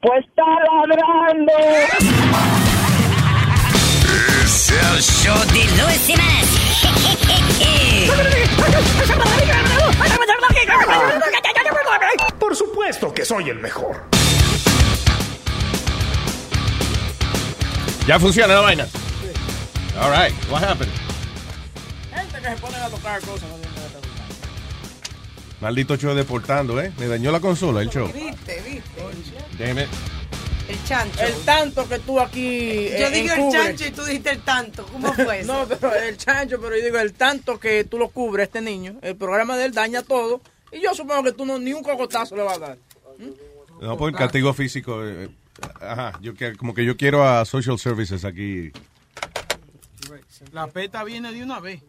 Pues está ladrando. Es el show de Luis Semanas. Por supuesto que soy el mejor. Ya funciona la vaina. All right, what happened? Gente que se ponen a tocar cosas. Maldito show deportando, ¿eh? Me dañó la consola el show. Viste, viste. Damn it. El chancho. El tanto que tú aquí. Yo eh, digo el chancho y tú dijiste el tanto. ¿Cómo fue eso? No, pero el chancho, pero yo digo el tanto que tú lo cubres, este niño. El programa de él daña todo. Y yo supongo que tú no, ni un cocotazo le vas a dar. No, por el castigo físico. eh, ajá, yo que- como que yo quiero a Social Services aquí. La peta viene de una vez.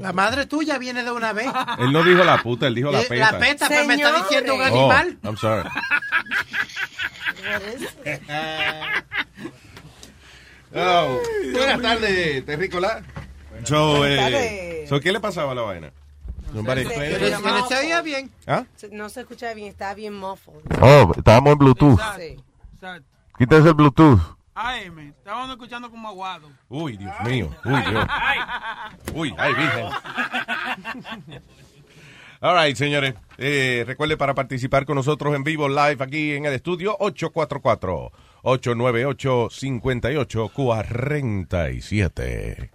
La madre tuya viene de una vez. Él no dijo la puta, él dijo la Eh, peta. La peta, pero me está diciendo un Oh, animal. I'm sorry. Oh, buenas tardes, Terricola. So, Buenas eh, tardes. so, ¿qué le pasaba a la vaina? No se oía bien. ¿Ah? No se escucha bien, está bien muffled. Oh, estábamos en Bluetooth. Exacto. Quítese el Bluetooth. AM, estábamos escuchando como aguado. Uy, Dios mío. Uy, Dios. Uy, ay, virgen. All right, señores. Eh, recuerde para participar con nosotros en vivo live aquí en el estudio 844-898-5847.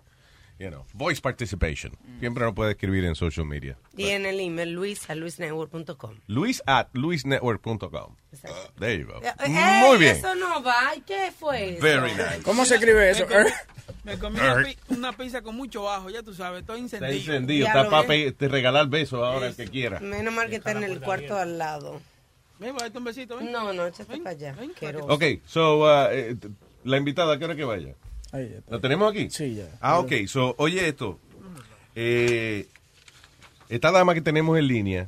You know, voice participation. Siempre no puede escribir en social media. Y en el email luis a luisnetwork.com. Luis at luisnetwork.com. There you go. Eh, Muy eh, bien. Eso no va. ¿Y qué fue eso? Very nice. ¿Cómo se escribe eso? Me comí una, pi- una pizza con mucho ajo, ya tú sabes, estoy Está encendido. encendido. Ya Está para ves. regalar besos ahora el que quiera. Menos mal que está en el cuarto al lado. Ven, voy a darte un besito, ven. No, no, échate Ven, para allá. ven. Ok, so, uh, eh, la invitada, ¿a qué hora que vaya? Ahí. ¿La tenemos aquí? Sí, ya. Ah, ok, so, oye esto. Eh, esta dama que tenemos en línea,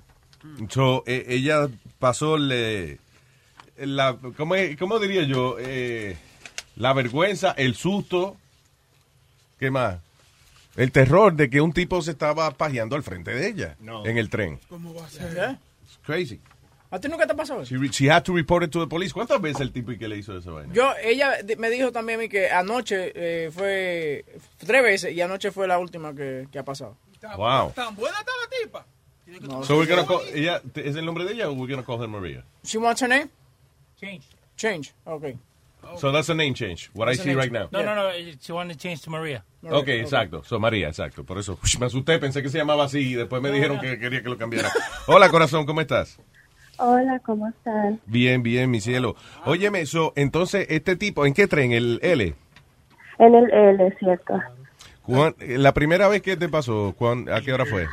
so, eh, ella pasó le, la, ¿cómo, es- cómo diría yo? Eh, la vergüenza, el susto, ¿qué más? El terror de que un tipo se estaba pajeando al frente de ella en el tren. ¿Cómo va a ser? Crazy. ¿A ti nunca te pasó eso? She, she had to report it to the police. ¿Cuántas veces el tipo y que le hizo esa vaina? Yo, ella me dijo también a mí que anoche eh, fue tres veces y anoche fue la última que, que ha pasado. Wow. ¿Tan buena está la tipa? No. So we're gonna call, ella, ¿Es el nombre de ella o we're gonna call her Maria? She wants her name? Change. Change. Okay. So that's a name change. What I That's a see right now. No, no, no, she wanted to change to Maria. Ok, exacto. So María, exacto. Por eso me asusté, pensé que se llamaba así y después me dijeron que quería que lo cambiara. Hola, corazón, ¿cómo estás? Hola, ¿cómo están? Bien, bien, mi cielo. Óyeme, so, entonces, este tipo, ¿en qué tren? ¿El L? En el L, ¿cierto? ¿Cuán- La primera vez que te pasó, ¿cuán- ¿a qué hora fue?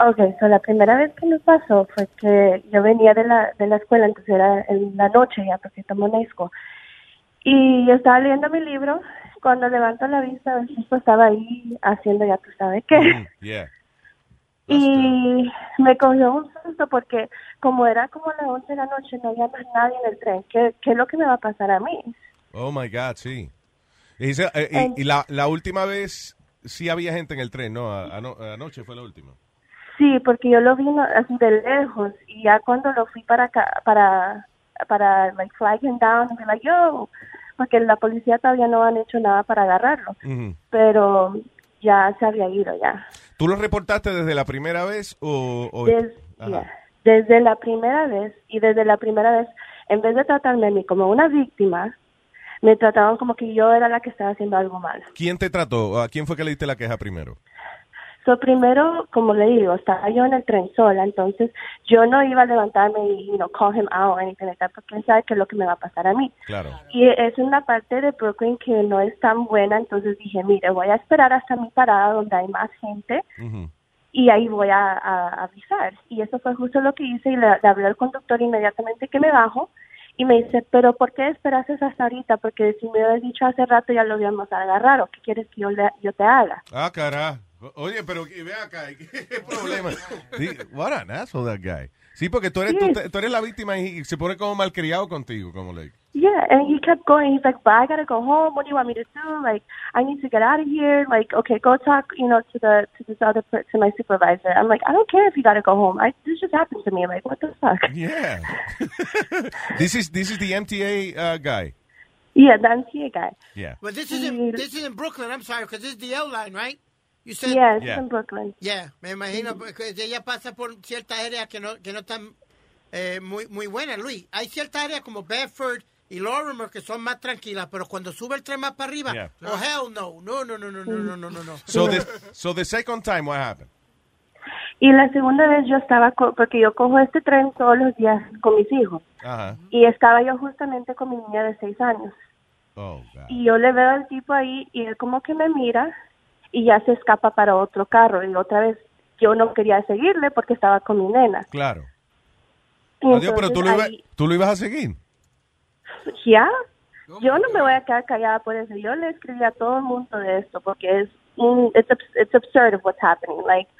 Ok, so la primera vez que me pasó fue que yo venía de la, de la escuela, entonces era en la noche ya, porque estamos en Esco. Y yo estaba leyendo mi libro, cuando levanto la vista, el tipo estaba ahí haciendo ya tú sabes qué. Yeah. Y me cogió un susto porque como era como las 11 de la noche, no había más nadie en el tren. ¿Qué, qué es lo que me va a pasar a mí? Oh, my God, sí. Y, eh, y- En- y la, la última vez sí había gente en el tren, ¿no? Ano- anoche fue la última. Sí, porque yo lo vi así de lejos y ya cuando lo fui para acá, para, para, like, him down, be like, yo, porque la policía todavía no han hecho nada para agarrarlo, pero ya se había ido ya. ¿Tú lo reportaste desde la primera vez o...? o- Des- Ajá. yeah. Desde la primera vez y desde la primera vez, en vez de tratarme a mí como una víctima, me trataban como que yo era la que estaba haciendo algo mal. ¿Quién te trató? ¿A quién fue que le diste la queja primero? So, primero, como le digo, estaba yo en el tren sola, entonces yo no iba a levantarme y, you know, call him out o anything like that, porque él sabe qué es lo que me va a pasar a mí. Claro. Y es una parte de Brooklyn que no es tan buena, entonces dije, mire, voy a esperar hasta mi parada donde hay más gente y ahí voy a, a avisar. Y eso fue justo lo que hice y le, le hablé al conductor inmediatamente que me bajo Y me dice, pero ¿por qué esperaste hasta ahorita? Porque si me hubieras dicho hace rato ya lo habíamos agarrado. ¿Qué quieres que yo, le- yo te haga? Ah, carajo. Oye, pero que- ve acá, ¿qué problema? Sí, what an asshole that guy. Sí, porque tú eres, tú, tú eres la víctima y se pone como malcriado contigo, como le. Yeah, and he kept going. He's like, but I gotta go home. What do you want me to do? Like, I need to get out of here. Like, okay, go talk, you know, to the to this other per- to my supervisor. I'm like, I don't care if you gotta go home. I this just happened to me. Like, what the fuck? Yeah. this is this is the MTA uh, guy. Yeah, the MTA guy. Yeah. But this is in, this is in Brooklyn. I'm sorry, because this is the L line, right? You said Yeah, it's in Brooklyn. Yeah, me imagino porque ella pasa por ciertas áreas que no que no están eh, muy muy buenas, Luis. Hay ciertas áreas como Bedford y Lorimer que son más tranquilas, pero cuando sube el tren más para arriba, Yeah. oh hell no, no, no, no, no, no, no, no, no. So the so the second time what happened? Y la segunda vez yo estaba, co- porque yo cojo este tren todos los días con mis hijos. Ajá. Y estaba yo justamente con mi niña de seis años. Oh, God. Y yo le veo al tipo ahí y él como que me mira y ya se escapa para otro carro. Y otra vez yo no quería seguirle porque estaba con mi nena. Claro. Adiós, pero tú lo, entonces iba- ahí- tú lo ibas a seguir. ya, yo no me voy a quedar callada por eso. Yo le escribí a todo el mundo de esto porque es un, it's, it's absurd of what's happening. Like,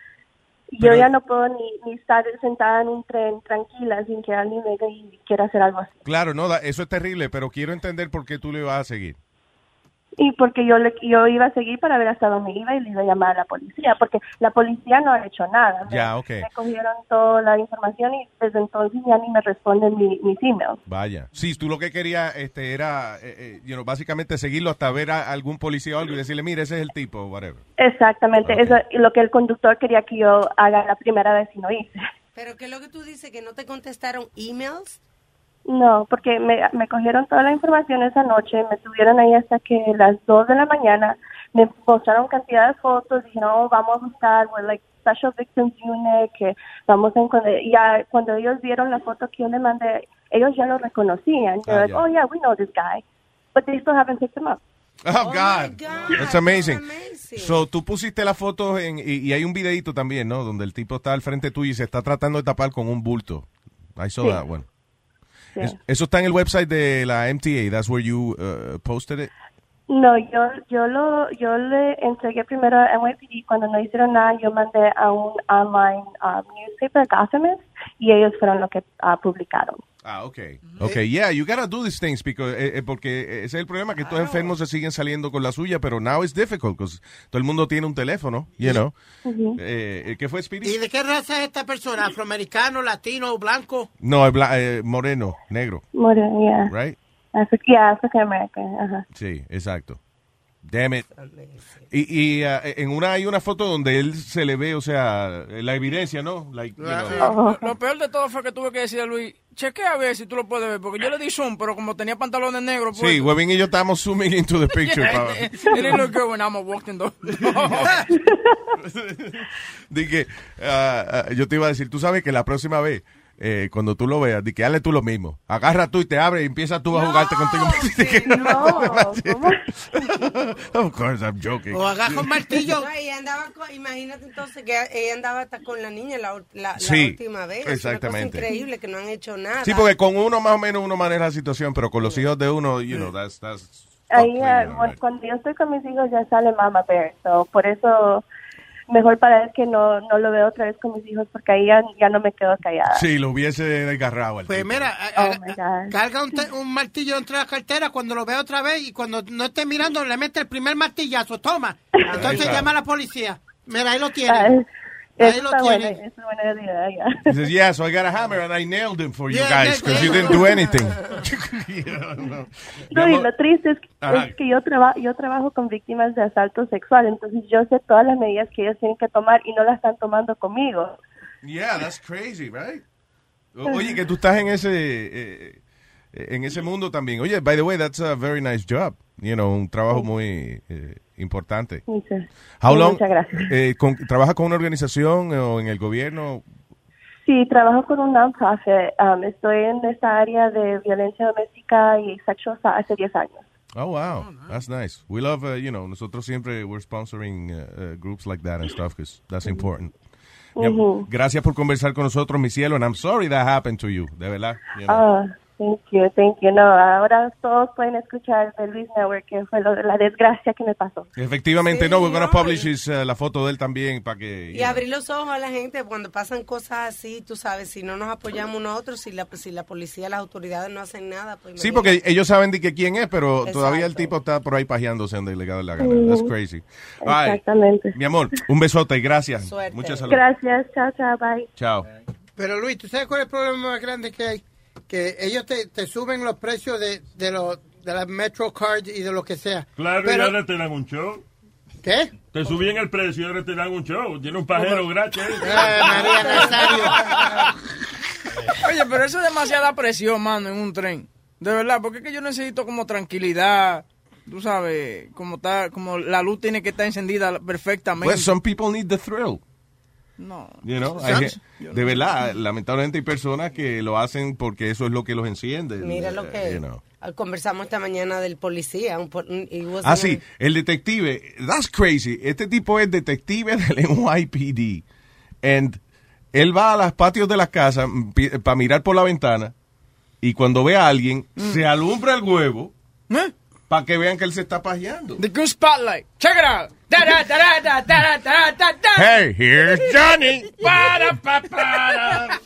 yo Pero- ya no puedo ni, ni estar sentada en un tren tranquila sin que alguien y quiera hacer algo así. Claro, no, eso es terrible, pero quiero entender por qué tú lo ibas a seguir. Y porque yo le, yo iba a seguir para ver hasta dónde iba y le iba a llamar a la policía, porque la policía no ha hecho nada. Ya, ok. Me cogieron toda la información y desde entonces ya ni me responden mi- mis emails. Vaya. Sí, tú lo que querías este, era, eh, eh, you know, básicamente seguirlo hasta ver a algún policía o algo y decirle, mire, ese es el tipo, whatever. Exactamente, eso es lo que el conductor quería que yo haga la primera vez y no hice. Pero ¿qué es lo que tú dices? ¿Que no te contestaron emails? No, porque me, me cogieron toda la información esa noche, me tuvieron ahí hasta que las 2 de la mañana, me mostraron cantidad de fotos, dijeron, oh, vamos a buscar, we're like Special Victims Unit, que vamos a encontrar, ya cuando ellos vieron la foto que yo le mandé, ellos ya lo reconocían, Ah, like, oh yeah, we know this guy, but they still haven't picked him up. Oh, God. That's amazing. amazing. So, tú pusiste las fotos en, y, y hay un videito también, ¿no? Donde el tipo está al frente tuyo y se está tratando de tapar con un bulto. I saw Sí. that one. Sí. Es- eso está en el website de la MTA. That's where you uh, posted it. No, yo, yo lo, yo le entregué primero a NYPD cuando no hicieron nada, yo mandé a un online um, newspaper, Gothamist, y ellos fueron los que ah, publicaron. Ah, okay. Okay, yeah, you gotta do these things because, eh, eh, porque ese es el problema que estos enfermos se siguen saliendo con la suya, pero now it's difficult because todo el mundo tiene un teléfono, you know. Eh, ¿Qué fue Speedy? ¿Y de qué raza es esta persona? ¿Afroamericano, latino, blanco? No, es bla- eh, moreno, negro, More, yeah. right? Afri- yeah, African American, ajá. Sí, exacto. Damn it. Y, y ah, en una hay una foto donde él se le ve, o sea, la evidencia, ¿no? Like, you know. Lo, lo peor de todo fue que tuve que decirle a Luis, chequea a ver si tú lo puedes ver, porque yo le di zoom, pero como tenía pantalones negros, pues... Sí, Webin y yo estamos zooming into the picture. pa- it didn't look good when I'm walking the... Dije, ah, ah, yo te iba a decir, tú sabes que la próxima vez, eh, cuando tú lo veas, di que hazle tú lo mismo. Agarra tú y te abre y empieza tú a jugarte contigo. Dije, of course, I'm joking. O agarra un martillo. No, ella andaba con- imagínate entonces que ella andaba hasta con la niña la, la- la Sí, última vez. Es exactamente. cosa increíble que no han hecho nada. Sí, porque con uno más o menos uno maneja la situación, pero con los hijos de uno, you know, that's, that's Ahí, ah, right? cuando yo estoy con mis hijos ya sale Mama Bear, so por eso mejor para él que no, no lo veo otra vez con mis hijos porque ahí ya, ya no me quedo callada. Sí, lo hubiese desgarrado. Pues tipo. mira, Oh, carga un, te- un martillo entre la cartera cuando lo vea otra vez y cuando no esté mirando le mete el primer martillazo, toma. Entonces llama a la policía. Mira, ahí lo tiene. Ahí eso lo tiene. says, yeah, so I got a hammer and I nailed him for you Yeah, guys yeah, because you didn't do anything. Yeah, no. No, y lo triste es, es que yo, traba, yo trabajo con víctimas de asalto sexual, entonces yo sé todas las medidas que ellos tienen que tomar y no las están tomando conmigo. Yeah, that's crazy, right? Oye, que tú estás en ese eh, eh, en ese mundo también. Oye, by the way, that's a very nice job. You know, un trabajo muy eh, importante. Dice. How long? Muchas gracias. eh, con- ¿Trabaja con una organización o en el gobierno? Sí, trabajo con un non-profit. Um, estoy en esta área de violencia doméstica y sexual hace 10 años. Oh, wow. That's nice. We love, uh, you know, nosotros siempre we're sponsoring uh, uh, groups like that and stuff because that's important. Yeah, Ujú. Gracias por conversar con nosotros, mi cielo, and I'm sorry that happened to you, de verdad. you know. Thank you, thank you. No, ahora todos pueden escuchar de Luis Network, que fue lo de la desgracia que me pasó. Efectivamente, no, we're gonna publish his, uh, la foto de él también para que... Y abrir los ojos a la gente cuando pasan cosas así, tú sabes, si no nos apoyamos nosotros, si la, si la policía, las autoridades no hacen nada, pues Sí, porque ellos saben de que quién es, pero todavía el Exacto. tipo está por ahí pajeándose donde le da la gana. Mm, That's crazy. Right. Exactamente. Mi amor, un besote y gracias. Suerte. Mucha salud. Gracias, chao, chao, bye. Chao. Pero Luis, ¿tú sabes cuál es el problema más grande que hay? Que ellos te, te suben los precios de, de, los de la Metro Card y de lo que sea. Claro, Pero- y ahora te dan un show. ¿Qué? Te subían el precio y ahora te dan un show. Tiene un pajero gratis. ahí. Eh, María Nazario. Oye, pero eso es demasiada presión, mano, en un tren. De verdad, porque es que yo necesito como tranquilidad. Tú sabes, como está, como la luz tiene que estar encendida perfectamente. Well, some people need the thrill. No. You know, hay de verdad, lamentablemente hay personas que lo hacen porque eso es lo que los enciende. Mira lo eh, que you know. conversamos esta mañana del policía. Un, Ah, sí, el detective. That's crazy. Este tipo es detective del NYPD. And él va a los patios de las casas para mirar por la ventana y cuando ve a alguien, se alumbra el huevo ¿Eh? Para que vean que él se está pajeando. The good spotlight. Check it out. Hey, here's Johnny. Para, pa, para.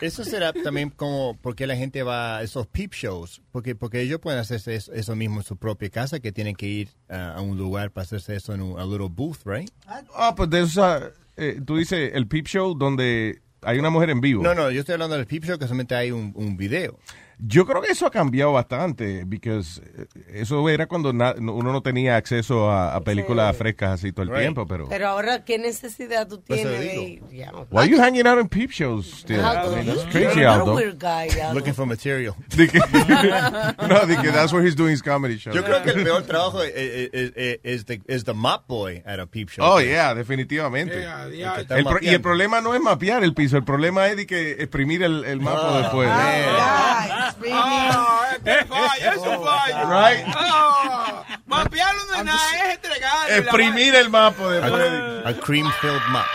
Eso será también como porque la gente va a esos peep shows, porque porque ellos pueden hacerse eso, mismo en su propia casa, que tienen que ir a un lugar para hacerse eso en un a little booth, right? Ah, pues de eso, eh, tú dices el peep show donde hay una mujer en vivo. No, no, yo estoy hablando del peep show que solamente hay un, un video. Yo creo que eso ha cambiado bastante, porque eso era cuando na- uno no tenía acceso a, a películas frescas así todo el Right. tiempo, pero... Pero ahora, ¿qué necesidad tú Pues tienes de ir? No. Why are you hanging out in peep shows still? I mean, that's crazy, you're a Aldo. weird guy, Aldo. Looking for material. De que- no, de que that's where he's doing his comedy show. Yo creo que el peor trabajo es, es, es- es the, the mop boy at a peep show. Oh, yeah, definitivamente. El y el problema no es mapear el piso, el problema es de que exprimir el, el mapa Ah. después. Ah, Right. Mapearlo es nada, es entregar. Exprimir el mapa después. A, a cream filled mop.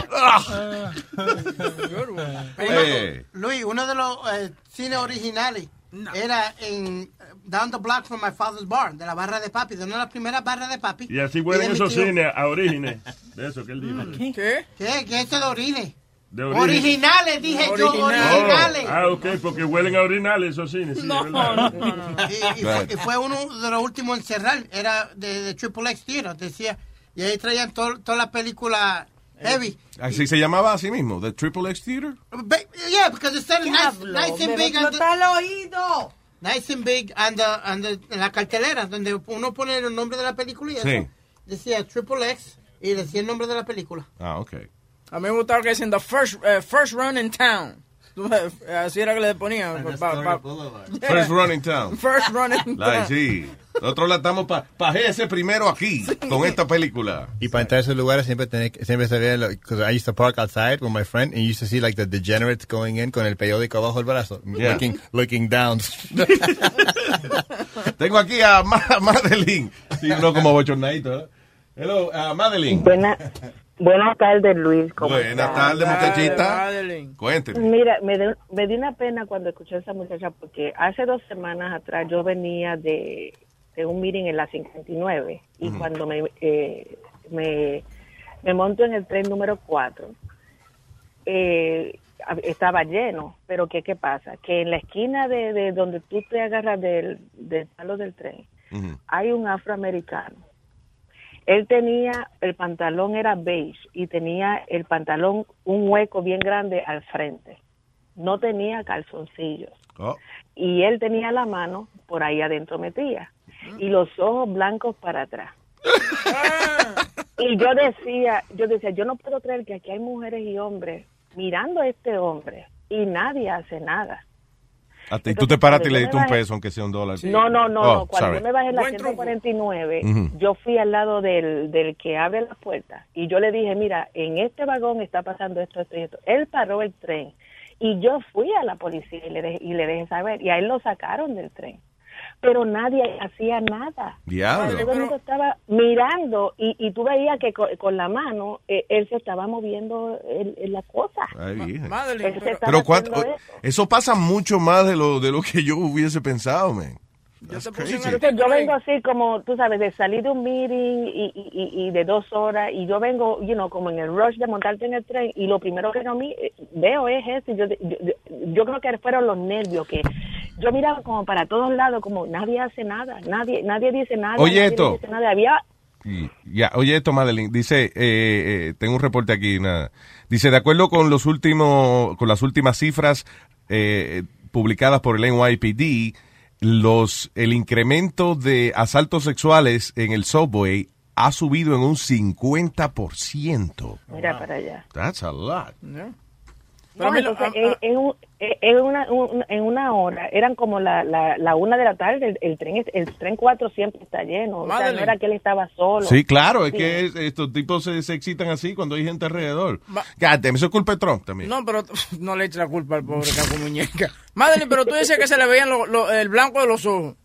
Eh. Luis, uno de los eh, cines originales era en Down the Block from My Father's Bar, de la barra de papi, de una de las primeras barras de papi. Y así huelen de esos cines a orígenes. De eso que él dijo. ¿Qué? ¿Qué? ¿Qué es eso de orines? De origen. Originales, dije yo, Originales. Oh, ah, ok, porque huelen a orinales esos cines. Sí, No, es verdad. Y, y fue, y fue uno de los últimos en cerrar, era de, de Triple X Theater, decía, y ahí traían to- todas las películas heavy. Así se llamaba así mismo, The Triple X Theater. Ba- Yeah, because it said nice, nice and big. on the- el oído. Nice and big and the, and the- en la cartelera, donde uno pone el nombre de la película y Sí. eso. Decía Triple X y decía el nombre de la película. Ah, ok. A mí me gustaba que dicen the first, eh, first run in town. Así era que le ponían. pa- pa- First Run in Town. First run in town. sí. Nosotros la estamos para pa ese primero aquí, con esta película. Y para entrar a esos lugares siempre tenés, que- siempre se ve, because I used to park outside with my friend and you used to see like the degenerates going in con el periódico abajo el brazo, Yeah. looking, looking down. Tengo aquí a Ma- Madeline. Sí, no como bochornadito, ¿eh? Hello, uh, Madeline. Buena, buenas tardes, Luis. ¿cómo Buenas tardes, muchachita. Cuénteme. Mira, me, dio- me dio una pena cuando escuché a esa muchacha porque hace dos semanas atrás yo venía de, de un meeting en la 59 y Ujú. cuando me, eh, me, me monto en el tren número 4 eh, a- estaba lleno, pero ¿qué, ¿qué pasa? Que en la esquina de, de donde tú te agarras del, del palo del tren hay un afroamericano. Él tenía, el pantalón era beige y tenía el pantalón un hueco bien grande al frente. No tenía calzoncillos. Oh. Y él tenía la mano por ahí adentro metida y los ojos blancos para atrás. y yo decía, yo decía, yo no puedo creer que aquí hay mujeres y hombres mirando a este hombre y nadie hace nada. Hasta- y tú te paraste y le diste un bajé- peso, aunque sea un dólar. No, no, no, Oh, no. Cuando sorry. yo me bajé en la Buen truco. 149, Ujú. yo fui al lado del, del que abre las puertas y yo le dije, mira, en este vagón está pasando esto, esto y esto. Él paró el tren y yo fui a la policía y le, dejé, y le dejé saber y a él lo sacaron del tren. Pero nadie hacía nada. Diablo. Todo el mundo estaba mirando y, y tú veías que con, con la mano eh, él se estaba moviendo en, en la cosa. Ay, se estaba Pero cuánto- haciendo eso. eso pasa mucho más de lo de lo que yo hubiese pensado, man. Entonces yo vengo así como, tú sabes, de salir de un meeting y, y, de dos horas y yo vengo, you know, como en el rush de montarte en el tren y lo primero que no mi- eh, veo es eso. yo, yo- yo creo que fueron los nervios que yo miraba como para todos lados, como nadie hace nada, nadie nadie dice nada. Oye, nadie esto. dice nada. Había Y- Ya, oye esto, Madeline, dice, eh, eh, tengo un reporte aquí, nada. Dice, de acuerdo con los últimos, con las últimas cifras eh, publicadas por el NYPD, los, el incremento de asaltos sexuales en el subway ha subido en un 50%. Mira para allá. That's a lot. Pero a No, mí lo- entonces, ah, en, en un- en una, un- en una hora, eran como la, la, la una de la tarde, el, el tren el tren 4 siempre está lleno, o sea, no era que él estaba solo. Sí, claro, es Sí. que es- estos tipos se, se excitan así cuando hay gente alrededor. Damn, eso es culpa de Trump también. No, pero no le eches la culpa al pobre caco muñeca. Madeline, pero tú decías que se le veían lo- lo- el blanco de los ojos.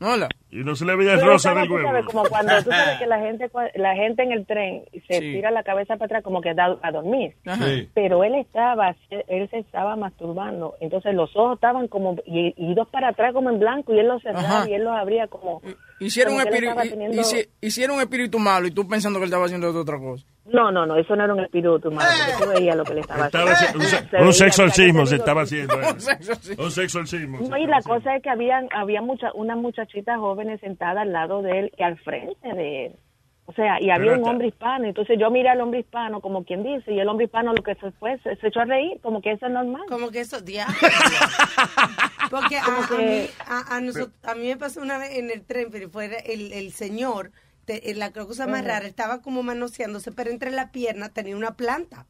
¿No? la? Y no se le veía el rosa del tú sabes, huevo. como cuando tú sabes que la gente la gente en el tren se Sí. tira la cabeza para atrás como que da a dormir. Ajá. Sí. Pero él estaba él se estaba masturbando, entonces los ojos estaban como y, y dos para atrás como en blanco y él los cerraba Ajá. y él los abría como Hicieron un, como espíritu, teniendo- hicieron un espíritu malo y tú pensando que él estaba haciendo otra cosa. No, no, no, eso no era un espíritu malo, porque tú veías lo que le estaba Estaba haciendo. un, Se un sexorcismo se te estaba haciendo. eh. Un sexorcismo. No, y la cosa es que habían, había mucha, una muchachita joven sentada al lado de él y al frente de él. O sea, y había Pero un hombre hispano. Entonces yo miré al hombre hispano como quien dice, y el hombre hispano lo que se fue, se, se echó a reír, como que eso es normal. Como que eso, diablo. Porque a, Como a que- mí, a, a nosotros- a mí me pasó una vez en el tren, pero fue el, el señor, te- la cosa más rara, estaba como manoseándose, pero entre las piernas tenía una planta.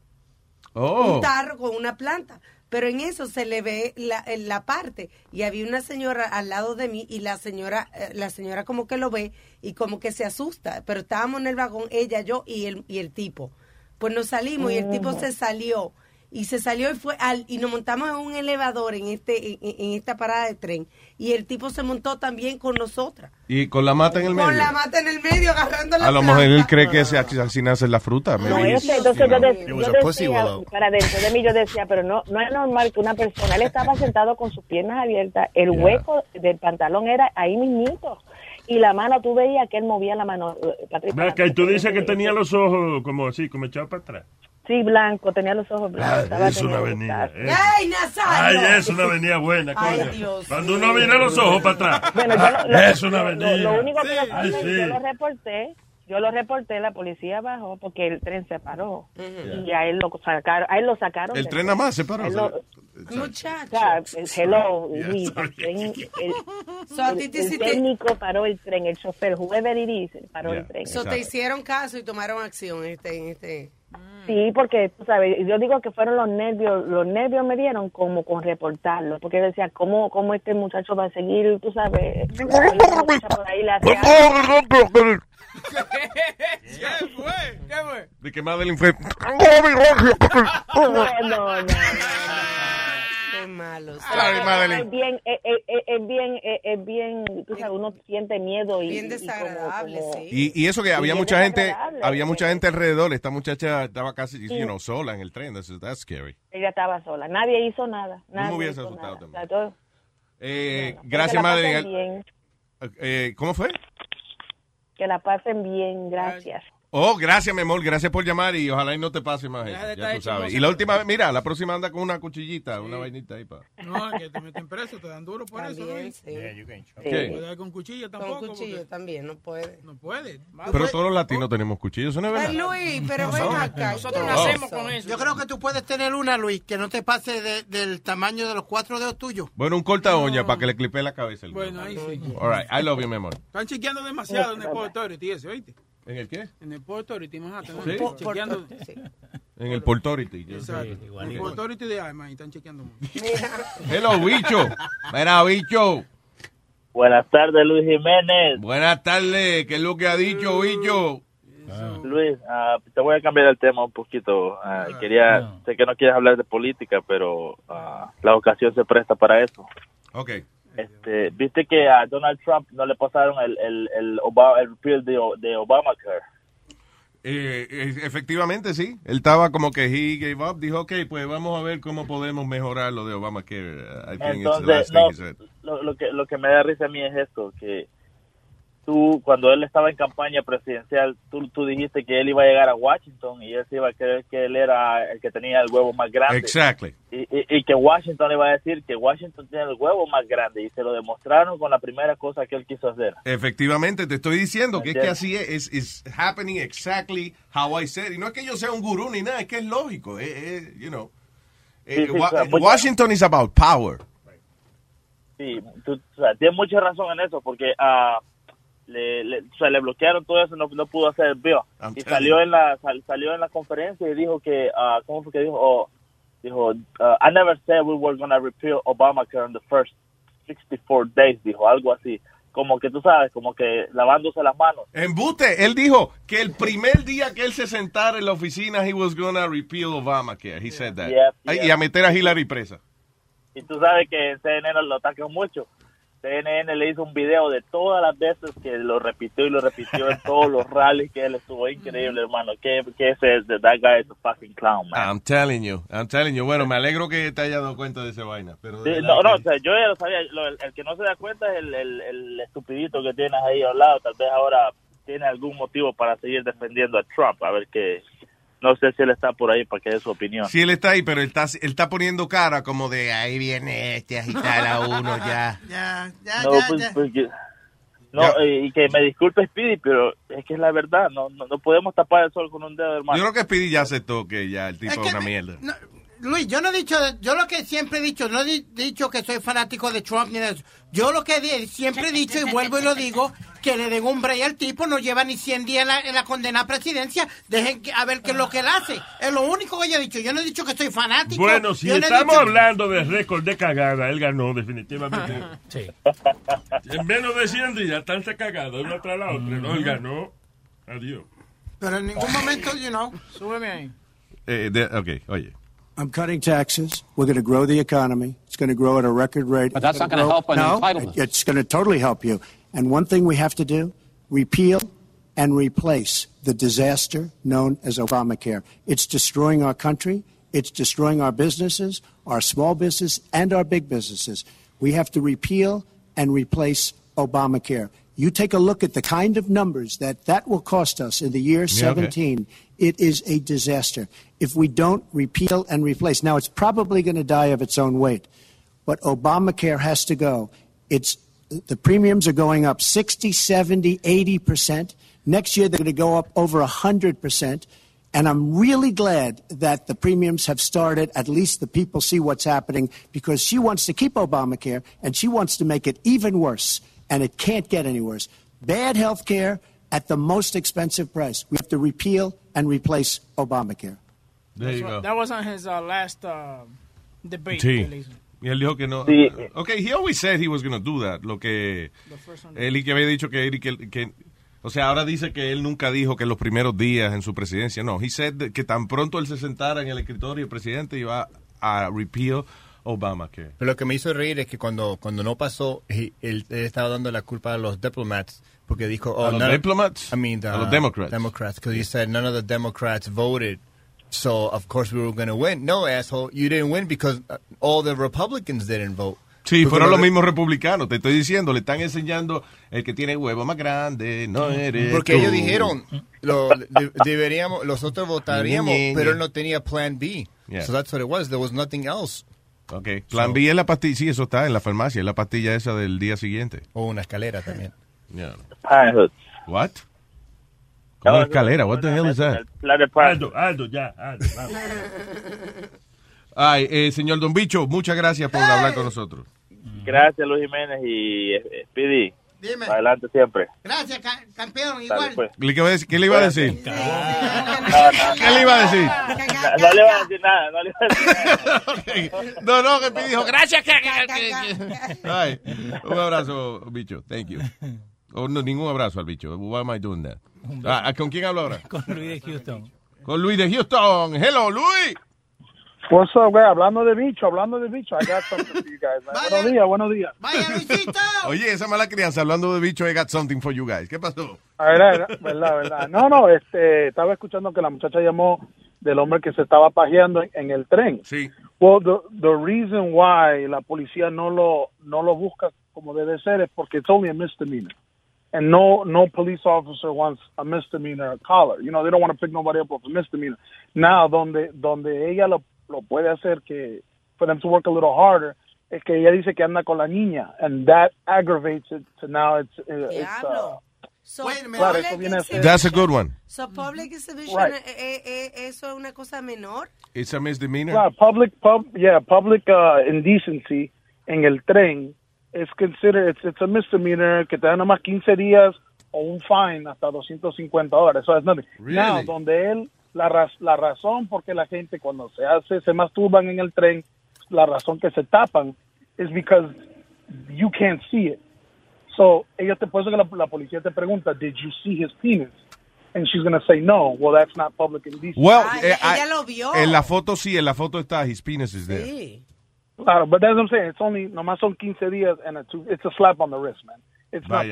Oh. Un tarro con una planta. Pero en eso se le ve la, en la parte y había una señora al lado de mí y la señora eh, la señora como que lo ve y como que se asusta, pero estábamos en el vagón ella, yo y el y el tipo. Pues nos salimos y el tipo Ujú. se salió y se salió y fue al y nos montamos en un elevador en este en, en esta parada de tren y el tipo se montó también con nosotras. Y con la mata en el medio. Con la mata en el medio agarrando la A lo mejor él cree que se, así nace la fruta. No, ese, it's, entonces you yo, yo decía, para dentro de mí yo decía, pero no no es normal que una persona, él estaba sentado con sus piernas abiertas, el Yeah. hueco del pantalón era ahí mismito, y la mano, tú veías que él movía la mano, eh, Patrick, y tú dices que tenía los ojos como así, como echados para atrás. Sí, blanco, tenía los ojos blancos. Ah, es una avenida. gustazo. eh. ¡Ay, Nazario! Ay, es una avenida buena, Ay, coño. Dios Cuando uno mira los ojos para atrás. Bueno, yo lo, lo- es una lo- avenida. Lo, lo único que yo, Ay, yo sí. lo reporté, yo lo reporté, la policía bajó porque el tren se paró y a él lo sacaron, a él lo sacaron. El tren nada más se paró. A él lo- Muchacho. o sea, hello, Luis, el, el- So, el- el te- técnico paró el tren, el chofer, whoever it is, paró Yeah. el tren. So, te hicieron caso y tomaron acción en este, en este. Sí, porque, tú sabes, yo digo que fueron los nervios, los nervios me dieron como con reportarlo, porque yo decía, ¿cómo, cómo este muchacho va a seguir, tú sabes, por ahí? ¿Qué fue? ¿Qué fue? De que Madeline fue. No, no, no. Qué malo. Sorry, Madeline. Es bien, es, es- es bien, es, es bien, tú sabes, uno siente miedo y Bien y como- desagradable, como- sí. Y, y eso que había mucha gente, desagradable. había mucha gente alrededor. Esta muchacha estaba casi, Sí. you know, sola en el tren. That's, that's scary. Ella estaba sola, nadie hizo nada. Yo me nadie hubiese asustado nada. también. O sea, todo- Eh, que gracias, Madeline. Eh, ¿Cómo fue? que la pasen bien, gracias. Oh, gracias, mi amor. Gracias por llamar y ojalá y no te pase más eso. Ya estar tú sabes. Y la última vez, mira, la próxima anda con una cuchillita, una vainita ahí para. No, que te meten preso, te dan duro por eso, También, Luis. sí. ¿Qué? No dar con cuchillo tampoco. Con cuchillo porque también, no puede. No puede. Pero todos los latinos tenemos cuchillos, ¿eso no es verdad? Ay, Luis, pero ven acá. Nosotros No. nacemos con eso. Yo creo que tú puedes tener una, Luis, que no te pase de- del tamaño de los cuatro dedos tuyos. Bueno, un corta uña para que le clipe la cabeza. el Bueno, ahí sí. All right, I love you, mi amor. Están chequeando demasiado en el Authority ese, ¿oíste? ¿En el qué? En el Port Authority, Manhattan. Sí. Están chequeando. En el Port Authority. Exacto. En el Port Authority de Armas, y están chequeando mucho. Hello, bicho. Mira, bicho. Buenas tardes, Luis Jiménez. Buenas tardes. ¿Qué es lo que ha dicho, bicho? Luis, ah, te voy a cambiar el tema un poquito. Ah, quería, sé que no quieres hablar de política, pero ah, la ocasión se presta para eso. Ok. Este, Viste que a Donald Trump no le pasaron el, el, el, Obama, el de, de Obamacare. Eh, efectivamente, sí. Él estaba como que he gave up. Dijo, ok, pues vamos a ver cómo podemos mejorar lo de Obamacare. I think it's the last Entonces, thing no, he said. lo, lo que, lo que me da risa a mí es esto, que tú, cuando él estaba en campaña presidencial, tú, tú dijiste que él iba a llegar a Washington y él se iba a creer que él era el que tenía el huevo más grande. Exactly. Y, y- y que Washington iba a decir que Washington tiene el huevo más grande y se lo demostraron con la primera cosa que él quiso hacer. Efectivamente, te estoy diciendo que es que así es. It's happening exactly how I said. Y no es que yo sea un gurú ni nada, es que es lógico. eh, eh, you know. Eh, Sí, sí, mucha- Washington is about power. Sí, tú, o sea, tienes mucha razón en eso, porque ah, le, le- o sea, le bloquearon todo eso, no, no pudo hacer el bill. I'm Y salió en la sal- salió en la conferencia y dijo que, ah, ¿cómo fue que dijo? Oh, dijo, ah, I never said we were going to repeal Obamacare in the first 64 days, dijo, algo así. Como que tú sabes, como que lavándose las manos. Embuste, él dijo que el primer día que él se sentara en la oficina, he was gonna repeal Obamacare. He said that. Ay. Y a meter a Hillary presa. Y tú sabes que en CNN lo atacan mucho. CNN le hizo un video de todas las veces que lo repitió y lo repitió en todos los rallies que él estuvo. Increíble, hermano. Que, que ese es, that guy is a fucking clown, man. I'm telling you, I'm telling you. Bueno, me alegro que te hayas dado cuenta de esa vaina. Pero de Sí, verdad no, no, que- o sea, yo ya lo sabía. Lo- el, el que no se da cuenta es el, el, el estupidito que tienes ahí al lado. Tal vez ahora tiene algún motivo para seguir defendiendo a Trump. A ver que. No sé si él está por ahí para que dé su opinión. Sí, él está ahí, pero él está, él está poniendo cara como de ahí viene este a agitar a uno ya. Ya, ya, No, ya, pues, ya. pues, no eh, y que me disculpe Speedy, pero es que es la verdad. No, no, no podemos tapar el sol con un dedo, hermano. Yo creo que Speedy ya aceptó que ya el tipo Es una mierda. Luis, yo no he dicho, yo lo que siempre he dicho, no he di- dicho que soy fanático de Trump ni de eso. Yo lo que siempre he dicho y vuelvo y lo digo, que le den un break al tipo, no lleva ni 100 días en la, en la condenada presidencia, dejen que- a ver qué es lo que él hace. Es lo único que yo he dicho. Yo no he dicho que soy fanático. Bueno, si estamos dicho- hablando de récord de cagada, él ganó definitivamente. En menos de 100 días, tantas cagadas una tras la otra. No, él ganó. Adiós. Pero en ningún momento, you know. Súbeme ahí. Eh, de- ok, oye. I'm cutting taxes. We're going to grow the economy. It's going to grow at a record rate. But that's not gonna help on no, entitlements. It's going to totally help you. And one thing we have to do, repeal and replace the disaster known as Obamacare. It's destroying our country. It's destroying our businesses, our small business and our big businesses. We have to repeal and replace Obamacare. You take a look at the kind of numbers that that will cost us in the year Yeah, okay. 17. It is a disaster if we don't repeal and replace. Now, it's probably going to die of its own weight, but Obamacare has to go. It's the premiums are going up 60, 70, 80 percent. Next year, they're going to go up over 100 percent. And I'm really glad that the premiums have started. At least the people see what's happening because she wants to keep Obamacare and she wants to make it even worse. And it can't get any worse. Bad health care at the most expensive price. We have to repeal and replace Obamacare. There you That's go. That was on his uh, last uh, debate. Sí. que le hizo. Y él dijo que no. Sí. Okay, he always said he was going to do that. Lo que él y que había dicho que, que, que- o sea, ahora dice que él nunca dijo que en los primeros días en su presidencia, no, he said que tan pronto él se sentara en el escritorio el presidente iba a repeal Obamacare. Pero lo que me hizo reír es que cuando, cuando no pasó, él, él estaba dando la culpa a los diplomats porque dijo, oh, ¿A los diplomats? I mean, A los uh, Democrats. Democrats, because he said none of the Democrats voted. So, of course, we were going to win. No, asshole, you didn't win because uh, all the Republicans didn't vote. Sí, Porque fueron lo los mismos republicanos. Te estoy diciendo, le están enseñando el que tiene huevo más grande, no eres Porque tú. ellos dijeron, lo, de- deberíamos, nosotros votaríamos, pero él no tenía plan B. Yeah. So that's what it was. There was nothing else. Ok, plan B es la pastilla, sí, eso está en la farmacia, es la pastilla esa del día siguiente. O una escalera también. Yeah. What? ¿Cómo una escalera? What the hell is that? Aldo, Aldo, ya, Aldo, vamos. Ay, eh, señor Don Bicho, muchas gracias por hablar con nosotros. Gracias, Luis Jiménez y eh, Speedy. Dime. Adelante siempre. Gracias, ca- campeón, Dale, igual. pues. ¿Qué le iba a decir? ¿Qué le iba a decir? No, no, ¿Qué le iba a decir? No, no le iba a decir nada, no le iba a decir nada. No, no, que me dijo, gracias. Ay, un abrazo, bicho. Thank you. Oh, no, ningún abrazo al bicho. Why am I doing that? Ah, ¿Con quién hablo ahora? Con Luis de Houston. Con Luis de Houston. Hello, Luis. What's up, güey? Hablando de bicho, hablando de bicho. I got something for you guys. man. Buenos días, buenos días. Oye, esa mala crianza, hablando de bicho, I got something for you guys. ¿Qué pasó? A ver, a ver, verdad, verdad. No, no, este, estaba escuchando que la muchacha llamó del hombre que se estaba pajeando en, en el tren. Sí. Well, the, the reason why la policía no lo, no lo busca como debe ser es porque it's only a misdemeanor. And no, no police officer wants a misdemeanor collar. You know, they don't want to pick nobody up with a misdemeanor. Now, donde, donde ella lo, lo puede hacer que, for them to work a little harder, es que ella dice que anda con la niña. And that aggravates it to now it's, uh, it's, uh, So, Claro, eso viene a That's a good one. so public exhibition, Right. eh, eh, eh, eso es una cosa menor. It's a misdemeanor. Claro, public, pub, yeah, public uh, indecency en el tren es considered, it's, it's a misdemeanor que te dan nomás 15 días o un fine hasta 250 dólares. So it's nothing. Really? Now, donde él, la, raz- la razón por qué la gente cuando se hace, se masturban en el tren, la razón que se tapan es because you can't see it. So, ellos te pueden que la, la policía te pregunta, did you see his penis? And she's going to say no. Well, that's not public indecency. Well, Ah, eh, ella I- lo vio. En la foto sí, en la foto está his penis is there. Sí. Claro, but that's what I'm saying. It's only, nomás son 15 días and a two, it's a slap on the wrist, man. It's not.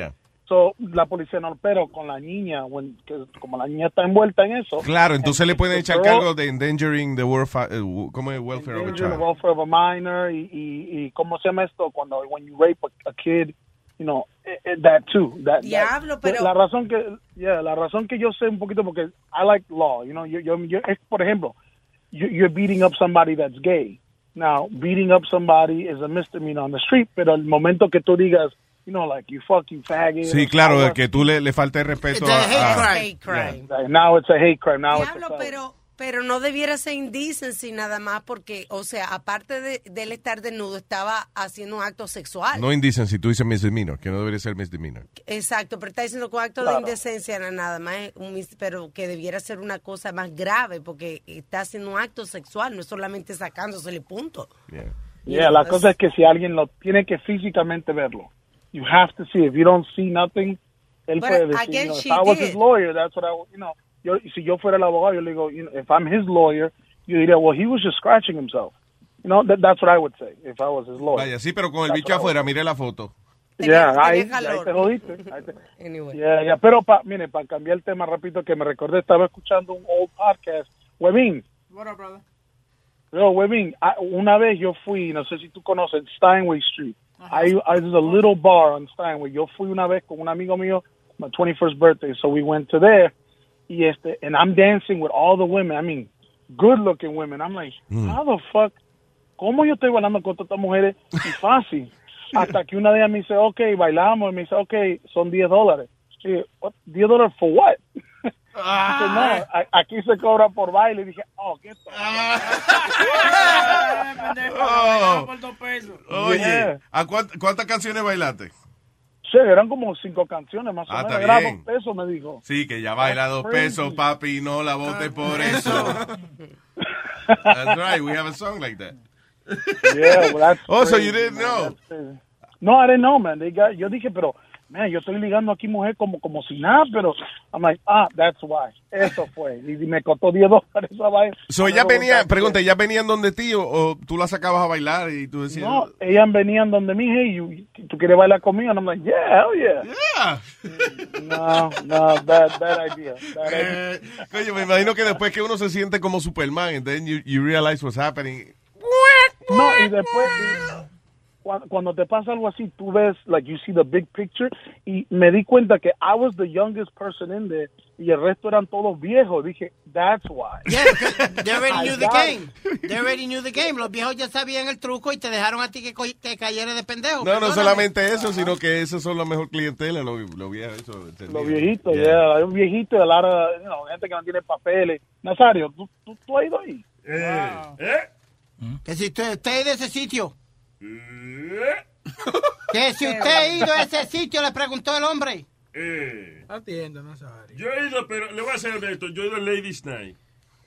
So, la policía no, pero con la niña, when, que, como la niña está envuelta en eso. Claro, entonces and le pueden the echar girl- cargo de endangering the welfare, eh, ¿cómo es? welfare of a Endanger the child. welfare of a minor y, y, y cómo se llama esto cuando when you rape a, a kid, you know, eh, eh, that too. That, that- Diablo, pero- la razón que yeah, la razón que yo sé un poquito porque I like law, you know, yo, yo, yo es, por ejemplo, you, you're beating up somebody that's gay. Now, beating up somebody is a misdemeanor on the street, pero el momento que tú digas, you know, like you fucking faggot. Sí, claro, de que tú le, le falta el respeto It's a a... hate a- crime. Hate crime. like, now it's a hate crime. Now Diablo, it's a pero, pero no debiera ser indecency nada más porque, o sea, aparte de, de él estar desnudo, estaba haciendo un acto sexual. No indecency, tú dices misdemeanor, que no debería ser misdemeanor. Exacto, pero está diciendo que un acto de Claro. indecencia no, nada más, es un mis- pero que debiera ser una cosa más grave porque está haciendo un acto sexual, no es solamente sacándosele punto. Yeah. Yeah, la cosa es que si alguien lo tiene que físicamente verlo. You have to see. If you don't see nothing, él But puede decir, again, you know, if I was did. his lawyer, that's what I, you know, yo, si yo fuera el abogado, yo le digo, you know, if I'm his lawyer, yo diría, well, he was just scratching himself. You know, that, that's what I would say if I was his lawyer. Vaya, sí, pero con el That's bicho afuera, mire la foto. Yeah, Tenía- ahí, ahí te jodiste. Ahí te- Anyway. Yeah, yeah. Pero, pa, mire, para cambiar el tema rapidito, que me recordé, estaba escuchando un old podcast. Webin, What up, brother? Yo, Webin, ah, una vez yo fui, no sé si tú conoces Steinway Street. Hay, hay- there's a little bar on Steinway. Yo fui una vez con un amigo mío, my 21st birthday, so we went to there. Y este, and I'm dancing with all the women. I mean, good looking women. I'm like, mm. how the fuck? ¿Cómo yo estoy bailando con todas estas mujeres? Y fácil. Hasta que una de ellas me dice, ok, bailamos. Y me dice, ok, son 10 dólares. Y "What? ¿10 dólares for what? Dice, no, aquí se cobra por baile. Y dije, oh, ¿qué tal? Oh. Por dos pesos. Oye, Yeah. ¿a cuánt- ¿cuántas canciones bailaste? Sí, eran como cinco canciones más o Ah, menos. está Era bien. dos pesos, me dijo. Sí, que ya baila dos pesos, papi, no la vote por eso. That's right, we have a song like that. Yeah, well, that's Oh, so crazy, you didn't man. know? No, I didn't know, man. They got- yo dije, pero, man, yo estoy ligando aquí mujer como, como si nada, pero, I'm like, ah, that's why. Eso fue. Y me costó 10 dólares esa vaina. So ella venía, ¿sabes pregunta? ¿ya venían donde ti o, o tú la sacabas a bailar y tú decías... No, ellas venían donde mi hey, ¿tú quieres bailar conmigo? And I'm like, yeah, hell yeah. Yeah. No, no, bad, bad idea. Bad idea. Eh, coño, me imagino que después que uno se siente como Superman, and then you, you realize what's happening. No, y después, cuando te pasa algo así, tú ves, like, you see the big picture, y me di cuenta que I was the youngest person in there, y el resto eran todos viejos. Dije, that's why. Yeah, they already knew the game. They already knew the game. Los viejos ya sabían el truco y te dejaron a ti que, que cayeras de pendejo. No, no solamente eso, sino que esos son la mejor clientela, los lo viejos. Los viejitos, ya, Yeah. hay un viejito de la you know, gente que no tiene papeles. Nazario, ¿tú, tú, tú has ido ahí? Que si usted, usted ido a ese sitio. Que si usted ha ido a ese sitio, le preguntó el hombre. Eh, Atienda, Nazario. yo he ido, pero le voy a ser honesto, yo he ido a Ladies Night.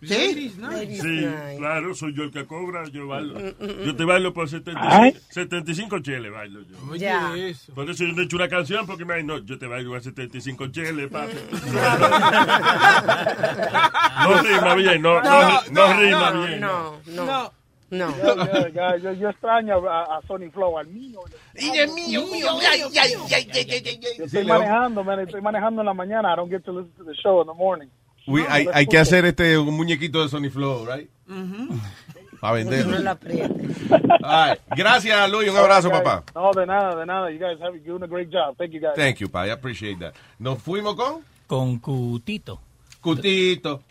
¿Sí? Ladies night. Ladies Sí, claro, soy yo el que cobra, yo bailo. Yo te bailo por 75, Ay. 75 cheles, bailo yo. Oye, eso. Por eso yo no he hecho una canción, porque me no, yo te bailo a 75 cheles, papi. no rima bien, no, no, no, rima bien. No, no. No, No. Yo, yo, yo, yo- extraño a, a Sony Flow, al mío. Y el mío, mío, ay, ay, ay, ay, ay, ay, ay. Yo estoy manejando, man. Estoy manejando en la mañana. I don't get to listen to the show in the morning. We- hay, hay que hacer este un muñequito de Sony Flow, right? Para venderlo. No right. Gracias, Luis. Un abrazo, Guys, papá. No, de nada, de nada. You guys have doing a great job. Thank you, guys. Thank you, pa. I appreciate that. Nos fuimos con Con Cutito. Cutito.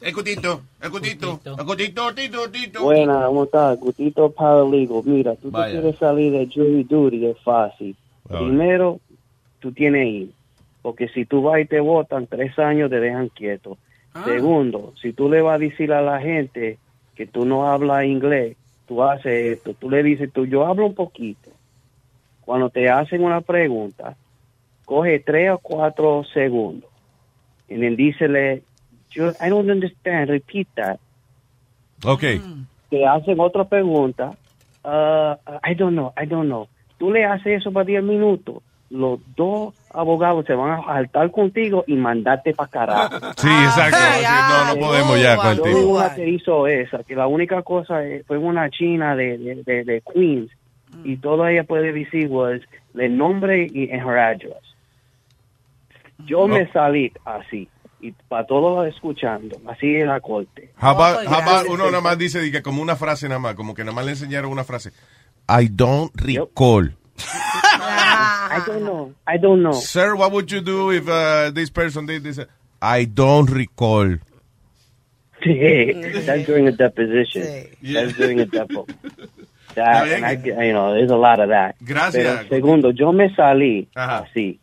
El cutito, el cutito, el cutito, tito, tito. Buena, ¿cómo estás? Gustito Paralegal. Mira, tú te quieres salir de jury duty, es fácil. Primero, tú tienes ir. Porque si tú vas y te votan, tres años te dejan quieto. Segundo, si tú le vas a decir a la gente que tú no hablas inglés, tú haces esto. Tú le dices, tú, yo hablo un poquito. Cuando te hacen una pregunta, coge tres o cuatro segundos. Y then dísele, yo, I don't understand, repeat that Ok. te hacen otra pregunta, uh, I don't know, I don't know. Tú le haces eso para 10 minutos, los dos abogados se van a saltar contigo y mandarte para carajo. Sí, exacto. Sí, no, no podemos ya con el tipo. una que hizo esa, que la única cosa fue una china de, de, de- de Queens y todo ella puede decir was el nombre y en her address. Yo me salí así y para todos escuchando, así en la corte. Oh, gracias. uno nada más dice di que como una frase nada más, como que nada más le enseñaron una frase. I don't recall. I don't know. I don't know. Sir, what would you do if uh, this person did this? I don't recall. That's during a deposition. That's during a depo. That, and I, you know, there's a lot of that. Gracias. Pero segundo, yo me salí Ajá. así.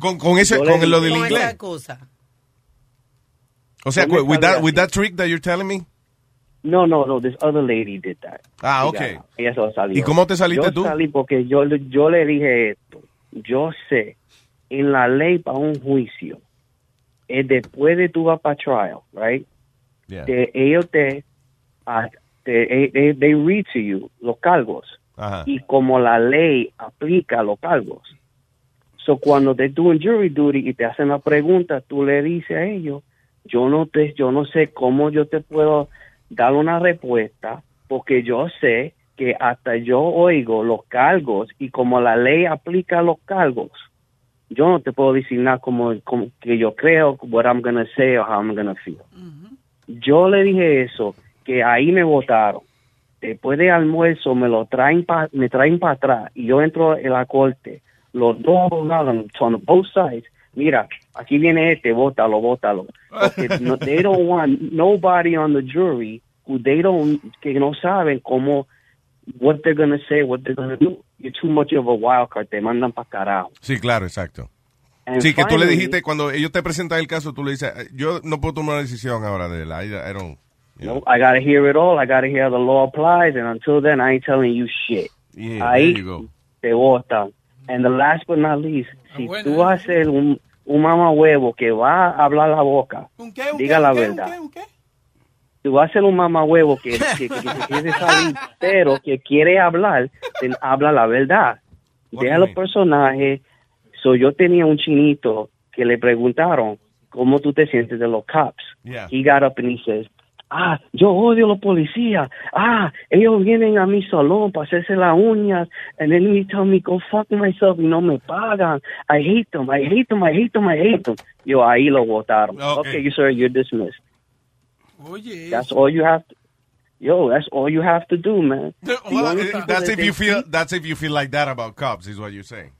Con, con ese, con lo del Con esa inglés. excusa. O sea, Yo with that, with that trick that you're telling me. No, no, no. This other lady did that. Ah, ok. Ella salió. ¿Y cómo te saliste yo tú? salí porque yo, yo le dije esto. Yo sé, en la ley para un juicio, es después de tú vas para trial, right? Yeah. Te- ellos te, ah, te- eh, eh, they read to you los cargos. Ajá. y como la ley aplica los cargos. So, cuando te en jury duty y te hacen la pregunta, tú le dices a ellos, yo no te, yo no sé cómo yo te puedo dar una respuesta, porque yo sé que hasta yo oigo los cargos y como la ley aplica los cargos, yo no te puedo decir nada como, como que yo creo, what I'm gonna say or how I'm gonna feel. Yo le dije eso, que ahí me votaron. Después de almuerzo me lo traen pa, me traen para atrás y yo entro en la corte. Los dos abogados on both sides mira aquí viene este bótalo bótalo Porque no, they don't want nobody on the jury who they don't que no saben cómo what they're gonna say what they're gonna do you're too much of a wild card te mandan para carajo Sí, claro, exacto. And Sí, que tú le finally- dijiste, cuando ellos te presentan el caso, tú le dices, yo no puedo tomar una decisión ahora de la. I, I don't. No, I gotta hear it all. I gotta hear how the law applies, and until then, I ain't telling you shit. Yeah, Ahí there you go. te votan. And the last but not least, si tú vas a ser un, un mamá huevo que va a hablar la boca, diga la verdad. Tú vas a ser un mamá huevo que, que, que, que quiere salir, pero que quiere hablar, then habla la verdad. Deja los personajes. So, yo tenía un chinito que le preguntaron, ¿cómo tú te sientes de los cops? Yeah. He got up and he says, ah, yo odio a los policías. Ah, ellos vienen a mi salón para hacerse las uñas. And then he tell me, go fuck myself y no me pagan. I hate them, I hate them, I hate them, I hate them. Yo, ahí lo votaron. Okay, you sir, you're dismissed. Oye, That's all you have to. Yo, that's all you have to do, man. Well, only people that's that if you they feel. That's if you feel like that about cops, is what you're saying.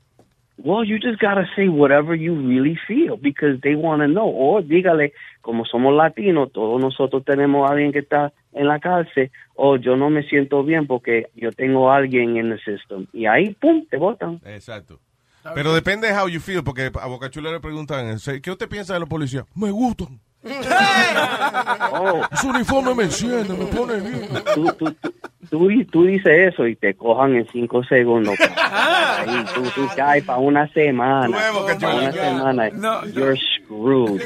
Well, you just gotta say whatever you really feel because they want to know. O dígale, como somos latinos, todos nosotros tenemos a alguien que está en la cárcel. O yo no me siento bien porque yo tengo a alguien en el system. Y ahí, pum, te votan. Exacto. Pero depende de how you feel, porque a Boca Chula le preguntan, ¿qué usted piensa de los policías? Me gustan. Oh, Su uniforme me enciende, me pone bien. tú, tú, tú, tú, tú dices eso y te cojan en cinco segundos. Ahí, tú, tú caes para una semana. Para una semana. You're screwed.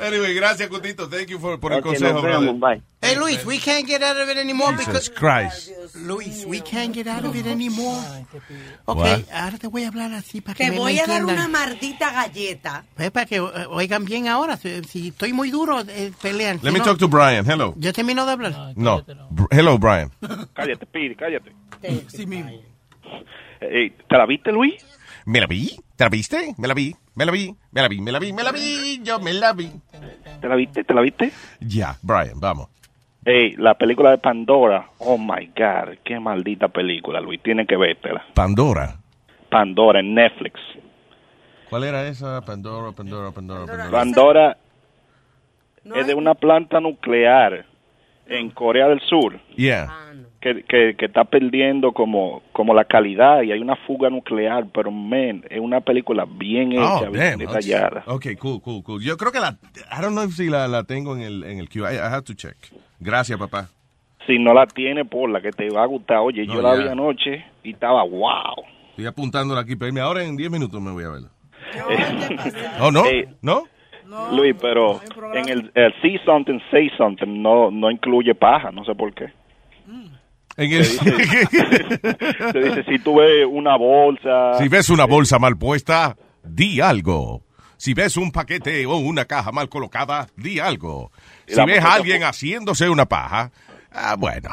Anyway, gracias, Cutito. Thank you for, por el consejo, nos vemos, brother. bye. Hey, Luis, we can't get out of it anymore Jesus because... Christ. Luis, we can't get out of it anymore. Ok, What? ahora te voy a hablar así para que Te me voy me a dar una maldita galleta. Pues para que eh, oigan bien ahora. Si, si estoy muy duro, eh, pelean. Let Si me no- talk to Brian. Hello. Yo termino de hablar. No. Hello, Brian. Cállate, Piri, cállate. Sí mismo. ¿Te la viste, Luis? ¿Me la vi? ¿Te la viste? Me la vi, me la vi, me la vi, me la vi, me la vi, yo me la vi. ¿Te la viste? ¿Te la viste? Ya, Brian, vamos. Ey, la película de Pandora. Oh my God, qué maldita película, Luis. Tienes que vértela. Pandora. Pandora en Netflix. ¿Cuál era esa? Pandora, Pandora, Pandora, Pandora. Pandora es de una planta nuclear en Corea del Sur Yeah. que, que, que está perdiendo como, como la calidad y hay una fuga nuclear, pero man, es una película bien hecha, Oh, bien damn. detallada. Okay, cool, cool, cool. Yo creo que la, I don't know if si la, la tengo en el, en el queue. I, I have to check. Gracias, papá. Si no la tiene, por la que te va a gustar. Oye, No, yo la vi anoche y estaba wow. Estoy apuntándola aquí, pero ahora en 10 minutos me voy a verla. Oh, ¿no? Eh, ¿No? Luis, pero en el, el See Something, Say Something no, no incluye paja, no sé por qué. En el- Te dice, si tú ves una bolsa... Si ves una bolsa mal puesta, di algo. Si ves un paquete o una caja mal colocada, di algo. Si ves a alguien haciéndose una paja, ah, bueno.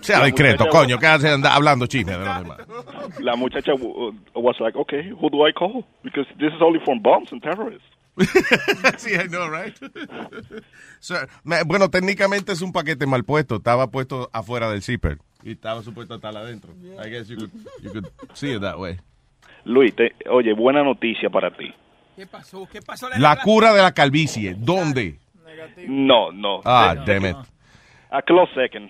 Sea La discreto, muchacha- coño, que hace andar hablando chisme de los demás. La muchacha uh, was like, okay, who do I call? Because this is only for bombs and terrorists. sí, I know, right? So, me- bueno, técnicamente es un paquete mal puesto. Estaba puesto afuera del zipper. Y estaba supuesto estar adentro. I guess you could, you could see it that way. Luis, te- oye, buena noticia para ti. ¿Qué pasó? ¿Qué pasó? La cura de la calvicie, ¿dónde? No, no. Ah, Ne- damn it. A close second.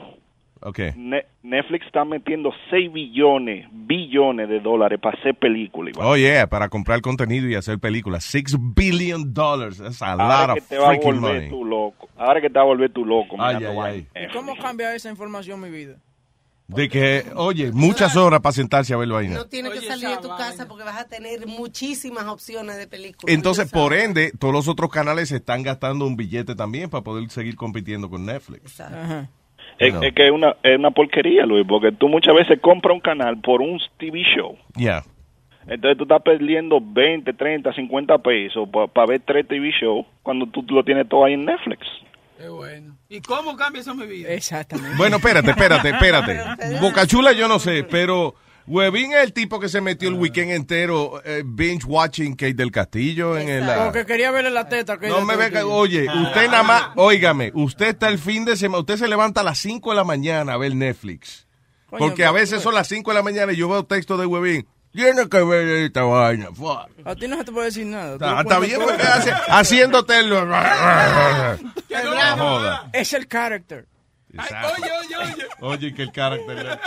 Okay. Ne- Netflix está metiendo 6 billones, billones de dólares para hacer películas. Iván. Oh, yeah, para comprar contenido y hacer películas. Six billion dollars. That's a Ahora lot que of te va a freaking volver money. tu loco. Ahora que te va a volver tu loco. Ay, ay, vaina. ¿Y cómo cambia esa información mi vida? De que, oye, muchas horas para sentarse a ver vaina. No tienes que salir de tu casa porque vas a tener muchísimas opciones de películas. Entonces, por ende, todos los otros canales están gastando un billete también para poder seguir compitiendo con Netflix. Es, No. Es que es una, es una porquería, Luis, porque tú muchas veces compras un canal por un TV show. Yeah. Entonces tú estás perdiendo 20, 30, 50 pesos para ver tres TV shows cuando tú lo tienes todo ahí en Netflix. Qué bueno. ¿Y cómo cambia eso mi vida? Exactamente. Bueno, espérate, espérate, espérate. Bocachula yo no sé, pero Webin es el tipo que se metió el weekend entero eh, binge watching Kate del Castillo en el... ah, Porque quería verle la teta. Que No me ve que, oye, usted nada más, óigame, usted está el fin de semana, usted se levanta a las 5 de la mañana a ver Netflix. Coño, Porque a veces son las 5 de la mañana y yo veo texto de Webin. Tiene que ver esta vaina. fuck. A ti no se te puede decir nada. Está, bien porque hace, haciéndote el... No joda. Es el character. Exacto. Oye, oye, oye. Oye, que el carácter.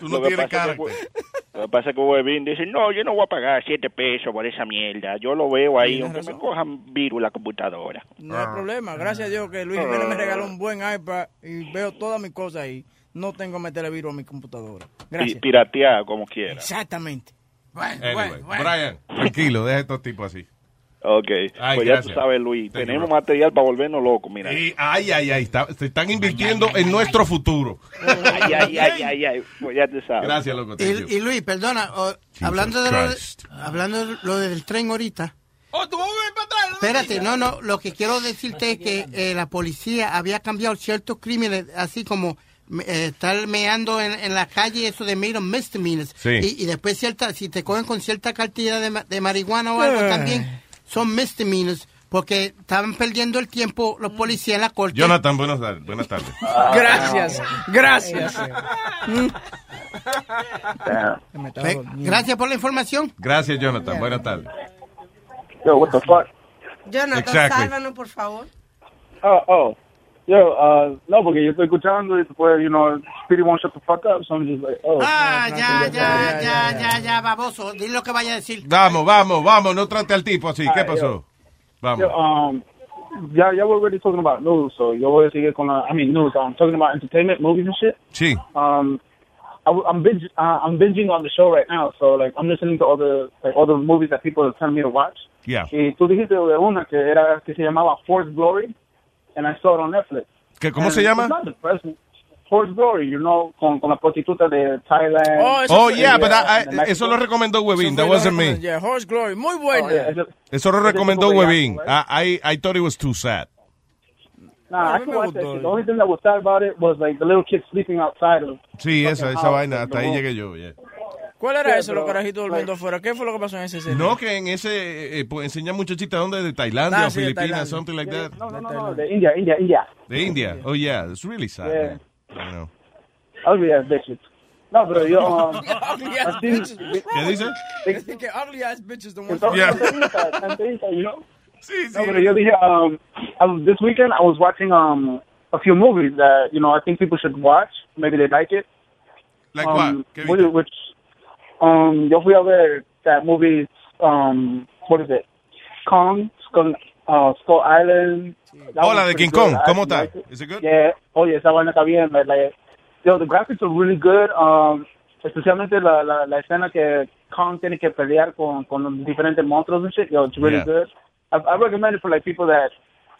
Tú no Lo que tienes pasa es que carácter. Lo que pasa es que Webin dice, no, yo no voy a pagar 7 pesos por esa mierda. Yo lo veo ahí, aunque razón. me cojan virus la computadora. No hay problema. Gracias a Dios que Luis Jiménez me regaló un buen iPad y veo todas mis cosas ahí. No tengo que meterle virus a mi computadora. Gracias. Piratear como quiera. Exactamente. Anyway, Brian, tranquilo, deja a estos tipos así. Ok, Ay, pues ya tú sabes, Luis, Thank tenemos material para volvernos locos, mira. Y, ay, ay, ay, está- se están invirtiendo en nuestro futuro. Ay, ay, ay, ay, ay, pues ya tú sabes. Gracias, loco. Y, y Luis, perdona, hablando de lo, de- hablando de lo del tren ahorita. Oh, tú vas a volver para atrás. ¿no? Espérate, no, no, lo que quiero decirte es que eh, la policía había cambiado ciertos crímenes, así como eh, estar meando en, en la calle, eso de made misdemeanors. Sí. Y, y después, cierta, si te cogen con cierta cantidad de, ma- de marihuana o algo Eh. también, son misdemeanors, porque estaban perdiendo el tiempo los policías en la corte. Jonathan, buenas tardes. Buenas tardes. Gracias. Gracias. Pues, gracias por la información. Gracias, Jonathan. Buenas tardes. Yo, what the fuck? Jonathan, Exactly. sálvanos, por favor. Oh, oh. Yo, uh, no, porque yo estoy escuchando y después, you know, Speedy won't shut the fuck up, so I'm just like, oh. Ah, ya, ya, ya, ya, ya, baboso. Dile lo que vaya a decir. Vamos, vamos, vamos. No trate al tipo así. ¿Qué Ay, pasó? Vamos. Yo, um, ya, ya we're already talking about news, so yo voy a seguir con la, I mean, news, I'm talking about entertainment, movies and shit. Sí. Um, I, am binge, uh, I'm binging on the show right now, so like I'm listening to all the like all the movies that people are telling me to watch. Yeah. Y tú dijiste de una que era que se llamaba Whore's Glory, and I saw it on Netflix. ¿Qué- ¿Cómo And se llama? it's not depressing. Horse Glory, you know, con, con la prostituta de Thailand. Oh, yeah, but I- eso lo recomendó Webin. That wasn't me. Yeah, Horse Glory, muy buena. Oh, yeah, Eso lo recomendó Webin. acto, I, I, I thought it was too sad. Nah, I can watch that shit. The only thing that was sad about it was like the little kid sleeping outside of. Sí, the esa, esa vaina. Hasta ahí llegué yo. yeah. ¿Cuál era Yeah, eso, los carajitos durmiendo afuera? ¿Qué fue lo que pasó en ese escena? No, que en ese, eh, pues enseñan muchachitas donde de Tailandia Ah, o sí, Filipinas, something like that. No, no, no, no, de India, India, India. De India. Oh, yeah, it's really sad. Yeah. man. I know. Ugly ass bitches. No, pero yo, um, Ugly ass I've seen- bitches. ¿Qué dice? Dice que ugly ass bitches the ones Yeah. you know? No, pero yo dije, um, I was, this weekend I was watching um a few movies that you know I think people should watch. Maybe they like it. Like um, what? ¿Qué which, which um yo fui a ver that movie um what is it? Kong, Skull, uh, Skull Island. That Oh, la de King good. Kong. I ¿Cómo está? it. Is it good? Yeah. Oye, esa vaina está bien. Like, like, yo, the graphics are really good. Um, especialmente la, la, la escena que Kong tiene que pelear con, con los diferentes monstruos and shit. Yo, it's really Yeah. good. I, I recommend it for like people that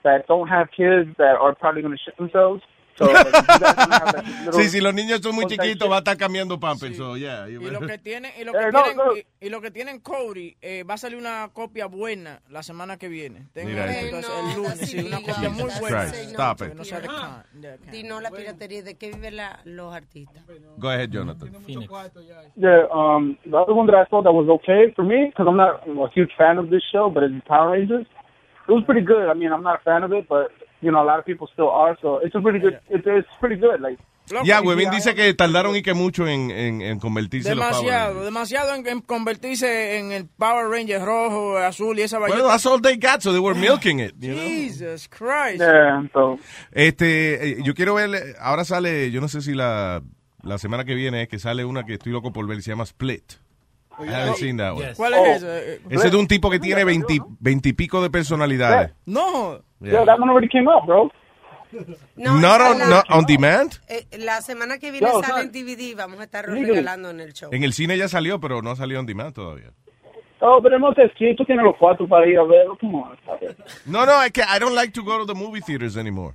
that don't have kids that are probably going to shit themselves. So, Sí, si los niños son muy chiquitos, va a estar cambiando pampers. So, yeah. Y lo que tienen, y lo Eh, que no, tienen, no. y, y lo que tienen Cody, eh, va a salir una copia buena la semana que viene. Tengo Mira eso. entonces, Ay, no, el lunes, sí, una copia muy buena. Christ, stop it. Que no sea de can- de can. Di no la piratería, ¿de qué viven la- los artistas? Go ahead, Jonathan. Yeah, um, the other one that I saw that was okay for me because I'm not a huge fan of this show, but it's Power Rangers. It was pretty good. I mean, I'm not a fan of it, but you know, a lot of people still are. So it's a pretty good. It's, it's pretty good. Like, Ya, Webin dice que tardaron y que mucho en, en, en convertirse en Demasiado, Rangers. demasiado en, en convertirse en el Power Ranger rojo, azul y esa vaina. Well, that's all they got, so they were milking it. You know? Jesus Christ. yeah, so Este, eh, yo quiero ver, ahora sale, yo no sé si la, la semana que viene es que sale una que estoy loco por ver, se llama Split. I haven't seen that one. ¿Cuál Oh. es esa? Eh, Ese es de un tipo que tiene 20, 20 y pico de personalidades. No. Yeah, that one already came out, bro. No, Not on, la- not on demand. eh, la semana que viene No, sale no. en DVD, vamos a estar regalando en el show. En el cine ya salió, pero no salió on demand todavía. Oh, pero no si tú tienes los cuatro para ir a verlo. It. No, no, es que I don't like to go to the movie theaters anymore.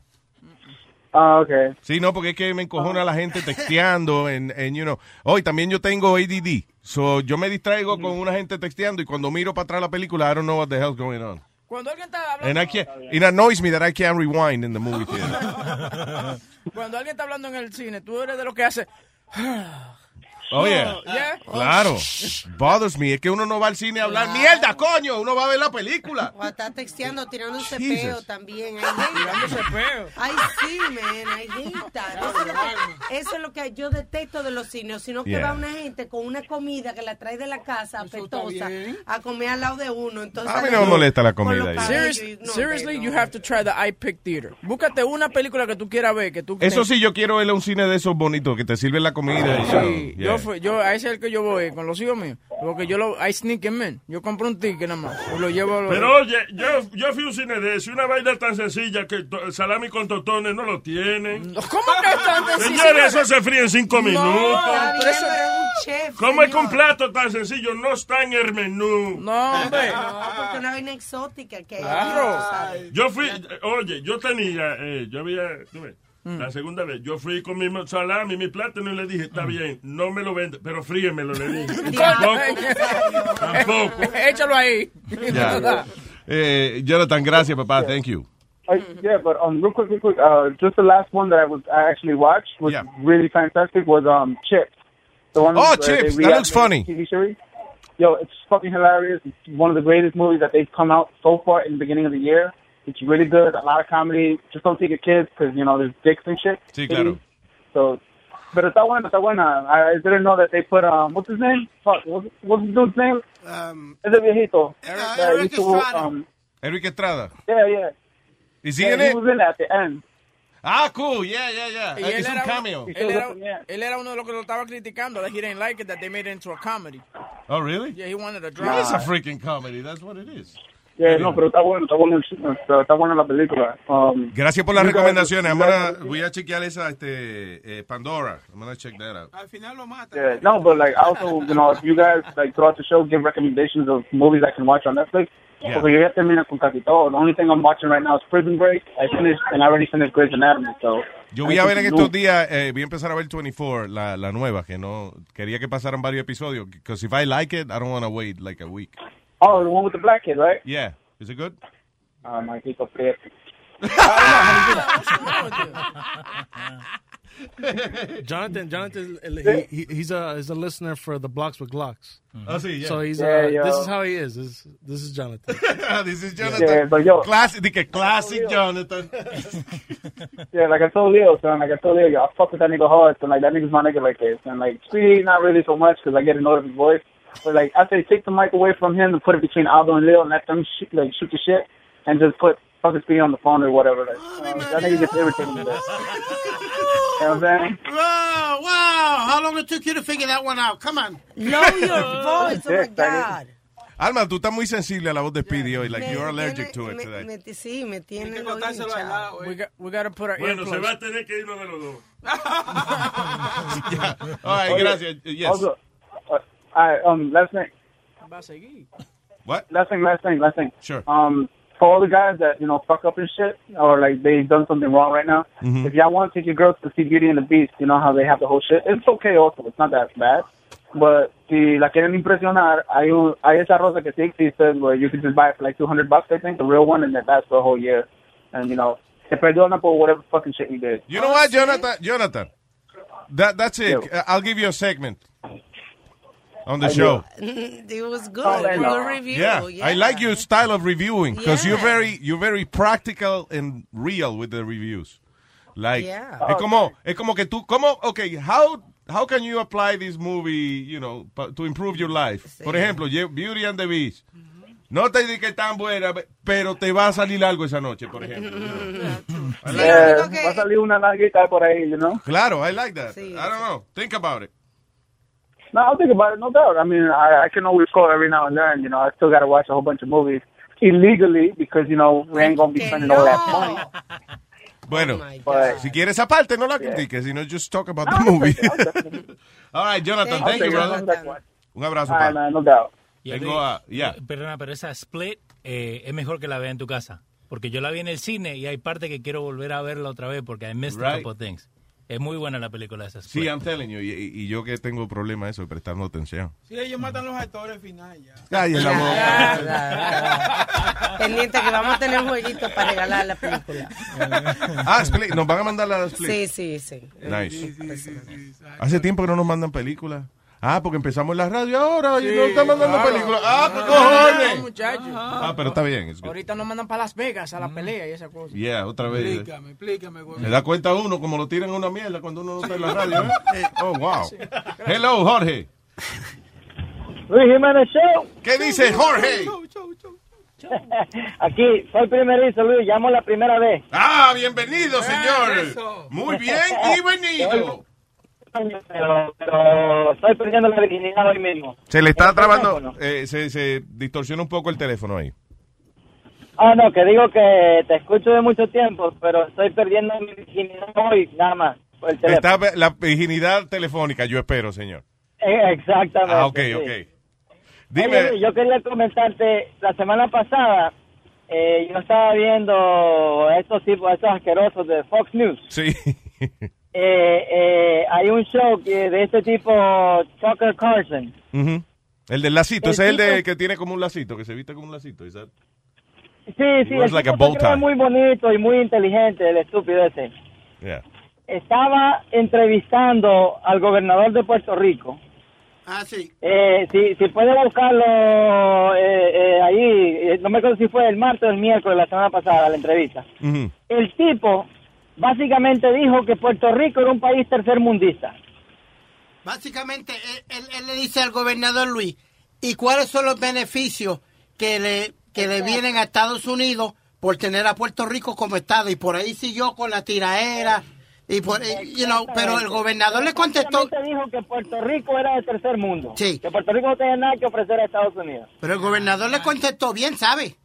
Ah, okay. Sí, no, porque es que me encojona la gente texteando en, en, you know. Hoy también yo tengo ADD. So, yo me distraigo con una gente texteando y cuando miro para atrás la película, I don't know what the hell's going on. Cuando alguien está hablando, And I can't, it annoys me that I can't rewind in the movie theater. cuando alguien está hablando en el cine, tú eres de lo que hace. Oh, yeah. Yeah. Claro. Bothers me. Es que uno no va al cine a hablar. ¡Mierda, coño! Uno va a ver la película. O está texteando, tirándose Jesus. peo también. Tirándose peo. Ay, sí, man, I hate that. Eso es, lo que, eso es lo que yo detesto de los cines, sino que Yeah. va una gente con una comida que la trae de la casa apetosa a comer al lado de uno. Entonces, A mí no me molesta la comida Serious- no, seriously, no. you have to try the iPick Theater. Búscate una película que tú quieras ver, que tú Eso sí, yo quiero ir a un cine de esos bonitos que te sirven la comida. y Sí, yo, fui, yo, a ese es el que yo voy con los hijos míos. Porque yo lo, I sneak him in. Yo compro un ticket nada más. lo llevo a los- Pero oye, yo, yo fui a un cine de eso, y una vaina tan sencilla que to- salami con totones no lo tienen. ¿Cómo que es tan sencillo? Señores, eso se fría en cinco minutos. Pero eso- chef. ¿Cómo es que un plato tan sencillo no está en el menú? No, hombre. No, porque una vaina exótica que Claro. Yo fui, oye, yo tenía, eh, yo había, tú ves, Mm. la segunda vez, yo fui con mi salami, mi plátano y le dije, está bien, no me lo vende, pero fríemelo, le dije. Tampoco, tampoco. Échalo ahí. Ya. Eh, Jonathan, gracias, papá. Thank you. Uh, yeah, but um, real quick, real quick. Uh, just the last one that I was I actually watched was Yeah. really fantastic. Was um Chips. The one Oh, Chips. That looks funny. TV series. Yo, it's fucking hilarious. It's one of the greatest movies that they've come out so far in the beginning of the year. It's really good. A lot of comedy. Just don't take your kids because you know there's dicks and shit. Sí, claro. So, but está buena, está buena. I didn't know that they put um what's his name? Fuck, what's, what's the dude's name? Um, Ese viejito. Erik- that Erik Estrada. um, Erik Estrada. yeah, yeah. Is he yeah, in he it? was in it at the end. Ah, cool. Yeah, yeah, yeah. Y Uh, él It's un era, cameo. uno, él, era, él era uno de los que lo estaba criticando. That he didn't like it, that they made it into a comedy. Oh, really? Yeah, he wanted a It drama. is a freaking comedy. That's what it is. Yeah, no, pero está bueno, está bueno, está, está buena la película. Um, Gracias por las recomendaciones. Gonna- voy a chequear esa este, eh, Pandora. I'm gonna check that out. Al final lo mata. Yeah, no, but like also, you know, if you guys like throughout the show give recommendations of movies I can watch on Netflix, Yeah. porque yo ya terminé con casi todo. The only thing I'm watching right now is Prison Break. I finished and I already finished Grey's Anatomy. So Yo voy a ver en estos días, eh, voy a empezar a ver 24, la, la nueva, que no quería que pasaran varios episodios. Because if I like it, I don't want to wait like a week. Oh, the one with the black kid, right? Yeah. Is it good? Ah, Marquito Prieto. Jonathan, Jonathan, he, he, he's a he's a listener for the Blocks with Glocks. Oh, sí, yeah. So he's Yeah, uh, yo. this is how he is. This this is Jonathan. this is Jonathan. Yeah, but yo- Classic, di que classic Jonathan. Yeah, like I told Leo, son, like I told Leo, yo, I fuck with that nigga hard, so like that nigga's my nigga like this. And like, Speedy, not really so much, because I get annoyed with his voice. But like, I say take the mic away from him and put it between Aldo and Lil, and let them shoot, like, shoot the shit and just put fucking speed on the phone or whatever. Like, uh, that nigga gets irritating me. There. You know what I'm saying? Wow, wow. How long it took you to figure that one out? Come on. Lower your voice. Oh my God. Alma, tú estás muy sensible a la voz de Speedy hoy. Like, Me you're tiene- allergic to it me- today. me- sí, me tiene lo hinchado. We got, we gotta put our Bueno, se earplugs. va a tener que ir uno de los dos. All right, Oh, gracias. Yes. Also, uh, I, um, last thing. Va a seguir. What? Last thing, last thing, last thing. Sure. Um, for all the guys that, you know, fuck up and shit, or like they've done something wrong right now, Mhm. if y'all want to take your girls to see Beauty and the Beast, you know how they have the whole shit, it's okay also, it's not that bad. But si la quieren impresionar, hay, un, hay esa rosa que sí existe where you can just buy it for like 200 bucks, I think, the real one, and that lasts for a whole year. And, you know, se perdona por whatever fucking shit you did. You know what, Jonathan? Jonathan, that that's it. Uh, I'll give you a segment on the I show. It was good. Oh, Good no. review. Yeah, I like your style of reviewing because you're Yeah. very you're very practical and real with the reviews. Like Yeah. es como es como que tú como okay, how how can you apply this movie, you know, to improve your life? Por ejemplo, Beauty and the Beast. No te digo que tan buena, pero te va a salir algo esa noche, por ejemplo. Eh, va a salir una larguita por ahí, you know? Claro, I like that. I don't know. Think about it. No, I'll think about it, no doubt. I mean, I, I can always call every now and then. You know, I still got to watch a whole bunch of movies illegally because, you know, we ain't going to be spending all that money. Bueno, But- si quieres esa parte, no la critiques, sino just talk about the movie. All right, Jonathan, thank you, brother. Un abrazo, right, man, no doubt. Tengo a... Yeah. Perdona, pero esa Split eh, es mejor que la vea en tu casa. Porque yo la vi en el cine y hay parte que quiero volver a verla otra vez porque I missed a Right. couple of things. Es muy buena la película esa. Sí, I'm telling you. Y, y yo que tengo problema eso, prestando atención. Sí, ellos matan los actores al final ya. Cállate la boca. Pendiente que vamos a tener un jueguito para regalar la película. Ah, Split. Nos van a mandar la Split. Sí, sí, sí. Nice. Hace tiempo que no nos mandan películas. Ah, porque empezamos la radio ahora y nos están mandando claro. películas. Ah, pues No, cojones. muchachos. Ah, pero está bien. Ahorita nos mandan para Las Vegas a la pelea y esa cosa. Yeah, otra vez. Explícame, explícame, güey. Se da cuenta uno como lo tiran a una mierda cuando uno no está en la radio. ¿eh? Oh, wow. Hello, Jorge. Luis Jiménez Show. ¿Qué dice Jorge? Aquí, soy primerizo, Luis, llamo la primera vez. Ah, bienvenido, señor. Muy bien y venido. Pero, pero estoy perdiendo la virginidad hoy mismo. Se le está ¿El trabando, eh, se, se distorsiona un poco el teléfono ahí. Ah, no, que digo que te escucho de mucho tiempo, pero estoy perdiendo mi virginidad hoy, nada más, por el teléfono. Está la virginidad telefónica, yo espero, señor. Eh, Exactamente. Ah, ok, sí. ok. Dime. Yo quería comentarte, la semana pasada eh, yo estaba viendo estos tipos, estos asquerosos de Fox News. Sí. Eh, eh, hay un show que de este tipo, Tucker Carlson. El del lacito, El ese es el de que tiene como un lacito, que se viste como un lacito. ¿is that- Sí, sí, el like tipo tie. muy bonito y muy inteligente, el estúpido ese. Yeah. Estaba entrevistando al gobernador de Puerto Rico. Ah, sí. Eh, si, si puede buscarlo eh, eh, ahí, eh, no me acuerdo si fue el martes o el miércoles de la semana pasada, la entrevista. Ujú. El tipo básicamente dijo que Puerto Rico era un país tercermundista. Básicamente, él, él- él le dice al gobernador Luis, ¿y cuáles son los beneficios que le, que le vienen a Estados Unidos por tener a Puerto Rico como Estado? Y por ahí siguió con la tiraera. Y por, y- you know, pero el gobernador le contestó, dijo que Puerto Rico era de tercer mundo. Sí. Que Puerto Rico no tenía nada que ofrecer a Estados Unidos. pero el gobernador le contestó bien, ¿sabe?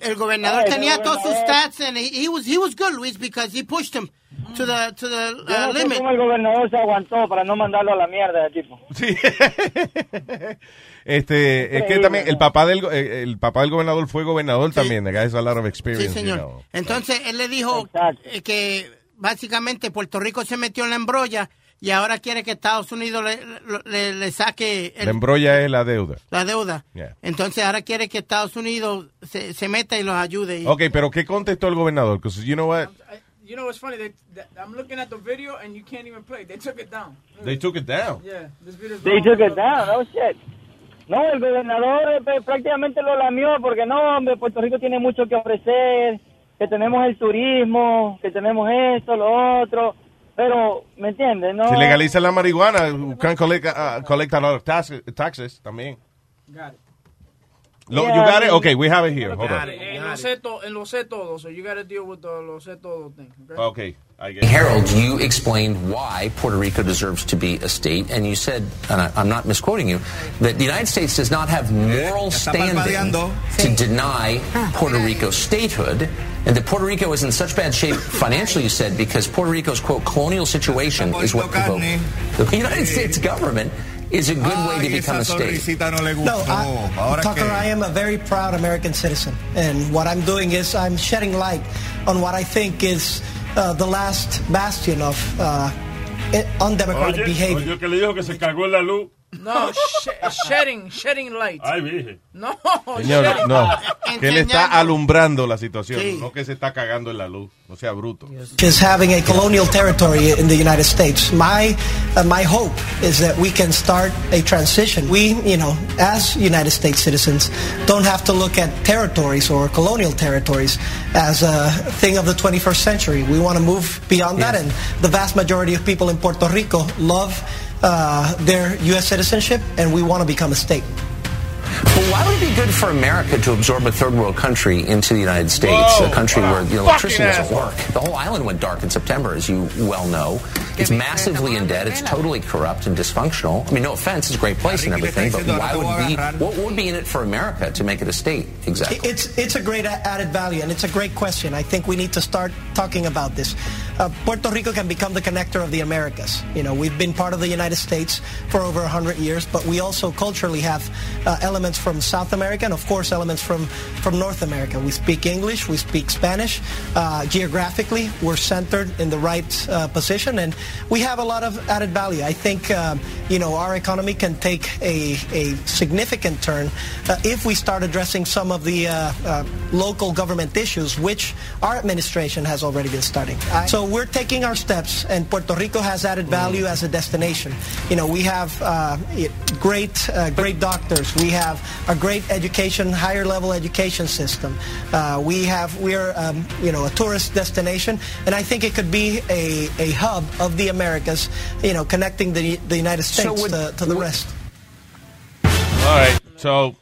El gobernador Ay, tenía todos sus gobernador. stats and he, he was he was good, Luis, because he pushed him to the to the Yo uh, no sé limit. cómo el gobernador se aguantó para no mandarlo a la mierda ese tipo. Sí. Este, es que también el ¿no? papá del el papá del gobernador fue gobernador también. The guy has a lot of Sí, experience. señor. you know. Entonces él le dijo eh, que básicamente Puerto Rico se metió en la embrolla y ahora quiere que Estados Unidos le, le, le saque el- La embrolla es la deuda. la deuda. Yeah. Entonces ahora quiere que Estados Unidos se, se meta y los ayude. Y- Ok, pero ¿qué contestó el gobernador? Because you know what? You know what's funny? They, that, I'm looking at the video and you can't even play. They took it down. They took it down. Yeah, this video's They took it down, no shit. No, el gobernador eh, pues, prácticamente lo lamió porque no, hombre, Puerto Rico tiene mucho que ofrecer, que tenemos el turismo, que tenemos esto, lo otro, pero, ¿me entiendes? No, Si legaliza la marihuana, you can collect, uh, collect a lot of taxes, taxes también. Got it. Lo, Yeah, you got I it? Okay, we have it here. Hold on. it. En lo sé to- lo sé todo, so you gotta deal with the lo sé todo thing. Okay? Okay, I get. Harold, you explained why Puerto Rico deserves to be a state, and you said, and I, I'm not misquoting you, that the United States does not have moral standing to deny Puerto Rico statehood, and that Puerto Rico is in such bad shape financially, you said, because Puerto Rico's, quote, colonial situation is what provoked the United States government is a good way to become a state. No, I, Tucker, I am a very proud American citizen, and what I'm doing is I'm shedding light on what I think is uh, the last bastion of uh, undemocratic Oye, behavior. oye, que le dijo que se cagó en la luz. No, sh- shedding, shedding light. Ay, virgen. No, Señor, shedding- no. Que él está alumbrando la situación, Sí. no que se está cagando en la luz. No sea bruto. is having a colonial territory in the United States. My uh, my hope is that we can start a transition. We, you know, as United States citizens, don't have to look at territories or colonial territories as a thing of the 21st century. We want to move beyond that, and the vast majority of people in Puerto Rico love uh, their U.S. citizenship, and we want to become a state. But why would it be good for America to absorb a third world country into the United States, Whoa. a country where the Fucking electricity doesn't asshole. work? The whole island went dark in September, as you well know. It's massively in debt. It's totally corrupt and dysfunctional. I mean, no offense, it's a great place and everything, but why would be? What would be in it for America to make it a state? Exactly. It's it's a great added value, and it's a great question. I think we need to start talking about this. Uh, Puerto Rico can become the connector of the Americas. You know, we've been part of the United States for over 100 years, but we also culturally have uh, elements from South America and, of course, elements from, from North America. We speak English, we speak Spanish. Uh, geographically, we're centered in the right uh, position, and we have a lot of added value. I think, um, you know, our economy can take a, a significant turn uh, if we start addressing some of the uh, uh, local government issues, which our administration has already been starting. so we're taking our steps, and Puerto Rico has added value as a destination. You know, we have uh, great, uh, great doctors. We have a great education, higher level education system. Uh, we have, we're, um, you know, a tourist destination, and I think it could be a, a hub of the Americas, you know, connecting the, the United So States would- to, to the rest. All right, so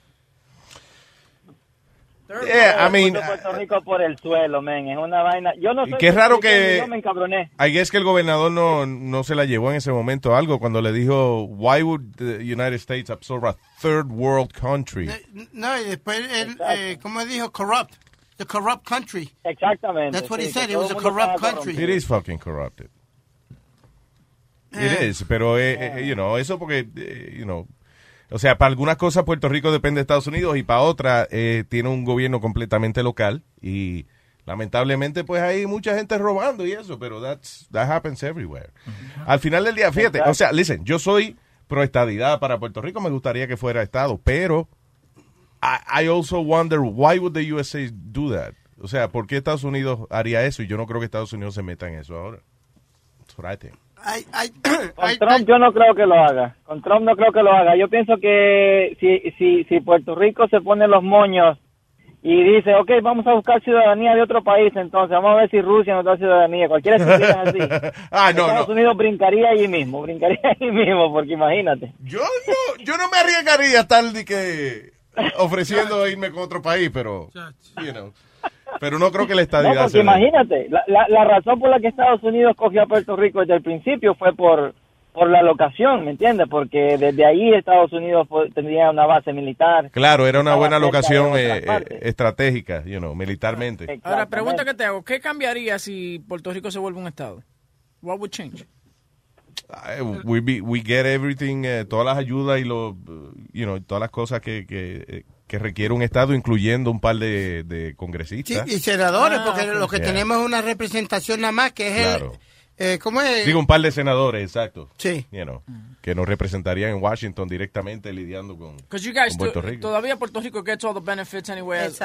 Yeah, I mean, Puerto Rico por el suelo, men. Es una vaina. Yo no Y soy qué raro que- Yo me encabroné. I guess que el gobernador no, no se la llevó en ese momento algo cuando le dijo, why would the United States absorb a third world country? No, y después él, eh, ¿cómo dijo? Corrupt. The corrupt country. Exactamente. That's what he sí, said. que It was a corrupt country. It is fucking corrupted. It is, pero, eh, eh, you know, eso porque, eh, you know, o sea, para algunas cosas Puerto Rico depende de Estados Unidos y para otras eh, tiene un gobierno completamente local y lamentablemente pues hay mucha gente robando y eso, pero that's, that happens everywhere. Al final del día, fíjate, o sea, listen, yo soy pro estadidad para Puerto Rico, me gustaría que fuera estado, pero I, I also wonder why would the USA do that? O sea, ¿por qué Estados Unidos haría eso? Y yo no creo que Estados Unidos se meta en eso ahora. That's what I think. Con Trump yo no creo que lo haga. Con Trump no creo que lo haga. Yo pienso que si, si, si Puerto Rico se pone los moños y dice, ok, vamos a buscar ciudadanía de otro país, entonces vamos a ver si Rusia nos da ciudadanía. Cualquiera estupidez así. Ah, no, Estados no. Unidos brincaría allí mismo, brincaría allí mismo, porque imagínate. Yo no, yo no me arriesgaría tal de que ofreciendo irme con otro país, pero, you know, pero no creo que la No, estadidad porque sea- imagínate, la, la, la razón por la que Estados Unidos cogió a Puerto Rico desde el principio fue por por la locación, ¿me entiendes? Porque desde ahí Estados Unidos fue- tendría una base militar. Claro, era una buena locación eh, eh, estratégica, you know, militarmente. Ahora, pregunta que te hago, ¿qué cambiaría si Puerto Rico se vuelve un estado? What would change? We, be- we get everything, eh, todas las ayudas y los, you know, todas las cosas que, que, eh, que requiere un Estado, incluyendo un par de, de Sí, congresistas. y senadores, Ah, porque lo que Yeah. tenemos es una representación nada más, que es Claro. el... eh, ¿Cómo es? Digo, un par de senadores, exacto. Sí. You know, que nos representarían en Washington directamente lidiando con, Because you guys, con Puerto to- Rico. todavía Puerto Rico gets all the benefits anyway. as-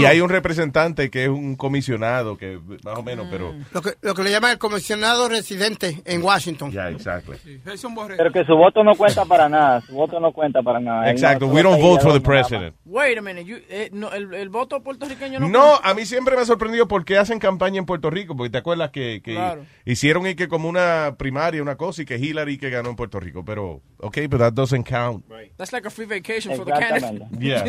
Y, hay un representante que es un comisionado, que más o menos, pero... Lo que, lo que le llaman el comisionado residente en Washington. Ya, exacto. Pero que su voto no cuenta para nada, su voto no cuenta para nada. Exacto, no- we don't vote for the president. Wait a minute, you- eh, no, el, el voto puertorriqueño no No, a mí siempre me ha sorprendido por qué hacen campaña en Puerto Rico, porque te acuerdas que, que Claro. hicieron y que como una primaria, una cosa, y que Hillary que ganó en Puerto Rico, pero, ok, but that doesn't count. That's like a free vacation for the candidate. Yeah,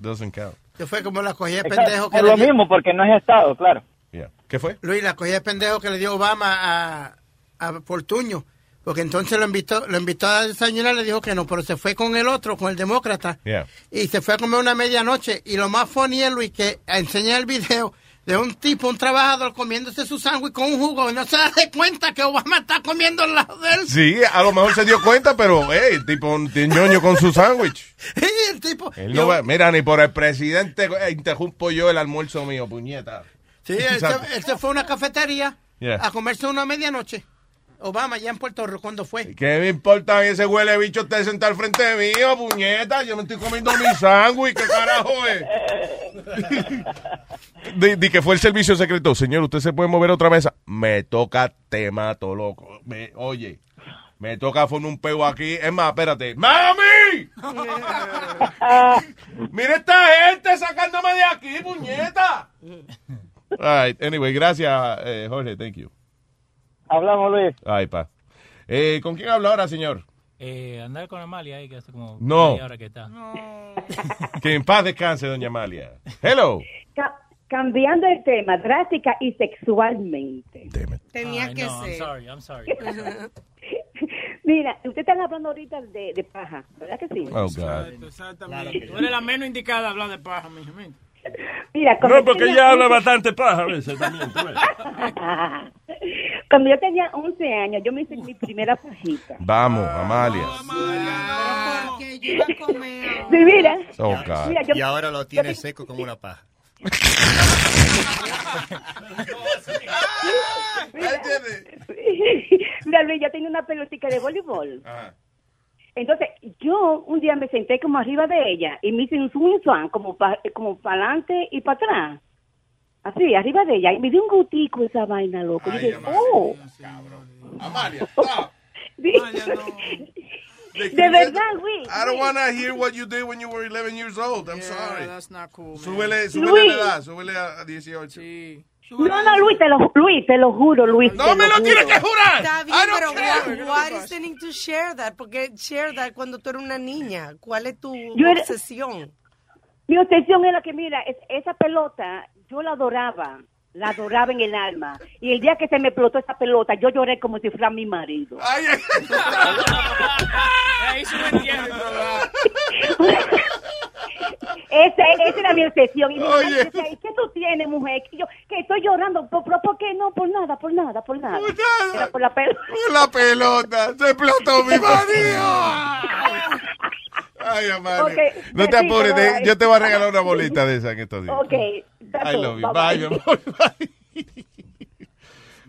doesn't count. Que fue como la cogida de pendejo que Es lo dio- mismo, porque no es Estado, claro. Yeah. ¿Qué fue? Luis, la cogida de pendejo que le dio Obama a, a Portuño. Porque entonces lo invitó, lo invitó a desayunar, le dijo que no, pero se fue con el otro, con el demócrata. Yeah. Y se fue a comer una medianoche. Y lo más funny es, Luis, que enseña el video de un tipo, un trabajador, comiéndose su sándwich con un jugo. Y no se da de cuenta que Obama está comiendo al lado de él. Sí, a lo mejor se dio cuenta, pero, hey, el tipo un ñoño con su sándwich. El tipo... Él no va- mira, ni por el presidente eh, interrumpo yo el almuerzo mío, puñeta. Sí, él se, él se fue a una cafetería Yeah. a comerse una medianoche. Obama, ya en Puerto Rico, cuando fue? ¿Qué me importa ese huele bicho sentado al frente mío, puñeta? Yo me estoy comiendo mi sándwich, ¿qué carajo es? Di, di que fue el servicio secreto. Señor, ¿usted se puede mover a otra mesa? Me toca, te mato, loco. Me- oye, me toca poner un pego aquí. Es más, espérate. ¡Mami! ¡Mira esta gente sacándome de aquí, puñeta! All right, anyway, gracias, eh, Jorge, thank you. Hablamos, Luis. Ay, pa. Eh, ¿Con quién habla ahora, señor? Eh, andar con Amalia ahí, que hace como No. que está. Que en paz descanse, doña Amalia. Hello. Ca- cambiando el tema, drástica y sexualmente. Tenía Ay, que no, I'm ser. sorry, I'm sorry. Mira, ustedes están hablando ahorita de, de paja, ¿verdad que sí? Oh, God. Tú eres la menos indicada a hablar de paja, mi gente. Mira, No, porque tenía ella habla 11 bastante paja a veces también. Cuando yo tenía 11 años, yo me hice mi primera pajita. Vamos, Amalia. Porque yo iba a comer. Sí, mira. Oh, God. Mira, yo- Y ahora lo tiene seco como una paja. Mira, Luis, yo tenía una pelotica de voleibol. Entonces, yo un día me senté como arriba de ella y me hice un swing swan, como para como para adelante y para atrás. Así, arriba de ella. Y me dio un gustico esa vaina, loco. Y dije, oh. Amalia, De verdad, Luis. I don't want to hear what you did when you were 11 years old. I'm sorry. That's not cool, man. Súbele, súbele Luis. la edad, súbele a a 18. No, no, Luis, te lo, Luis, te lo juro, Luis. No me lo juro. tienes que jurar. Está bien, don't pero care. why, why is the need to share that? Porque share that cuando tú eres una niña. ¿Cuál es tu Yo era- obsesión? Mi obsesión era que, mira, es- esa pelota, yo la adoraba, la adoraba en el alma. Y el día que se me explotó esa pelota, yo lloré como si fuera mi marido. Ay, ay. Ahí se me entiende, Esa, esa era mi obsesión. Y mi mamá Oye. me decía, ¿y qué tú tienes, mujer? Y yo, que estoy llorando. ¿Por, por, por qué? No, por nada, por nada, por nada. Era por la pelota. La pelota, se explotó mi marido. Ay, Amalia. Ok, no te apures, te- bye. yo te voy a regalar una bolita de esa en estos días. Ok. that's I all. love you. Bye, mi amor. Bye.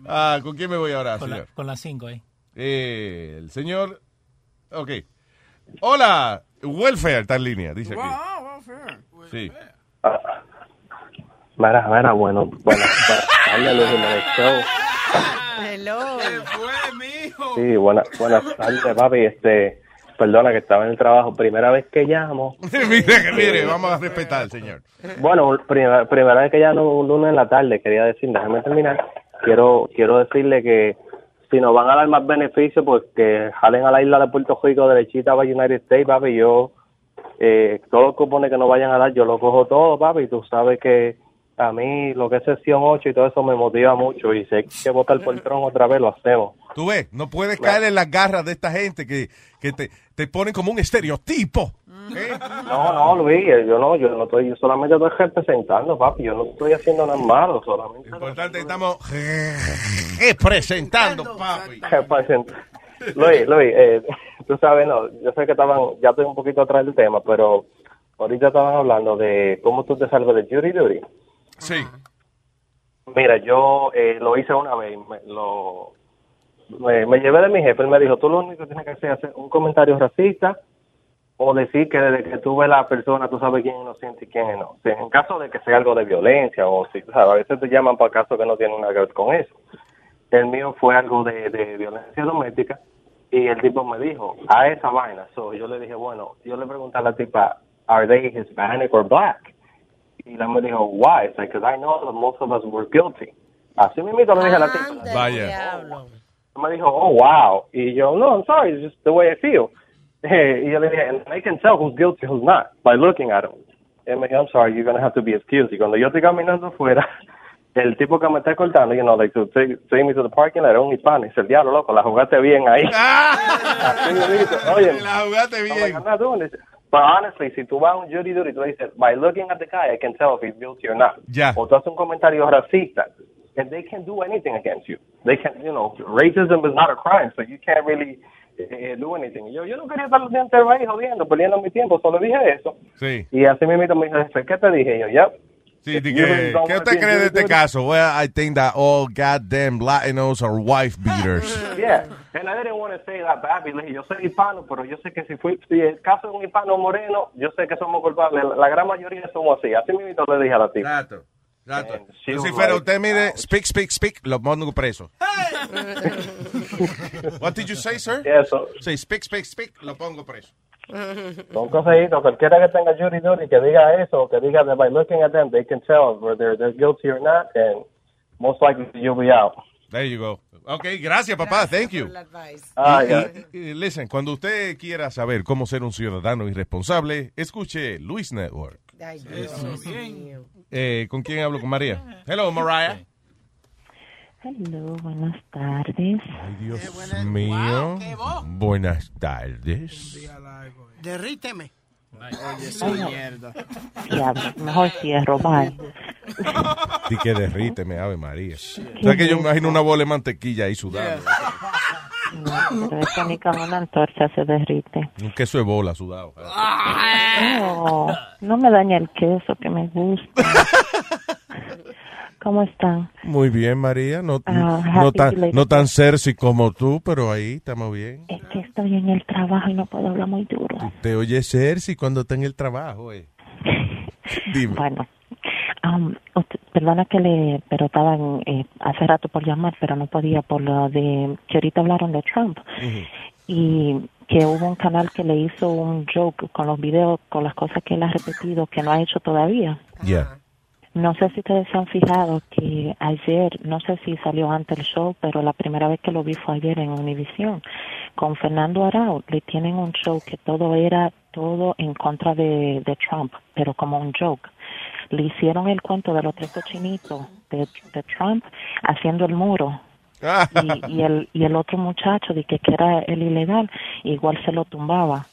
Ah, ¿con quién me voy ahora, Con, la- señor? con las cinco ahí. Eh, el señor. Ok. Hola, Welfare está en línea, dice aquí. Sí. Mira, mira, bueno, bueno, tardes, Luis Jiménez Show. Hello. Sí, buena, buenas tardes, papi. Este, perdona que estaba en el trabajo. Primera vez que llamo. mire, que mire, vamos a respetar, señor. Bueno, primera, primera vez que llamo un lunes en la tarde, quería decir, déjame terminar. Quiero, quiero decirle que si nos van a dar más beneficios, pues que jalen a la isla de Puerto Rico derechita para United States, papi. Yo, eh, todos los cupones que nos vayan a dar, yo lo cojo todo, papi. Tú sabes que a mí lo que es sesión 8 y todo eso me motiva mucho y sé que votar por Trump otra vez lo hacemos. Tú ves, no puedes caer en las garras de esta gente que, que te, te ponen como un estereotipo. No, no, Luis, yo no, yo no estoy, yo solamente estoy representando, papi. Yo no estoy haciendo nada malo, solamente. Importante, estamos representando, papi. Luis, Luis, eh, tú sabes, no, yo sé que estaban, ya estoy un poquito atrás del tema, pero ahorita estaban hablando de cómo tú te salves de jury duty. Sí. Mira, yo eh, lo hice una vez, me, lo, me, llevé de mi jefe, él me dijo, tú lo único que tienes que hacer es hacer un comentario racista o decir que desde que tú ves la persona tú sabes quién es inocente y quién es no. Si en caso de que sea algo de violencia o si, tú sabes, a veces te llaman para casos que no tienen nada que ver con eso. El mío fue algo de, de violencia doméstica y el tipo me dijo, a esa vaina. So, yo le dije, bueno, yo le pregunté a la tipa, ¿are they Hispanic or black? Y la me dijo, why? It's like, because I know that most of us were guilty. Así mismo le dije a la tipa. Vaya. Me dijo, oh, wow. Y yo, no, I'm sorry, it's just the way I feel. Y yo le dije, and I can tell who's guilty, who's not, by looking at him. Y me dijo, I'm sorry, you're going to have to be excused. Y cuando yo estoy caminando afuera, el tipo que me está cortando, you know, like, to take, take me to the parking lot, era un hispano. Y dice, el diablo, loco, la jugaste bien ahí. Así me dice, oye, La jugaste bien. But honestly, si tú vas a un jury duty, tú le dices, by looking at the guy, I can tell if he's guilty or not. Ya. O tú haces un comentario racista, and they can do anything against you. They can, you know, racism is not a crime, so you can't really eh, do anything. Yo, yo no quería estar entero ahí jodiendo, perdiendo mi tiempo, solo dije eso. Sí. Y así mismo me jefe, ¿qué te dije? Y yo, yep. Sí, You que- ¿Qué usted cree de este caso? Well, I think that all goddamn Latinos are wife beaters. Yeah, and I didn't want to say that le dije, yo soy hispano, pero yo sé que si fui, si el caso de un hispano moreno, yo sé que somos culpables, la, gran mayoría somos así, así mismo le dije a la tipa. Exacto, exacto. Si fuera usted, mire, speak, speak, speak, lo pongo preso. What did you say, sir? Eso. Say, speak, speak, speak, lo pongo preso. Son consejitos, cualquiera que tenga jury duty que diga eso, que diga that by looking at them, they can tell whether they're guilty or not, and most likely you'll be out. There you go. Ok, gracias, papá. Thank you. Ah, Y- ya. y- y- listen, cuando usted quiera saber cómo ser un ciudadano irresponsable, escuche Luis Network. Eh, ¿Con quién hablo? ¿Con María? Hello, Mariah. Hello, buenas tardes. Ay, Dios mío. Buenas tardes. Derríteme. Oye, esa Oiga. mierda. Diablo, mejor si es robar. Y que derríteme, Ave María. O sea que yo me imagino una bola de mantequilla ahí sudando. No, pero esto ni con una antorcha se derrite. Un queso de bola sudado. No, no me daña el queso que me gusta. ¿Cómo están? Muy bien, María. No, Ah, no, tan, no tan Cersei como tú, pero ahí estamos bien. Es que estoy en el trabajo y no puedo hablar muy duro. Te oye Cersei cuando está en el trabajo, eh. Dime. Bueno, um, usted- perdona que le, pero estaba en, eh, hace rato por llamar, pero no podía por lo de que ahorita hablaron de Trump y que hubo un canal que le hizo un joke con los videos, con las cosas que él ha repetido que no ha hecho todavía. Yeah. No sé si ustedes se han fijado que ayer, no sé si salió antes el show, pero la primera vez que lo vi fue ayer en Univision. Con Fernando Arau le tienen un show que todo era todo en contra de, de Trump, pero como un joke. Le hicieron el cuento de los tres cochinitos de, de Trump haciendo el muro. Y, y el y el otro muchacho de que, que era el ilegal, igual se lo tumbaba.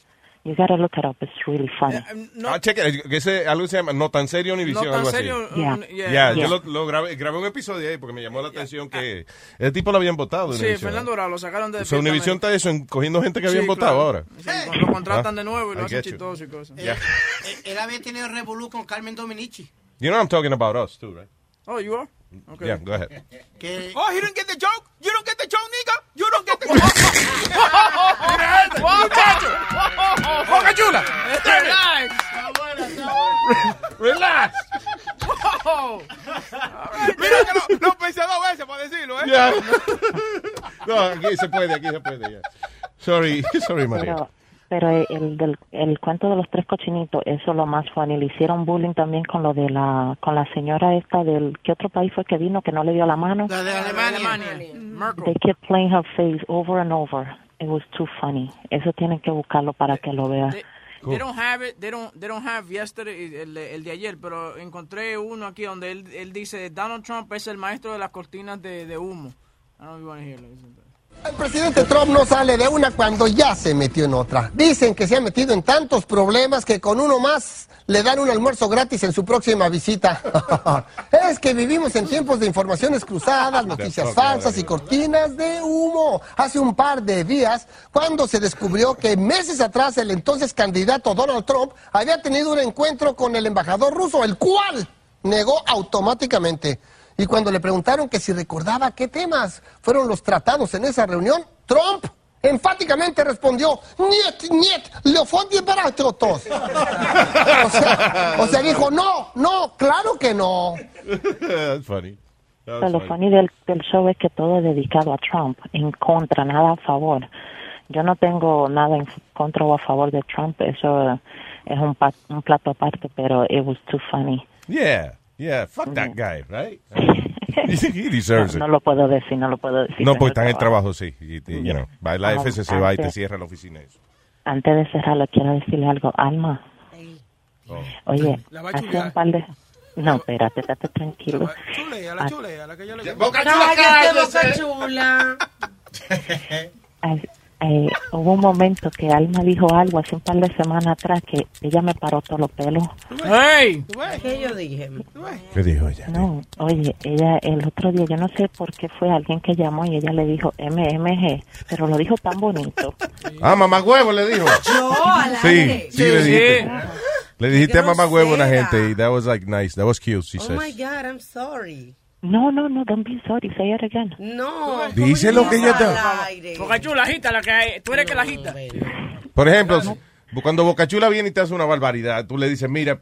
You gotta look it up, it's really funny. Ah, cheque, que ese, algo se llama No tan serio Univision, No tan algo serio, así. Yeah. Ya, yeah. yo Yeah. lo, lo grabé, grabé un episodio ahí porque me llamó la atención que el tipo lo habían votado Sí, Univision. Fernando Bravo, lo sacaron de O sea, Univision está eso, en- cogiendo gente que habían Sí, votado claro. ahora. Sí, lo contratan Ah, de nuevo y lo I hacen chistoso y cosas. Yeah. Eh, Él había tenido revolú con Carmen Dominici. You know I'm talking about us too, right? Oh, you are? Okay. Yeah, go ahead. Que Oh, he didn't get the joke? You don't get the joke, nigga? You don't get the joke. Mira este, muchacho. Boca chula. Relax. Relax. Mira que lo, lo pensé dos veces para decirlo, ¿eh? Yeah. No, aquí se puede, aquí se puede. yeah. Sorry, sorry, María. Pero, el, del, el cuento de los tres cochinitos, eso es lo más funny. Le hicieron bullying también con lo de la, con la señora esta del, ¿qué otro país fue que vino que no le dio la mano? La de Alemania. Merkel. They kept playing her face over and over. It was too funny. Eso tienen que buscarlo para que lo vean. They don't have it, they don't, they don't have yesterday, el, de- el de ayer, pero encontré uno aquí donde él, él dice, Donald Trump es el maestro de las cortinas de, de humo. I don't know if you want to hear it. El presidente Trump no sale de una cuando ya se metió en otra. Dicen que se ha metido en tantos problemas que con uno más le dan un almuerzo gratis en su próxima visita. es que vivimos en tiempos de informaciones cruzadas, noticias falsas y cortinas de humo. Hace un par de días, cuando se descubrió que meses atrás el entonces candidato Donald Trump había tenido un encuentro con el embajador ruso, el cual negó automáticamente. Y cuando le preguntaron que si recordaba qué temas fueron los tratados en esa reunión, Trump enfáticamente respondió, niet, niet, leofodie baratos. O sea, o sea, dijo, no, no, claro que no. That's funny. Lo funny. funny del, del show es que todo es dedicado a Trump, en contra, nada a favor. Yo no tengo nada en contra o a favor de Trump, eso es un, pa- un plato aparte, pero it was too funny. Yeah, yeah, fuck that guy, right? He deserves no, it. no lo puedo decir, no lo puedo decir. No, pues está en el trabajo. sí. Y, y, you know, va a la Ah, FCC, va y te antes- cierra la oficina. Eso. Antes de cerrarlo, quiero decirle algo. Alma, Oh. oye, La va a hace un par de... No, espérate, estate tranquilo. Chulea, la Ah. chulea, la que yo le Boca chula, cállate, boca chula. Eh, hubo un momento que Alma dijo algo hace un par de semanas atrás que ella me paró todos los pelos. ¡Hey! ¿Qué yo dije? ¿Qué dijo ella? No, oye, ella el otro día, yo no sé por qué fue alguien que llamó y ella le dijo MMG, pero lo dijo tan bonito. Ah, mamá huevo le dijo. Yo, al Sí, aire. sí, le dijiste. Sí. Le dijiste a mamá huevo a una gente y that was like nice. That was cute, she Oh says. my God, I'm sorry. No, no, no, don't be sorry, say it again. No. Dice lo que ella está. está. Boca chula, agita la que hay. Tú eres que la agita. Por ejemplo, cuando Bocachula viene y te hace una barbaridad, tú le dices, mira,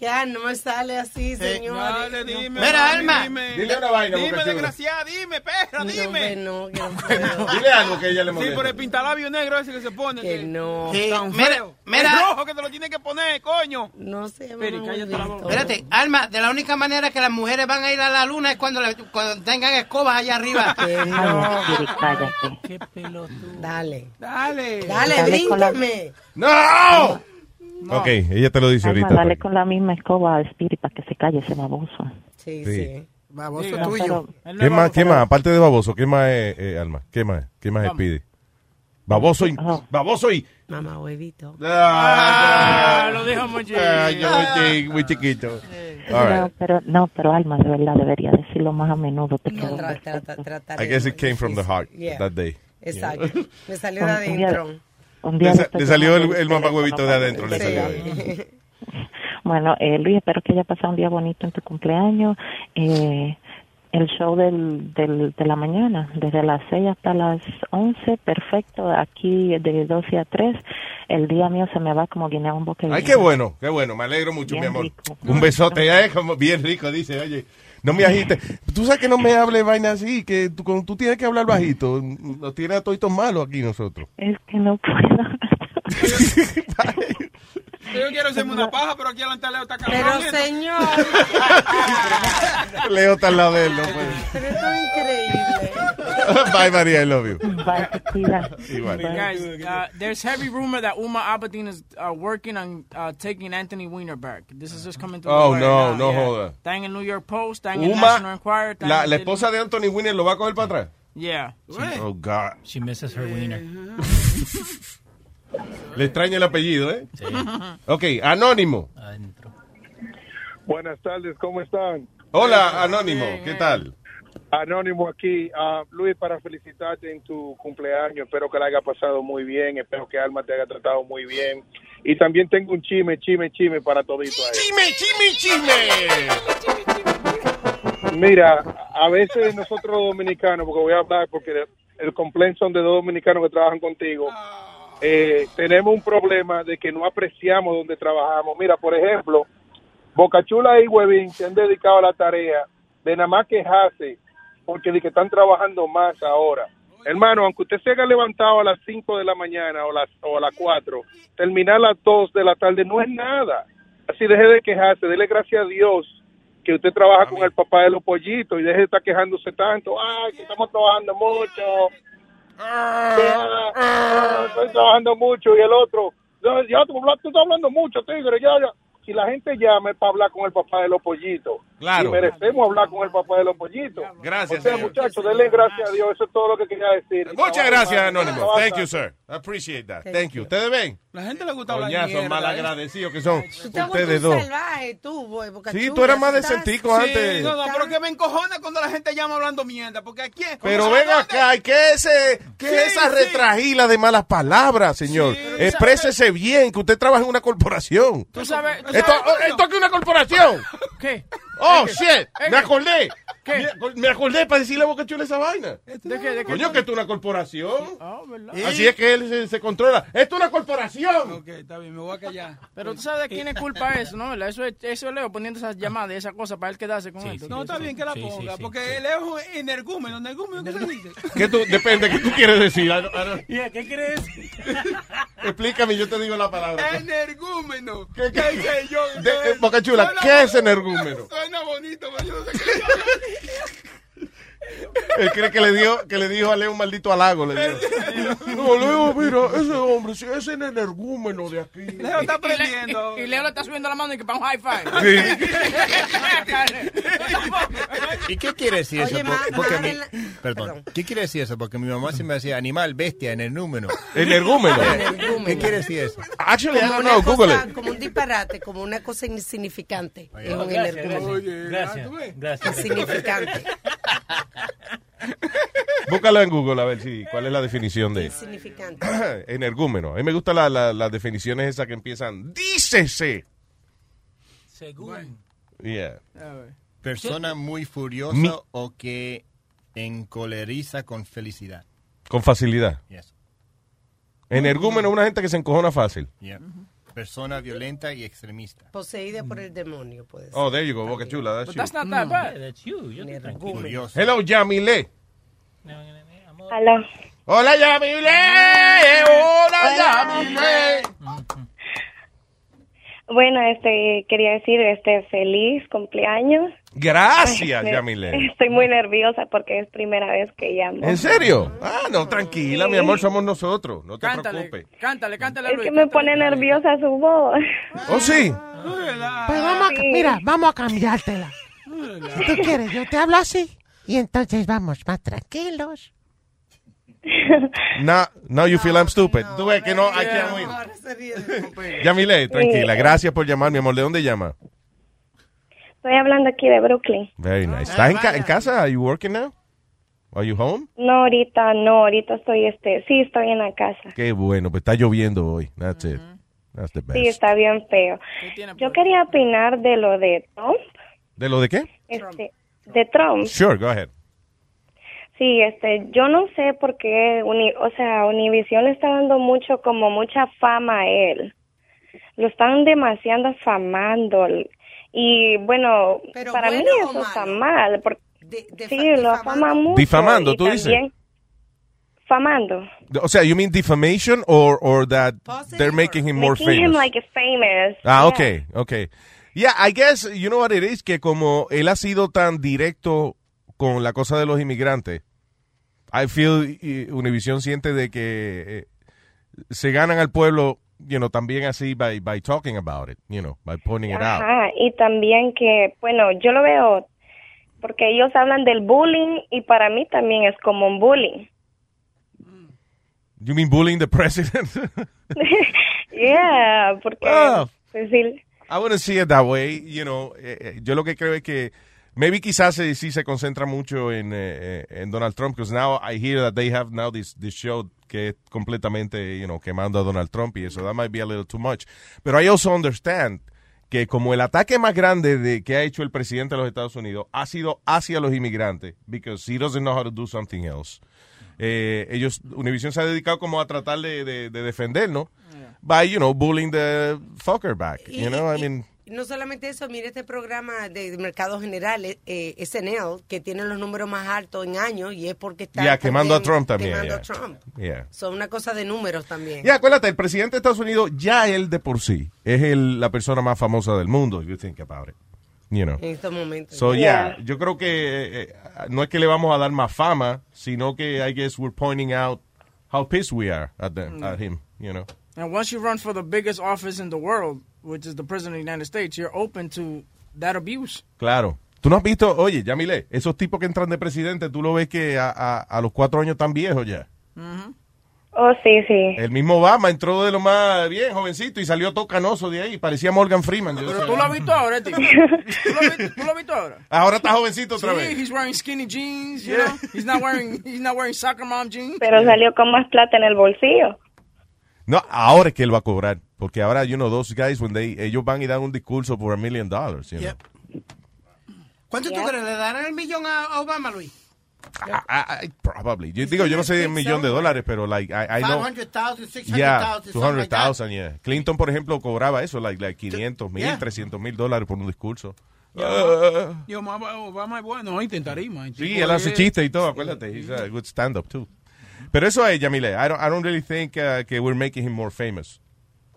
ya, no me sale así, señor. Dale, dime. Mira, Alma. Dime, Dile una vaina, Dime, desgraciada, dime, perra, dime. No, que no puedo. dile algo que ella le Sí, molesta. por el pintalabio negro ese que se pone. Que no. Sí, Tan mira, feo. mira. El rojo que te lo tiene que poner, coño. No sé, Peri, cállate la boca. Espérate, Alma, de la única manera que las mujeres van a ir a la luna es cuando, le- cuando tengan escobas allá arriba. Cállate. Qué pelotudo. Dale. Dale. Dale, bríncame. ¡No! Ok, ella te lo dice Alma, ahorita. dale con la misma escoba a Spirit para que se calle ese baboso. Sí, Sí. sí. Baboso No, tuyo. pero- ¿Qué más, qué más? Aparte de baboso, ¿qué más es, eh, Alma? ¿Qué más? ¿Qué más es pide? Baboso y... Oh. Baboso y... Mamá huevito. Ah, Ah, lo dijo muy chiquito. ah, yo muy chi- muy chiquito. All No, right. pero, no, pero Alma, de verdad, debería decirlo más a menudo. Te No, tra- tra- trataré. I guess it came from the heart Yeah. that day. Exacto. Me salió de adentro. Un día Le, sa- le salió el, el por mamahuevito de adentro. Le salió ahí. Bueno, eh, Luis, espero que haya pasado un día bonito en tu cumpleaños. Eh, el show del, del, de la mañana, desde las 6 hasta las 11, perfecto. Aquí de 12 a 3. El día mío se me va como guinea un boque. Ay, qué bueno, qué bueno. Me alegro mucho, Bien mi amor. rico. Un besote. eh, como bien rico, dice. Oye, no me agites. Tú sabes que no me hable vaina así, que tú, tú tienes que hablar bajito. Nos tiene a todos malos aquí nosotros. Es que no puedo. Yo quiero hacerme una paja, pero aquí adelante Leo está Pero cabrón. señor, Leo está al lado de él, no puede. pero esto es increíble. Bye, María, I love you. Bye, te cuidas. Igual. Guys, uh, there's heavy rumor that Uma Abedin is uh, working on uh, taking Anthony Weiner back. This is just coming to Oh, no, now, no yeah. joda. Está en el New York Post, está en el National Enquirer. la, la esposa de Anthony Winner lo va a coger para atrás. Yeah. Oh, God. She misses her wiener. Le extraña el apellido, ¿eh? Ok, Anónimo. Adentro. Buenas tardes, ¿cómo están? Hola, Anónimo, ¿qué tal? Anónimo aquí. Ah, Luis, para felicitarte en tu cumpleaños. Espero que la haya pasado muy bien. Espero que Alma te haya tratado muy bien. Y también tengo un chisme, chisme, chisme para todito ahí. ¡Chisme, chisme, chisme! Mira, a veces nosotros los dominicanos, porque voy a hablar porque el complaint son de dos dominicanos que trabajan contigo, eh, tenemos un problema de que no apreciamos donde trabajamos. Mira, por ejemplo, Bocachula y Huevín se han dedicado a la tarea de nada más quejarse porque de que están trabajando más ahora. Hermano, aunque usted se haya levantado a las 5 de la mañana o, las, o a las 4, terminar a las 2 de la tarde no es nada. Así deje de quejarse, dele gracias a Dios que usted trabaja con el papá de los pollitos y deje de estar quejándose tanto. Ay, que estamos trabajando mucho. Estoy trabajando mucho. Y el otro, "No, ya tú, tú estás hablando mucho, tigre, ya, ya. Si la gente llama es para hablar con el papá de los pollitos. Claro. Y merecemos hablar con el papá de los pollitos. Gracias, O sea, señor. muchachos, denle gracias a Dios. Eso es todo lo que quería decir. Muchas gracias, Anónimo. Thank you, sir. I appreciate that. Thank you. ¿Ustedes ven? La gente le gusta hablar mierda, mal ¿eh? agradecidos que son Tú ustedes dos. salvaje, tú, boy, Sí, tú eras más estás- decentico antes. Sí, no, no, pero que me encojona cuando la gente llama hablando mierda, porque aquí es... Pero ven acá, ¿y qué es, ese, Sí, esa sí. retragila de malas palabras, señor? Exprésese bien, que usted trabaja en una corporación. Tú sabes... tú Esto, esto aquí es una corporación. ¿Qué? Oh, ¿Qué? shit, ¿Qué? me acordé. ¿Qué? Me, acordé para decirle a Boca Chula esa vaina. ¿De qué? ¿De qué? Coño, que esto es una corporación. Ah, ¿verdad? Así es que él se, se controla. Esto es una corporación. Ok, está bien, me voy a callar. Pero tú sabes de quién es culpa eso, ¿no? ¿Verdad? Eso es, eso es Leo poniendo esas llamadas y esas cosas para él quedarse con esto. No, está bien que la Sí, sí, ponga, sí, porque sí. él es un energúmeno, energúmeno, ¿qué se dice? ¿Qué tú, depende, ¿qué tú quieres decir? I don't- ¿Qué quieres decir? Explícame, yo te digo la palabra. Energúmeno. ¿Qué, ¿Qué sé yo? De- eh, Boca Chula, ¿qué es energúmeno? Suena bonito, pero yo no sé Él cree que le dio, que le dijo a Leo un maldito halago. Le dijo. No, Leo, mira, ese hombre, sí, ese es el energúmeno de aquí. Leo está aprendiendo. Y Leo le está subiendo la mano y que para un high five. ¿Y qué quiere decir eso? Oye, Por- ma- porque ma- mi- en la- perdón. ¿Qué quiere decir eso? Porque mi mamá siempre decía animal, bestia, energúmeno. Energúmeno. ¿Qué quiere decir eso? Actually, I como don't una know, Google cosa- it. como un disparate, como una cosa insignificante. Es un Gracias, energúmeno. gracias. Gracias. Gracias. Insignificante. Búscalo en Google a ver si cuál es la definición de Insignificante. energúmeno. A mí me gustan la- la- las definiciones esas que empiezan, dícese. Según. Yeah. Persona muy furiosa Mi- o que encoleriza con felicidad. Con facilidad. Yes. Energúmeno es una gente que se encojona fácil. Yeah. Persona violenta y extremista. Poseída por el demonio, puede ser. Oh, there you go, Boca Chula. That's But you. that's not that bad. That's you. Yo estoy tranquilo. Curioso. Hello, Yamile. Aló. Hola, Yamile. Hola, Yamile. Bueno, este, quería decir, este, feliz cumpleaños. Gracias, Yamile. Estoy muy nerviosa porque es primera vez que llamo. ¿En serio? Ah, no, tranquila, mi amor, somos nosotros. No te Cántale, preocupes. cántale, cántale Es Luis. que me pone nerviosa su voz. ¿Oh, sí? Pues vamos a, mira, vamos a cambiártela. Si tú quieres, yo te hablo así. Y entonces vamos más tranquilos. Now, now you feel I'm stupid. Tú ves que no, I can't win. Yamile, tranquila. Gracias por llamar, mi amor. ¿De dónde llama? Estoy hablando aquí de Brooklyn. Very nice. ¿Estás en, ca- en casa? Are you working now? Are you home? No, ahorita no, ahorita estoy, este, sí, estoy en la casa. Qué bueno, pues está lloviendo hoy. That's it. That's the Sí, best. está bien feo. Yo quería opinar de lo de Trump, ¿De lo de qué? este, de Trump. Sure, go ahead. Sí, este, yo no sé por qué, Uni- o sea, Univision le está dando mucho, como mucha fama a él. Lo están demasiado famando. Y bueno, Pero para bueno mí eso está mal. Porque, sí, lo afama mucho. Difamando, tú dices. también Famando. O sea, you mean defamation or, or that they're making him more Making him famous? like famous. Ah, Yeah. okay, okay. Yeah, I guess, you know what it is, que como él ha sido tan directo con la cosa de los inmigrantes, I feel y Univision siente de que eh, se ganan al pueblo, you know, también así by, by talking about it, you know, by pointing it out. Ajá, y también que, bueno, yo lo veo porque ellos hablan del bullying y para mí también es como un bullying. You mean bullying the president? yeah, porque Ah. pues, sí, I wouldn't see it that way, you know. eh, eh, yo lo que creo es que maybe quizás eh, sí se concentra mucho en, eh, eh, en Donald Trump, because now I hear that they have now this, this show que es completamente, you know, quemando a Donald Trump y eso, that might be a little too much. Pero I also understand que como el ataque más grande de que ha hecho el presidente de los Estados Unidos ha sido hacia los inmigrantes, because he doesn't know how to do something else. Eh, ellos, Univision se ha dedicado como a tratar de, de, de defender, ¿no? By, you know, bullying the fucker back, you know, I mean... No solamente eso, mire este programa de mercado general, eh, SNL, que tiene los números más altos en años y es porque está Ya, quemando a Trump también. quemando yeah. a Trump. Yeah. Son una cosa de números también. Ya, acuérdate, el presidente de Estados Unidos, ya él de por sí, es el, la persona más famosa del mundo, if you think about it. You know. En estos momentos. So, yeah, yo creo que eh, eh, no es que le vamos a dar más fama, sino que I guess we're pointing out how pissed we are at, the, Mm. at him, you know. And once you run for the biggest office in the world, which is the president of the United States, you're open to that abuse. Claro. Tú no has visto, oye, ya mire, esos tipos que entran de presidente, tú lo ves que a, a- a los cuatro años tan viejos ya. Oh, sí, sí. El mismo Obama entró de lo más bien, jovencito, y salió todo canoso de ahí, parecía Morgan Freeman. Pero tú lo has visto ahora, tío. ¿Tú lo has visto, tú lo has visto ahora? Ahora está jovencito otra sí, vez. he's wearing skinny jeans, you know? He's not wearing, he's not wearing soccer mom jeans. Pero salió con más plata en el bolsillo. No, ahora es que él va a cobrar. Porque ahora, you know, those guys, when they, ellos van y dan un discurso por a million dollars, you know. ¿Cuánto tú crees? ¿Le darán el millón a a Obama, Luis? I- I- probably. Yo digo, yo no sé un millón de dólares, pero like, I, I know. 500,000, 600,000, Yeah, something like that. 200,000, yeah. Clinton, por ejemplo, cobraba eso, like, like 500 mil, Yeah. 300 mil dólares por un discurso. Y Obama, Obama es bueno, intentaría. Sí, él hace chistes y todo, acuérdate. He's a good stand-up, too. Pero eso es, Yamile, I don't, I don't really think uh, que we're making him more famous.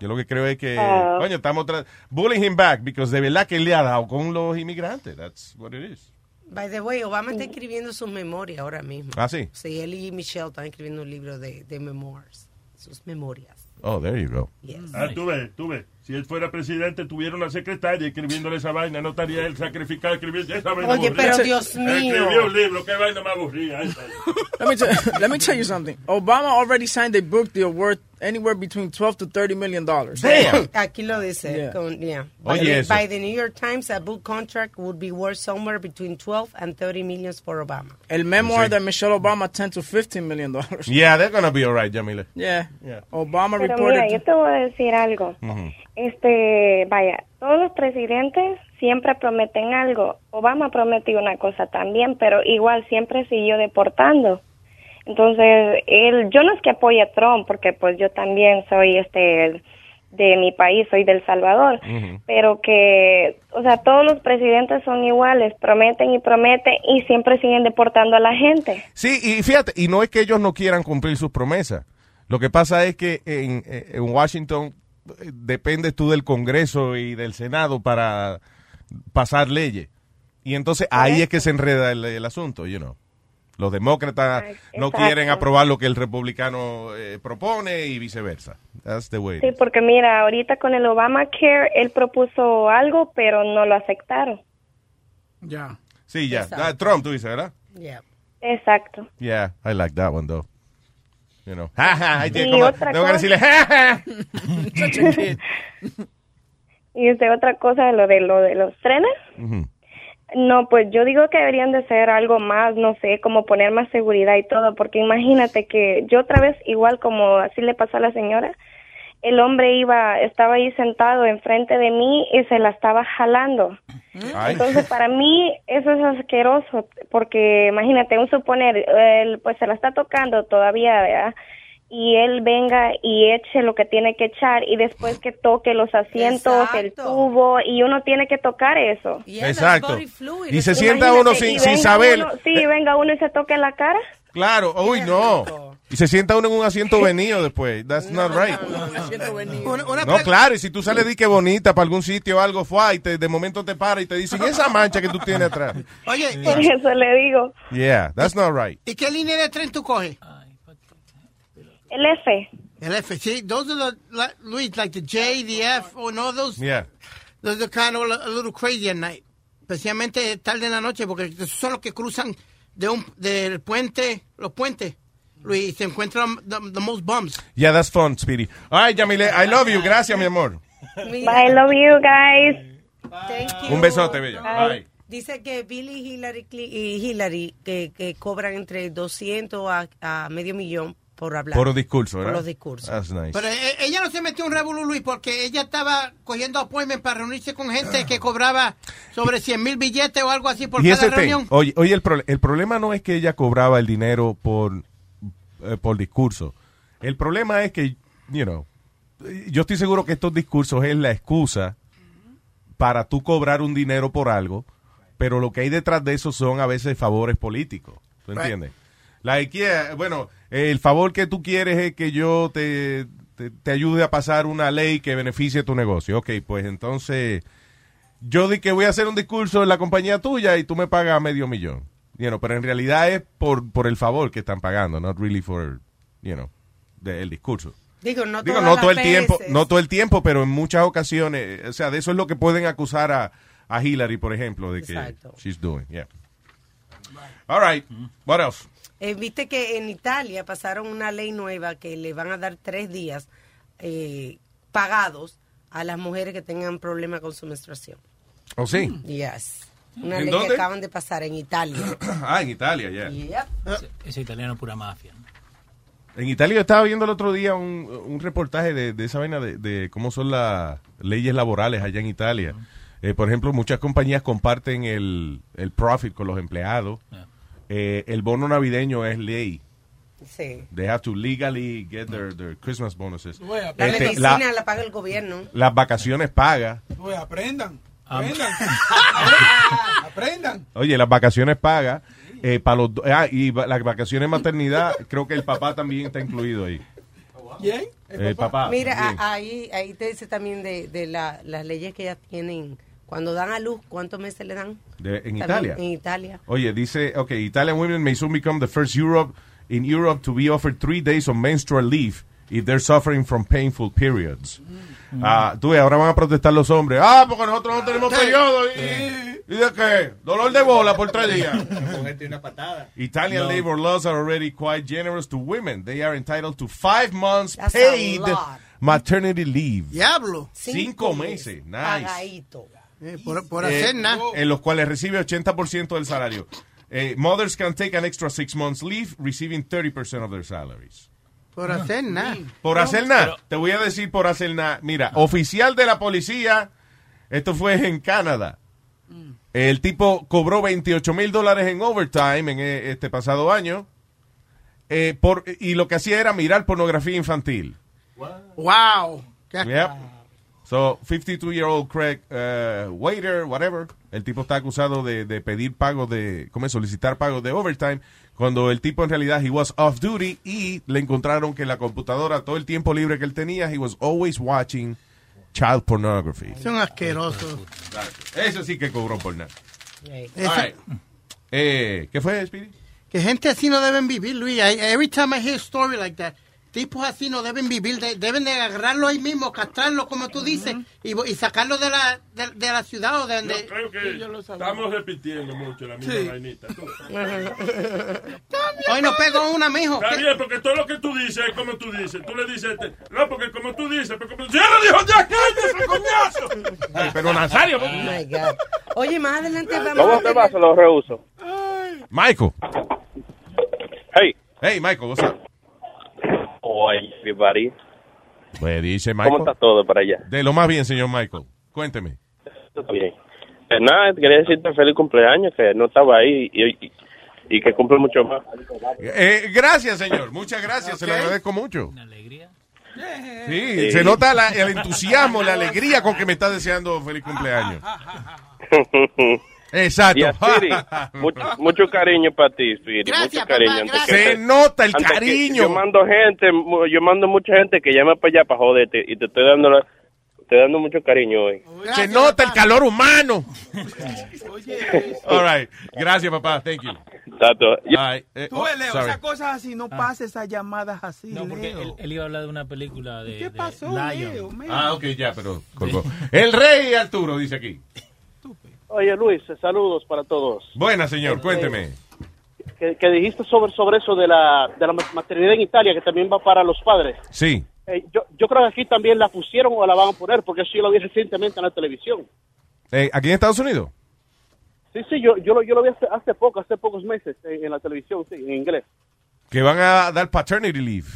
Yo lo que creo es que, Oh. coño, estamos tra- bullying him back, because de verdad que él le ha dado con los inmigrantes. That's what it is. By the way, Obama está escribiendo sus memorias ahora mismo. Ah, sí. Sí, él y Michelle están escribiendo un libro de, de memoirs, sus memorias. Oh, there you go. Ah, tú ves, tú ves. Si él fuera presidente, tuviera una secretaria escribiéndole esa vaina, no estaría él sacrificado escribiendo esa vaina. Oye, aburrida. pero Dios mío. Escribió un libro, qué vaina más aburrida. Let me, tell, let me tell you something. Obama already signed a book deal worth anywhere between 12 to 30 million dollars. Aquí lo dice. Yeah. Con, yeah. By, Oye, the, by the New York Times, a book contract would be worth somewhere between 12 and 30 millions for Obama. El memoir de Michelle Obama 10 to 15 million dollars. Yeah, they're gonna be alright, Yamile. Yeah. Obama Pero reported. mira, yo te voy a decir algo. Este, vaya, todos los presidentes siempre prometen algo. Obama prometió una cosa también, pero igual siempre siguió deportando. Entonces, él, yo no es que apoye a Trump, porque pues yo también soy este de mi país, soy del Salvador, pero que, o sea, todos los presidentes son iguales, prometen y prometen y siempre siguen deportando a la gente. Sí, y fíjate, y no es que ellos no quieran cumplir sus promesas. Lo que pasa es que en, en Washington eh, dependes tú del Congreso y del Senado para pasar leyes. Y entonces ahí es que se enreda el, el asunto, you know. Los demócratas no exacto. quieren aprobar lo que el republicano eh, propone y viceversa. That's the way. Sí, porque mira, ahorita con el Obamacare, él propuso algo, pero no lo aceptaron. Ya. Sí, ya. Exacto. Ah, Trump, tú dices, ¿verdad? Exacto. Yeah, I like that one, though. You know. Ja, ja, ahí tiene Y como- otra tengo que cosa- decirle, ja, ja. Y este, otra cosa de lo de lo de los trenes. Ujú. No, pues yo digo que deberían de ser algo más, no sé, como poner más seguridad y todo, porque imagínate que yo otra vez, igual como así le pasó a la señora, el hombre iba, estaba ahí sentado enfrente de mí y se la estaba jalando. Ay. Entonces, para mí eso es asqueroso, porque imagínate, un suponer, él pues se la está tocando todavía, ¿verdad? Y él venga y eche lo que tiene que echar y después que toque los asientos, el tubo, y uno tiene que tocar eso. Exacto. Y se sienta uno sin, sin saber. uno- sí, venga uno y se toque la cara. Claro, uy, no. Y se sienta uno en un asiento venido después. That's not right. No, claro, y si tú sales de que bonita para algún sitio o algo, fue, y te, de momento te para y te dicen, "¿Y esa mancha que tú tienes atrás. Oye, Por eso le digo, Yeah, that's not right. ¿y qué línea de tren tú coges? El F. El F, sí. Those are the, like, Luis, like the J, the F, or no, those, Yeah. those are kind of a little crazy at night. Especialmente tarde en la noche, porque esos son los que cruzan de un, del puente, los puentes. Luis, se encuentran the, the most bums. Yeah, that's fun, Speedy. All right, Yamile, I love you. Gracias, mi amor. Bye, love you guys. Thank you. Un besote, bella. Bye. Bye. Dice que Billy Hillary, y Hillary que, que cobran entre 200 a, a medio millón por hablar. Por un discurso, Por los discursos. That's nice. Pero eh, ella no se metió en revolú, Luis, porque ella estaba cogiendo appointment para reunirse con gente que cobraba sobre 100 mil billetes o algo así por y cada ese thing, reunión. oye, oye el, prole- el problema no es que ella cobraba el dinero por, eh, por discurso. El problema es que, you know, yo estoy seguro que estos discursos es la excusa para tú cobrar un dinero por algo, pero lo que hay detrás de eso son a veces favores políticos. ¿Tú Right. entiendes? Like, yeah, bueno, el favor que tú quieres es que yo te, te, te ayude a pasar una ley que beneficie tu negocio. Ok, pues entonces yo di que voy a hacer un discurso en la compañía tuya y tú me pagas medio millón. You know, pero en realidad es por, por el favor que están pagando, not really for, you know, de- el discurso. Digo, no, Digo, todo el tiempo, no todo el tiempo, pero en muchas ocasiones, o sea, de eso es lo que pueden acusar a, a Hillary, por ejemplo, de que Exacto. she's doing. Yeah. All right. What else? Eh, Viste que en Italia pasaron una ley nueva que le van a dar tres días eh, pagados a las mujeres que tengan problemas con su menstruación. Oh, sí. Yes. Una ¿En ley dónde? que acaban de pasar en Italia. Ah, en Italia, ya. Yep. Ese, ese italiano pura mafia. En Italia yo estaba viendo el otro día un, un reportaje de, de esa vaina de, de cómo son las leyes laborales allá en Italia. Eh, por ejemplo, muchas compañías comparten el, el profit con los empleados. Eh, el bono navideño es ley. Sí. They have to legally get their, their Christmas bonuses. La Este, medicina la- la, paga el gobierno. las vacaciones pagas. Pues aprendan. Aprendan. aprendan. Oye, las vacaciones pagas. eh, para los, ah, y las vacaciones de maternidad, creo que el papá también está incluido ahí. ¿Quién? El papá. Mira, también. a- ahí, ahí te dice también de, de la- las leyes que ellas tienen. Cuando dan a luz, ¿cuántos meses le dan? De- en También Italia. En Italia. Oye, dice, ok, Italian women may soon become the first Europe in Europe to be offered three days of menstrual leave if they're suffering from painful periods. Ah, tú ves, ahora van a protestar los hombres. Ah, porque nosotros no tenemos periodo. ¿Y, ¿y de qué? Dolor de bola por tres días. Italian No. labor laws are already quite generous to women. They are entitled to five months That's paid maternity leave. Diablo. Cinco meses. Nice. Pagadito. Eh, por por Eh, hacer nada. En los cuales recibe 80% del salario. Eh, mothers can take an extra six months leave, receiving 30% of their salaries. Por hacer nada. Por hacer nada. Te voy a decir por hacer nada. Mira, oficial de la policía, esto fue en Canadá. El tipo cobró 28 mil dólares en overtime en este pasado año. eh, por, y lo que hacía era mirar pornografía infantil. Wow. Yep. So, 52-year-old Craig uh, Waiter, whatever. El tipo está acusado de, de pedir pago de, ¿cómo es? Solicitar pago de overtime. Cuando el tipo en realidad, he was off duty y le encontraron que la computadora, todo el tiempo libre que él tenía, he was always watching child pornography. Son asquerosos. Eso sí que cobró por nada. All right. Eh, ¿Qué fue, Speedy? Que gente así no deben vivir, Luis. I- every time I hear a story like that, tipos así no deben vivir. de- deben de agarrarlo ahí mismo, castrarlo, como tú dices, y, y sacarlo de la, de, de la ciudad o de donde... Yo creo que estamos repitiendo mucho la misma Sí. vainita. Hoy nos pegó una, mijo. Está bien, porque todo lo que tú dices es como tú dices. Tú le dices, este, no, porque como tú dices, pero como... ¡Ya lo dijo ya, cállese, coñazo! pero Nazario... Oh my God. Oye, más adelante vamos ¿Cómo te vas? Lo rehuso. Michael. Hey. Hey, Michael, what's up? Oye, everybody. Pues dice Michael. ¿Cómo está todo para allá? De lo más bien, señor Michael. Cuénteme. Todo bien. Pues nada, quería decirte feliz cumpleaños, que no estaba ahí y, y, y que cumple mucho más. Eh, gracias, señor. Muchas gracias. Se lo agradezco mucho. Sí, Sí. se nota la- el entusiasmo, la alegría con que me está deseando feliz cumpleaños. Exacto. Y a Speedy, mucho, mucho cariño para ti. Gracias, mucho cariño. papá, Antes gracias. que Se te- nota el cariño. yo mando gente, yo mando mucha gente que llama para allá para joderte y te estoy dando la, te estoy dando mucho cariño hoy. Se nota el calor humano. All right. Gracias, papá. Thank you. Tato. Eh, Tú, oh, Leo, sorry. esas cosas así, no pases esas llamadas así, No, porque Leo. él, él iba a hablar de una película de, ¿Qué de pasó, Lion. Leo? Man? Ah, ok, ya, pero colgó. El rey Arturo dice aquí. Oye, Luis, saludos para todos. Buena, señor. Cuénteme. Que, que dijiste sobre, sobre eso de la, de la maternidad en Italia, que también va para los padres. Sí. Eh, yo, yo creo que aquí también la pusieron o la van a poner, porque eso yo lo vi recientemente en la televisión. Eh, ¿Aquí en Estados Unidos? Sí, sí, yo, yo, lo, yo lo vi hace, hace poco, hace pocos meses en, en la televisión, sí, en inglés. Que van a dar paternity leave.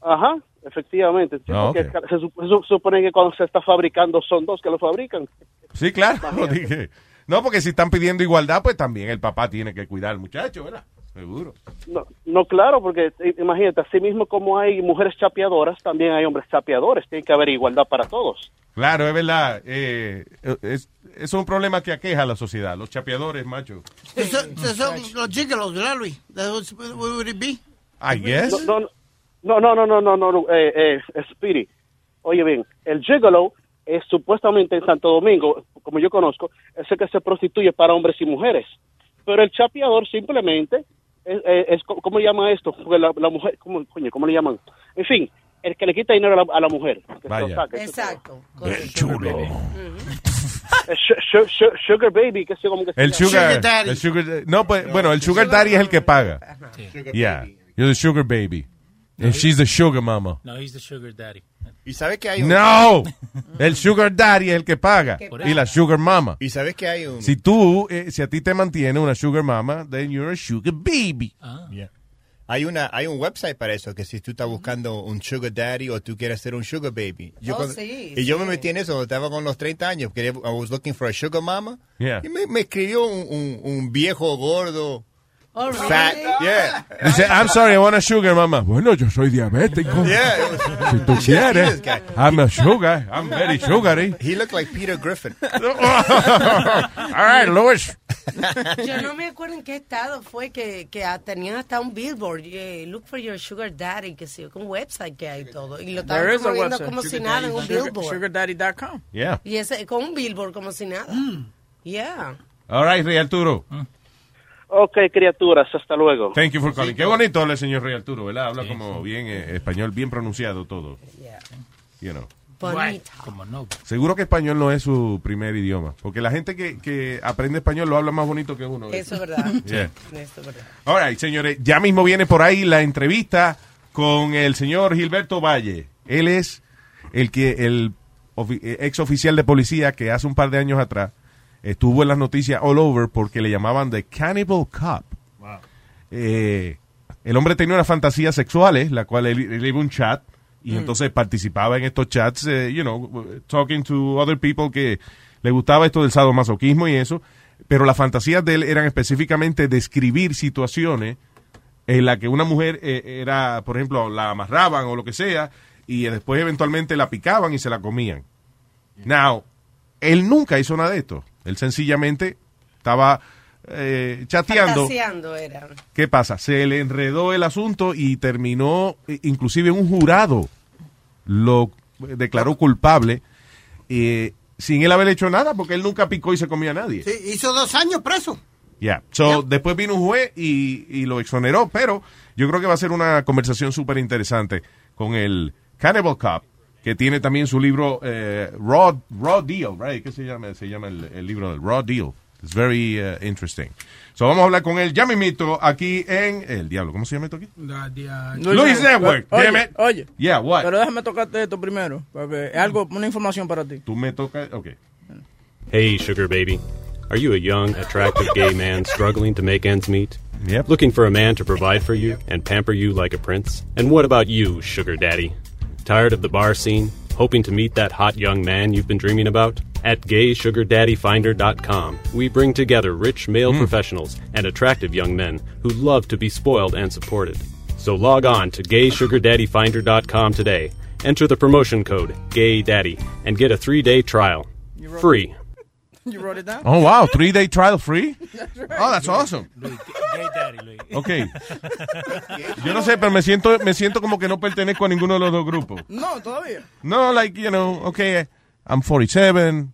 Ajá, efectivamente. sí, Ah, porque ok. se, sup- se supone que cuando se está fabricando son dos que lo fabrican. Sí, claro. dije. No, porque si están pidiendo igualdad, pues también el papá tiene que cuidar al muchacho, ¿verdad? Seguro. No, no, claro, porque eh, imagínate, así mismo como hay mujeres chapeadoras, también hay hombres chapeadores. Tiene que haber igualdad para todos. Claro, es verdad. Eh, es, es un problema que aqueja a la sociedad. Los chapeadores, macho. Son los gigolos, ¿verdad, Luis? That was- what would it be? I guess. No, no, no, no, no, no, no, no, eh, eh, Speedy. Oye bien, el gigolo es supuestamente en Santo Domingo, como yo conozco, es el que se prostituye para hombres y mujeres. Pero el chapeador simplemente es, es- es- ¿cómo llama esto? Porque la, la mujer, ¿cómo, coño, ¿cómo le llaman? En fin, el que le quita dinero a la, a la mujer. que se lo Vaya. eso es todo. Exacto. El chulo. El su- su- su- sugar baby, que sé como que se El llama. sugar, el sugar, no, pues, bueno, el sugar daddy es el que paga. Yeah, you're the sugar baby. And she's the sugar mama. No, he's the sugar daddy. Y sabes que hay un... No, el sugar daddy es el que paga. Y la sugar mama. Y sabes que hay un... Si tú, eh, si a ti te mantiene una sugar mama, then you're a sugar baby. Yeah. Hay una hay un website para eso que si tú estás buscando un sugar daddy o tú quieres ser un sugar baby. Yo Oh, cuando- sí, y yo sí. me metí en eso cuando estaba con los 30 años. Quería, I was looking for a sugar mama. Yeah. Y me, me escribió un, un, un viejo gordo. Fat. Yeah. Dice, I'm sorry, I want a sugar mama. Bueno, yo soy diabético. Yeah, Si tú Yeah, quieres. I'm a sugar. I'm very sugary. He looked like Peter Griffin. All right, Louis. Yo no me acuerdo en qué estado fue que, que tenían hasta un billboard, eh, look for your sugar daddy, que sí, con un website que hay todo. Y lo estaban There is a promoviendo website. como si Sugar nada en un Sugar- billboard. Sugardaddy.com. Yeah. Y ese, con un billboard como si nada. Mm. Yeah. All right, Rey Arturo. Ok, criaturas, hasta luego. Thank you for calling. Qué bonito habla el señor Rey Arturo, ¿verdad? Habla como bien eh, español, bien pronunciado todo. You know. Bonita. Como no. Seguro que español no es su primer idioma. Porque la gente que, que aprende español lo habla más bonito que uno. Eso es verdad. Yeah. Eso es verdad. All right, señores, ya mismo viene por ahí la entrevista con el señor Gilberto Valle. Él es el que el eh, ex oficial de policía que hace un par de años atrás estuvo en las noticias all over porque le llamaban The Cannibal Cop. Eh, el hombre tenía unas fantasías sexuales, la cual él, él iba a un chat y Mm. entonces participaba en estos chats, eh, you know, talking to other people que le gustaba esto del sadomasoquismo y eso, pero las fantasías de él eran específicamente describir situaciones en la que una mujer eh, era, por ejemplo, la amarraban o lo que sea y después eventualmente la picaban y se la comían. Now, él nunca hizo nada de esto. Él sencillamente estaba eh, chateando. Fantaseando era. ¿Qué pasa? Se le enredó el asunto y terminó, eh, inclusive un jurado lo declaró culpable eh, sin él haber hecho nada porque él nunca picó y se comía a nadie. Sí, hizo dos años preso. Ya. So, Después vino un juez y, y lo exoneró, pero yo creo que va a ser una conversación súper interesante con el Cannibal Cop, que tiene también su libro eh, Raw, Raw Deal, right? ¿Qué se llama? Se llama el, el libro del Raw Deal. It's very uh, interesting. So vamos a hablar con él ya mismito aquí en El Diablo. ¿Cómo se llama esto aquí? Luis Network. Oye, Damn it. oye. Yeah, what? Pero déjame tocarte esto primero, porque es algo, una información para ti. Tú me tocas, ok. Hey, sugar baby. Are you a young, attractive gay man struggling to make ends meet? Yep. Looking for a man to provide for you and pamper you like a prince? And what about you, sugar daddy? Tired of the bar scene? Hoping to meet that hot young man you've been dreaming about? At gaysugardaddyfinder.com, we bring together rich male hmm. professionals and attractive young men who love to be spoiled and supported. So log on to gaysugardaddyfinder.com today, enter the promotion code GAYDADDY, and get a three-day trial. Free. You wrote it down? Oh, wow. Three day trial free? That's right. Oh, that's awesome. Gay daddy, Luis. Ok. Yo no sé, pero me siento, me siento como que no pertenezco a ninguno de los dos grupos. No, todavía. No, like, you know, okay, eh, I'm 47,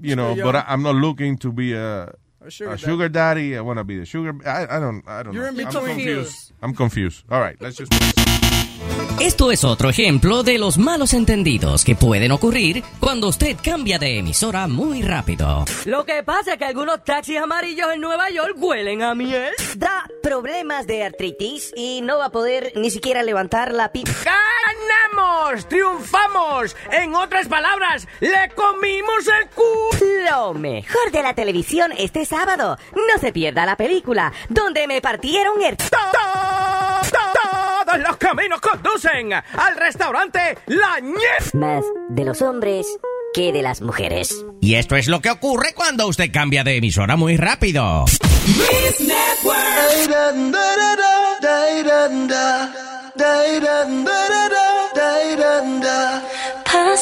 you know, but. I, I'm not looking to be a, A sugar a sugar daddy. I want to be the sugar. I, I don't, I don't You're know. in I'm confused. I'm confused. All right, let's just. Esto es otro ejemplo de los malos entendidos que pueden ocurrir cuando usted cambia de emisora muy rápido. Lo que pasa es que algunos taxis amarillos en Nueva York huelen a miel. Da problemas de artritis y no va a poder ni siquiera levantar la pipa. ¡Ganamos! ¡Triunfamos! En otras palabras, ¡le comimos el cu! Lo mejor de la televisión este sábado. No se pierda la película donde me partieron el... Todos los caminos conducen al restaurante La Ñez. Más de los hombres que de las mujeres. Y esto es lo que ocurre cuando usted cambia de emisora muy rápido.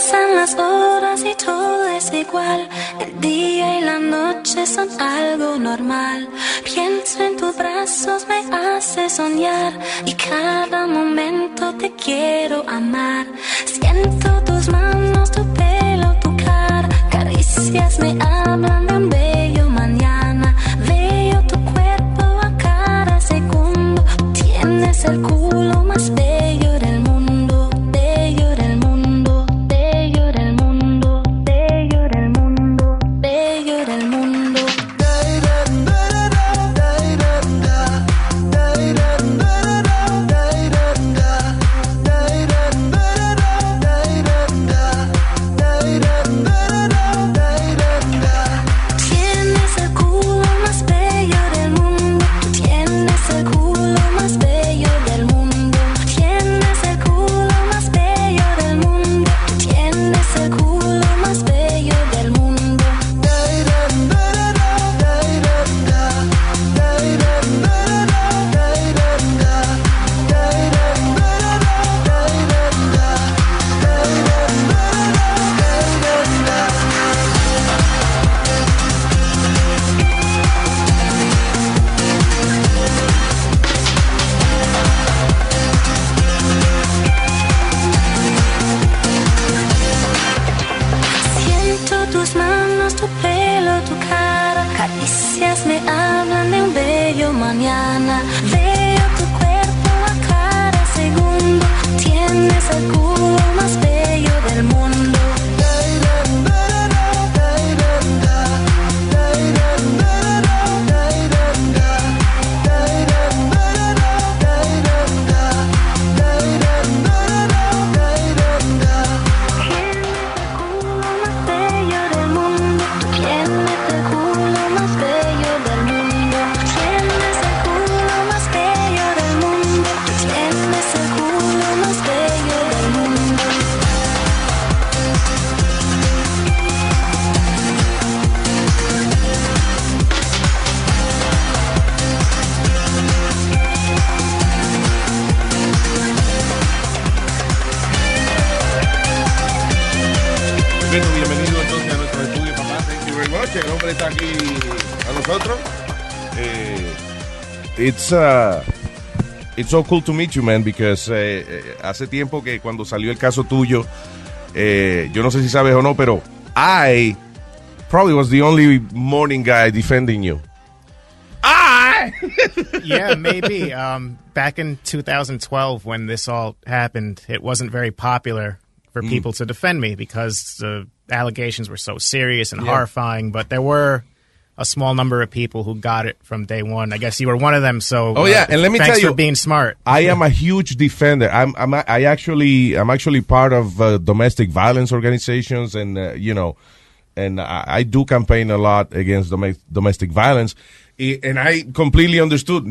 Pasan las horas y todo es igual. El día y la noche son algo normal. Pienso en tus brazos, me hace soñar. Y cada momento te quiero amar. Siento tus manos, tu pelo, tu cara. Caricias me hablan de un bello mañana. Veo tu cuerpo a cada segundo. Tienes el culo it's, uh, it's so cool to meet you, man, because eh, eh, hace tiempo que cuando salió el caso tuyo, eh, yo no sé si sabes o no, pero I probably was the only morning guy defending you. I. yeah, maybe. Um, back in 2012, when this all happened, it wasn't very popular for Mm. people to defend me because the allegations were so serious and Yeah. horrifying. But there were a small number of people who got it from day one. I guess you were one of them. So, Oh uh, yeah, and let me tell you, for being smart. I am a huge defender. I'm, I'm I actually I'm actually part of uh, domestic violence organizations, and uh, you know, and I, I do campaign a lot against domes- domestic violence, and I completely understood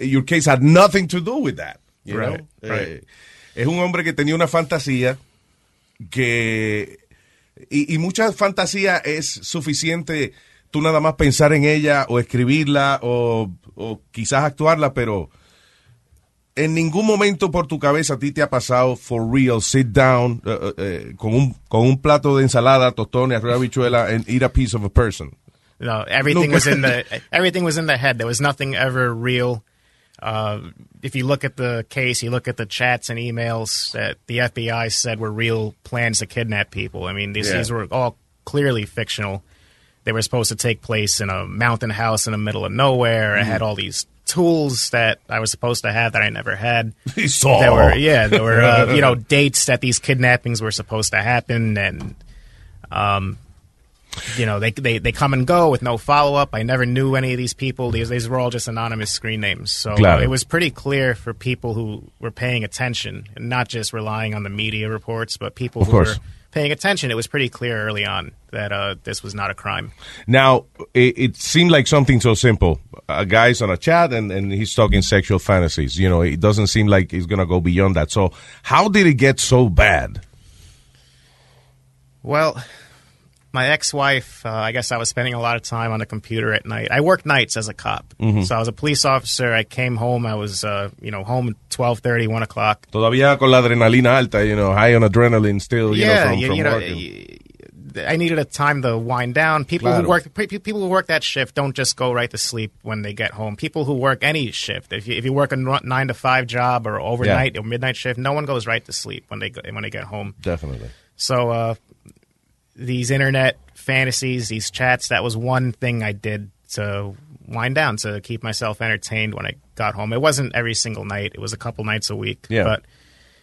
your case had nothing to do with that. you Right, know? right. Eh, es un hombre que tenía una fantasía que y, y mucha fantasía es suficiente tú nada más pensar en ella o escribirla o, o quizás actuarla, pero en ningún momento por tu cabeza a ti te ha pasado for real sit down eh, eh, eh, con un con un plato de ensalada, tostones, arroz, habichuela and eat a piece of a person. No, everything Nunca. was in the everything was in the head. There was nothing ever real. Uh, if you look at the case, you look at the chats and emails that the FBI said were real plans to kidnap people. I mean, these Yeah. these were all clearly fictional. They were supposed to take place in a mountain house in the middle of nowhere. I had all these tools that I was supposed to have that I never had. saw. There were yeah, there were uh, you know dates that these kidnappings were supposed to happen, and um, you know they they they come and go with no follow up. I never knew any of these people. These these were all just anonymous screen names. So it was pretty clear for people who were paying attention and not just relying on the media reports, but people Of who course. were paying attention. It was pretty clear early on that uh, this was not a crime. Now, it, it seemed like something so simple. A guy's on a chat and, and he's talking sexual fantasies. You know, it doesn't seem like it's going to go beyond that. So, how did it get so bad? Well, my ex-wife, uh, I guess I was spending a lot of time on the computer at night. I worked nights as a cop, Mhm. so I was a police officer. I came home. I was, uh, you know, home at 12:30, 1 o'clock. Todavía con la adrenalina alta, you know, high on adrenaline still, you know, yeah, from, you, from you know, y- I needed a time to wind down. People Claro. who work pe- pe- people who work that shift don't just go right to sleep when they get home. People who work any shift, if you, if you work a nine to five job or overnight or midnight shift, no one goes right to sleep when they go, when they get home. Definitely. So uh, these internet fantasies, these chats, that was one thing I did to wind down to keep myself entertained when I got home. It wasn't every single night; it was a couple nights a week. Yeah. But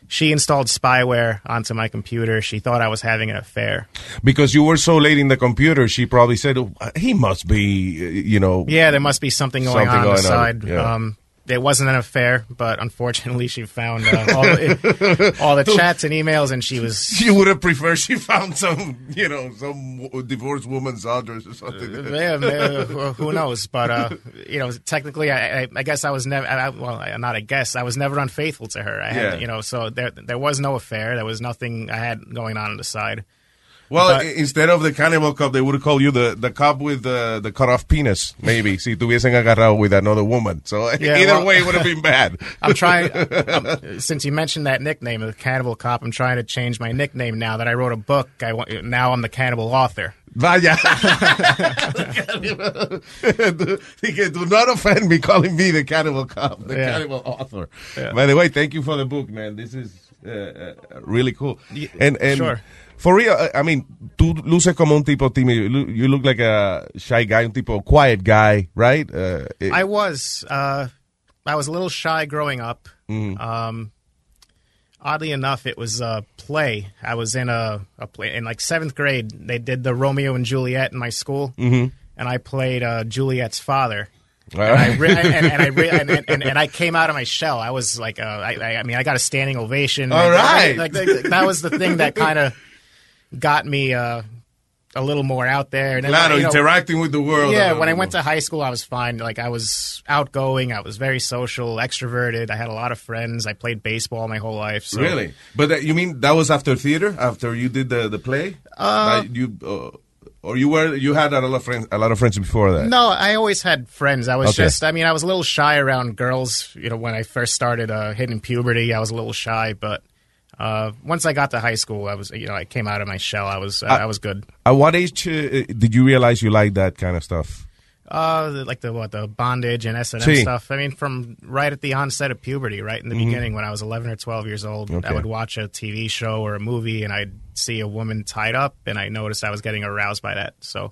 she installed spyware onto my computer. She thought I was having an affair. Because you were so late in the computer, she probably said, oh, he must be, uh, you know. Yeah, there must be something going Something on, on the on, side. yeah. Um, it wasn't an affair, but unfortunately, she found uh, all, the, all the chats and emails, and she was She would have preferred she found some, you know, some divorced woman's address or something. yeah, man, who- knows? But uh, you know, technically, I, I, I guess I was never. I, well, not I guess I was never unfaithful to her. I had, Yeah. you know, so there there was no affair. There was nothing I had going on on the side. Well, But- instead of the cannibal cop, they would call you the, the cop with the, the cut off penis, maybe, see, si tuviesen agarrado with another woman. So Yeah, either well- way, it would have been bad. I'm trying. um, since you mentioned that nickname, the Cannibal Cop, I'm trying to change my nickname now that I wrote a book. I want, now I'm the Cannibal Author. Vaya. Dije, do not offend me calling me the cannibal cop, the Yeah. cannibal author. Yeah. By the way, thank you for the book, man. This is uh, uh, really cool. And and sure. For real, I mean, tú luces como un tipo tímido. You look, like a shy guy, un tipo quiet guy, right? Uh, it- I was. Uh, I was a little shy growing up. Mhm. Um, oddly enough, it was a play. I was in a, a play in like seventh grade. They did the Romeo and Juliet in my school, Mhm. and I played uh, Juliet's father. And I, and, and I and, and, and I came out of my shell. I was like, uh, I, I- I mean, I got a standing ovation. All Like, right. like, like, that was the thing that kind of got me uh, a little more out there. And then, Claro, you know, interacting with the world. yeah, when I went to high school, I was fine. Like I was outgoing, I was very social, extroverted. I had a lot of friends. I played baseball my whole life. So. Really? But that, you mean that was after theater? After you did the, the play? Uh, you, uh, or you were you had a lot of friends a lot of friends before that? No, I always had friends. I was Okay. just, I mean, I was a little shy around girls. You know, when I first started uh, hitting puberty, I was a little shy. But uh, once I got to high school, I was, you know, I came out of my shell. I was, uh, Uh, I was good. At what age uh, did you realize you liked that kind of stuff? Uh, like the what the bondage and S and M stuff. I mean, from right at the onset of puberty, right in the Mhm. beginning, when I was eleven or twelve years old, Okay. I would watch a TV show or a movie, and I'd see a woman tied up, and I noticed I was getting aroused by that. So.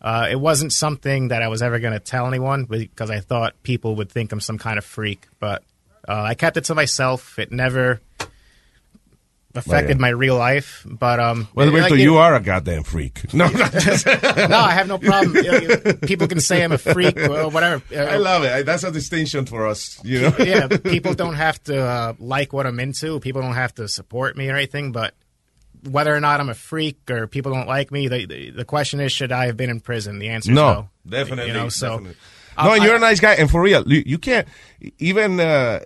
Uh, it wasn't something that I was ever going to tell anyone because I thought people would think I'm some kind of freak. But uh, I kept it to myself. It never affected yeah. my real life. But um, Well, like, Gilberto, it- you are a goddamn freak. No, no, no, I have no problem. You know, People can say I'm a freak or whatever. I love it. That's a distinction for us. You know. yeah, people don't have to uh, like what I'm into. People don't have to support me or anything. But whether or not I'm a freak or people don't like me, the the, the question is, should I have been in prison? The answer is No, no. definitely, You know, so definitely. No, and I- you're a nice guy, and for real, you, you can't even. Uh,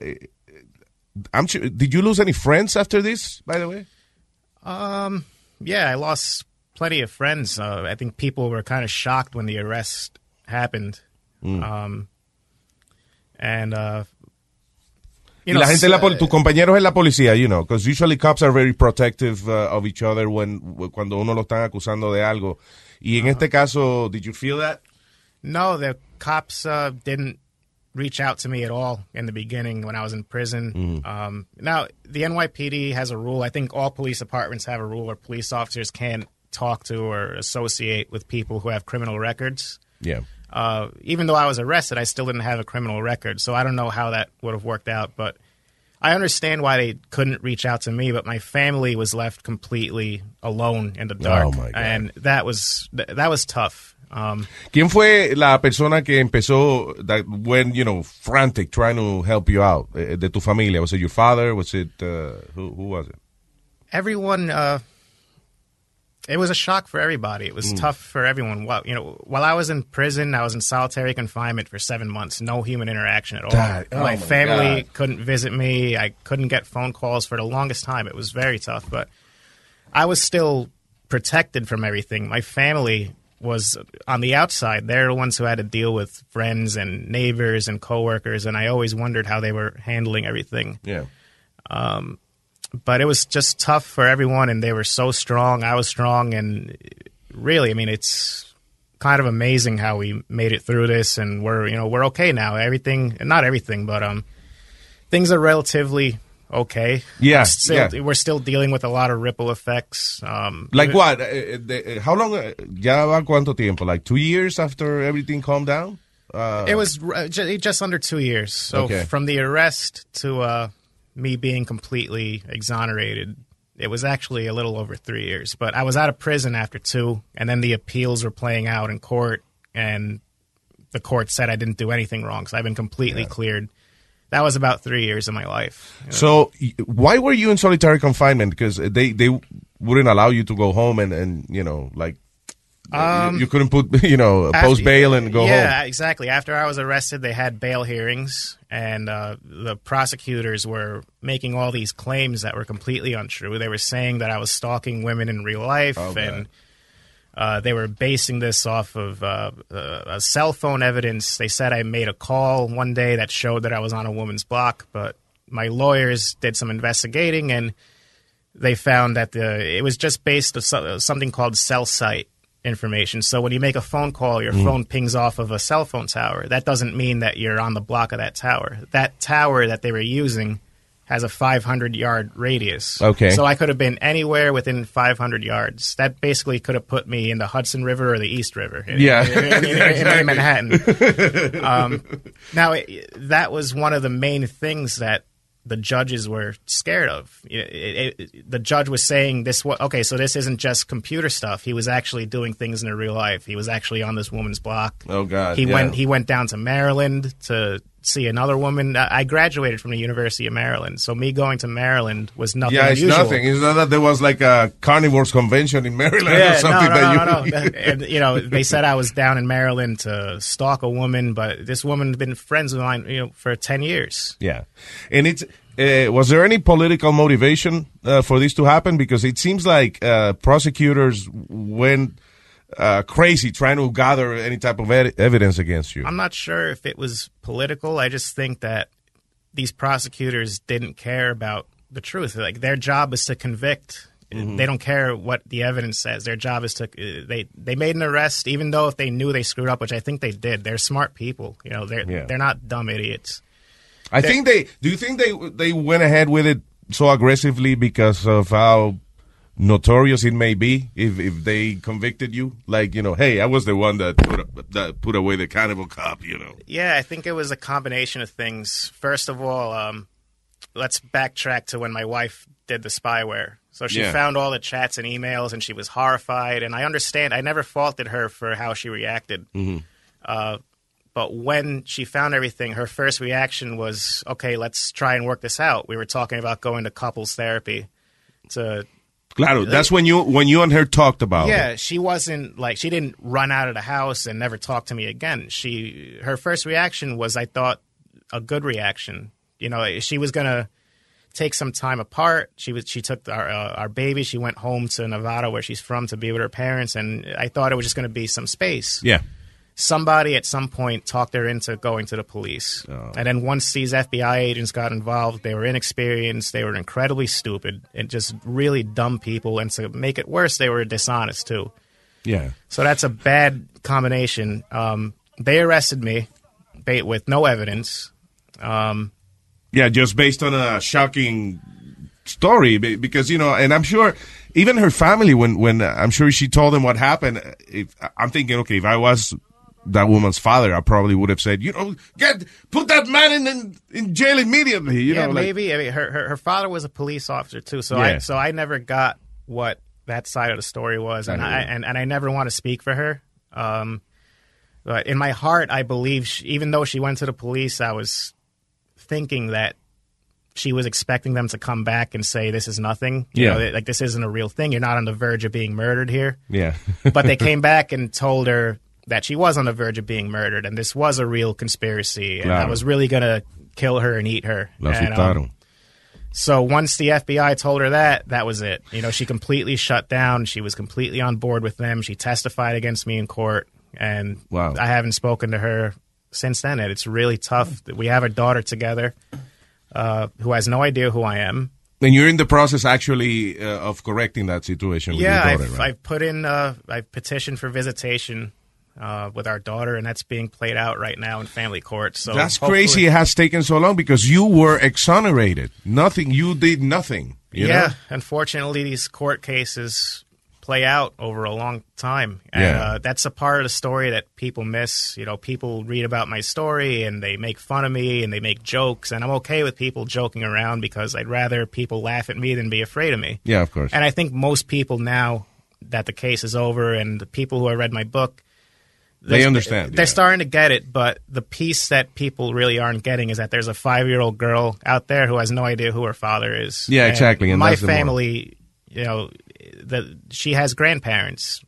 I'm sure. Did you lose any friends after this? By the way, Um, yeah, I lost plenty of friends. Uh, I think people were kind of shocked when the arrest happened. Mm. Um, and uh, you know, la gente, en la tus compañeros en la policía, you know, because usually cops are very protective uh, of each other when cuando uno lo están acusando de algo. Y en este caso, did you feel that? No, the cops uh, didn't reach out to me at all in the beginning when I was in prison. Mhm. Um, now, the NYPD has a rule. I think all police departments have a rule where police officers can't talk to or associate with people who have criminal records. Yeah. Uh, even though I was arrested, I still didn't have a criminal record, so I don't know how that would have worked out. But I understand why they couldn't reach out to me. But my family was left completely alone in the dark, Oh, and that was that was tough. Um, ¿Quién fue la persona que empezó that went, you know, frantic trying to help you out eh, de tu familia? Was it your father? Was it uh, who, who was it? everyone uh it was a shock for everybody it was Mm. tough for everyone while you know while i was in prison i was in solitary confinement for seven months no human interaction at all That- oh my my family God. couldn't visit me i couldn't get phone calls for the longest time it was very tough but i was still protected from everything my family was on the outside they're the ones who had to deal with friends and neighbors and coworkers and i always wondered how they were handling everything Yeah. um, but it was just tough for everyone, and they were so strong. I was strong, and really, I mean, it's kind of amazing how we made it through this, and we're you know we're okay now. Everything, not everything, but um, things are relatively okay. Yeah, We're still, yeah. we're still dealing with a lot of ripple effects. Um, Like what? Eh, de- eh, how long? eh, ¿Ya va cuánto tiempo? Like two years after everything calmed down? Uh, It was uh, just under two years. So Okay. from the arrest to uh, me being completely exonerated, it was actually a little over three years. But I was out of prison after two, and then the appeals were playing out in court, and the court said I didn't do anything wrong, so I've been completely cleared. That was about three years of my life. So why were you in solitary confinement? Because they, they wouldn't allow you to go home and, and you know, like, you- Um, you, couldn't put, you know, After- post bail and go yeah, home. Yeah, exactly. After I was arrested, they had bail hearings, and uh, the prosecutors were making all these claims that were completely untrue. They were saying that I was stalking women in real life, Oh, and uh, they were basing this off of uh, uh, cell phone evidence. They said I made a call one day that showed that I was on a woman's block, but my lawyers did some investigating and they found that the it was just based on something called cell site information. So when you make a phone call, your Mm. phone pings off of a cell phone tower. That doesn't mean that you're on the block of that tower. That tower that they were using has a 500 yard radius. Okay. So I could have been anywhere within 500 yards. That basically could have put me in the Hudson River or the East River. in- Yeah. in, in- in Exactly. Manhattan. um, now, it, that was one of the main things that the judges were scared of. It- it- the judge was saying this. Okay, so this isn't just computer stuff. He was actually doing things in the real life. He was actually on this woman's block. Oh God. He yeah. went. He went down to Maryland to see another woman. I graduated from the University of Maryland, so me going to Maryland was nothing. yeah, it's unusual. nothing. It's not that there was like a carnivores convention in Maryland or Yeah, something no, no, that no, you. no, no. And, you know, they said I was down in Maryland to stalk a woman, but this woman had been friends with mine, you know, for ten years. Yeah, and it's uh, was there any political motivation uh, for this to happen? Because it seems like uh, prosecutors went uh, crazy trying to gather any type of ed- evidence against you. I'm not sure if it was political. I just think that these prosecutors didn't care about the truth. Like their job is to convict. Mm-hmm. They don't care what the evidence says. Their job is to uh, they they made an arrest even though if they knew they screwed up, which I think they did. They're smart people. You know, they're Yeah. they're not dumb idiots. I think they. Do you think they they went ahead with it so aggressively because of how notorious it may be if if they convicted you? Like you know, hey, I was the one that put that put away the cannibal cop. You know. Yeah, I think it was a combination of things. First of all, um, let's backtrack to when my wife did the spyware. So she Yeah. found all the chats and emails, and she was horrified. And I understand. I never faulted her for how she reacted. Mm-hmm. Uh, but when she found everything, her first reaction was, "Okay, let's try and work this out." We were talking about going to couples therapy. To Claro, that's when you when you and her talked about yeah, it. she wasn't like she didn't run out of the house and never talk to me again. She her first reaction was I thought a good reaction. You know, she was gonna take some time apart. She was she took our uh, our baby. She went home to Nevada where she's from to be with her parents, and I thought it was just gonna be some space. Yeah. Somebody at some point talked her into going to the police. And then once these FBI agents got involved, they were inexperienced, they were incredibly stupid, and just really dumb people. And to make it worse, they were dishonest too. Yeah. So that's a bad combination. Um, they arrested me ba- with no evidence. Um, Yeah, just based on a shocking story, because you know, and I'm sure even her family, when when uh, I'm sure she told them what happened, if I'm thinking, okay, if I was that woman's father, I probably would have said, you know, get put that man in in, in jail immediately. You yeah, know, like, maybe. I mean, her, her her father was a police officer too, so I so I never got what that side of the story was, and I I, and, and I never want to speak for her. Um, but in my heart, I believe, she, even though she went to the police, I was thinking that she was expecting them to come back and say this is nothing. You Yeah. know, like this isn't a real thing. You're not on the verge of being murdered here. Yeah. but they came back and told her that she was on the verge of being murdered, and this was a real conspiracy, and I Claro. was really gonna kill her and eat her. La And, um, so once the FBI told her that, that was it. You know, she completely shut down. She was completely on board with them. She testified against me in court, and Wow. I haven't spoken to her since then. And it's really tough. That we have a daughter together uh, who has no idea who I am. and you're in the process actually uh, of correcting that situation with yeah, your daughter, I've, right? I've put in, uh, I've petitioned for visitation uh, with our daughter, and that's being played out right now in family court. So That's crazy. It has taken so long because you were exonerated. Nothing. You did nothing. You yeah, know? unfortunately, these court cases play out over a long time, and Yeah. uh, that's a part of the story that people miss. You know, people read about my story and they make fun of me and they make jokes, and I'm okay with people joking around because I'd rather people laugh at me than be afraid of me. Yeah, of course. And I think most people now that the case is over, and the people who have read my book. They understand, They're yeah. starting to get it, but the piece that people really aren't getting is that there's a five year old girl out there who has no idea who her father is. Yeah, exactly, and my family, you know, the, she has grandparents.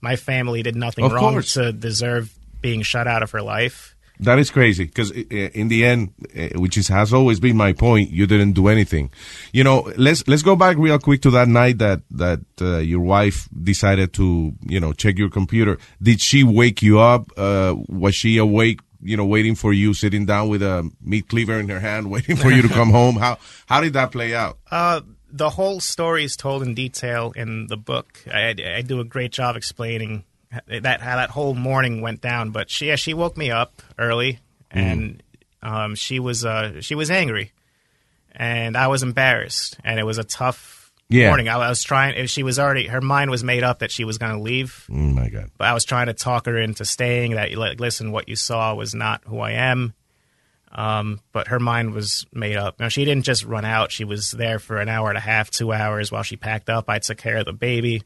My family did nothing Of wrong course. to deserve being shut out of her life. That is crazy because in the end, uh, which is, has always been my point, you didn't do anything. You know, let's let's go back real quick to that night that that uh, your wife decided to you know check your computer. Did she wake you up? Uh, was she awake? You know, waiting for you, sitting down with a meat cleaver in her hand, waiting for you to come home. How how did that play out? Uh, the whole story is told in detail in the book. I, I do a great job explaining that how that whole morning went down. But she yeah, she woke me up early, and um, she was uh, she was angry, and I was embarrassed, and it was a tough Yeah. morning. I was trying. She was already her mind was made up that she was going to leave. Oh my god. But I was trying to talk her into staying. That like, listen, what you saw was not who I am. Um, but her mind was made up. Now she didn't just run out. She was there for an hour and a half, two hours while she packed up. I took care of the baby.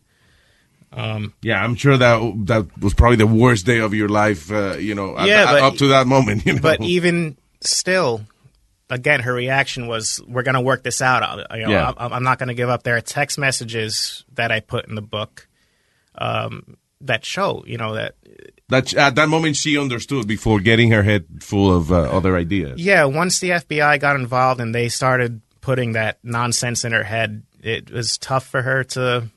Um, Yeah, I'm sure that that was probably the worst day of your life. Uh, you know, at- Yeah, but- up to that moment. You know, But even still, again, her reaction was, "We're going to work this out. I- You know, Yeah. I'm, I'm not going to give up." There are text messages that I put in the book um, that show, you know, that that at that moment she understood before getting her head full of uh, other ideas. yeah, once the FBI got involved and they started putting that nonsense in her head, it was tough for her to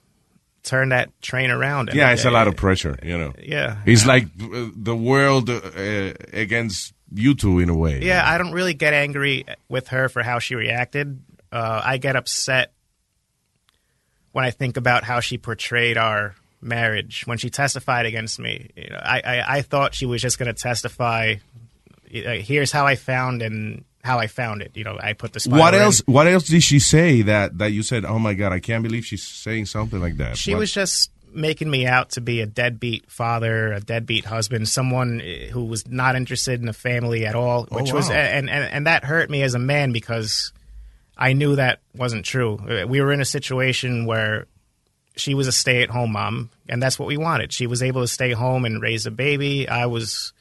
turn that train around. Yeah, it's a lot of pressure. You know. Yeah. it's like uh, the world uh, against you two in a way. Yeah, I don't really get angry with her for how she reacted. Uh, I get upset when I think about how she portrayed our marriage when she testified against me. You know, I, I, I thought she was just going to testify. uh, Here's how I found and how I found it. You know, I put the. spider What in. else? What else did she say that that you said? Oh my god, I can't believe she's saying something like that. She What- was just making me out to be a deadbeat father, a deadbeat husband, someone eh, who was not interested in the family at all. Oh, Which was and, and and that hurt me as a man because I knew that wasn't true. We were in a situation where she was a stay-at-home mom, and that's what we wanted. She was able to stay home and raise a baby. I was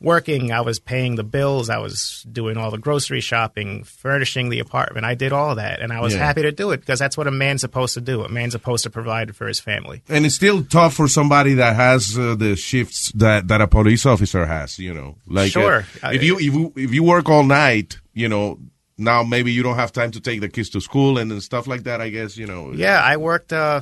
working. I was paying the bills. I was doing all the grocery shopping, furnishing the apartment. I did all that, and I was Yeah. happy to do it because that's what a man's supposed to do. A man's supposed to provide for his family. and it's still tough for somebody that has uh, the shifts that, that a police officer has. You know, like uh, Sure. if you if you if you work all night, you know, now maybe you don't have time to take the kids to school and, and stuff like that. I guess you know. Yeah, I worked uh,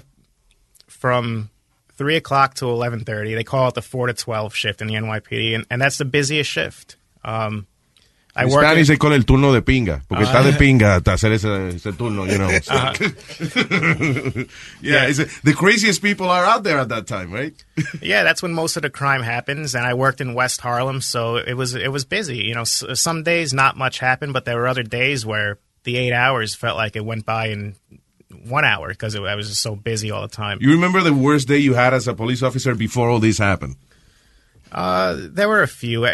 from three o'clock to eleven thirty. They call it the four to twelve shift in the NYPD, and, and that's the busiest shift. Um, I work. Spanish in- se con el turno de pinga, porque Ah. está de pinga hasta hacer ese, ese turno, you know. Uh-huh. yeah, it's the craziest people are out there at that time, right? yeah, that's when most of the crime happens. And I worked in West Harlem, so it was it was busy. You know, s- some days not much happened, but there were other days where the eight hours felt like it went by in one hour because I was just so busy all the time. You remember the worst day you had as a police officer before all this happened? Uh, there were a few.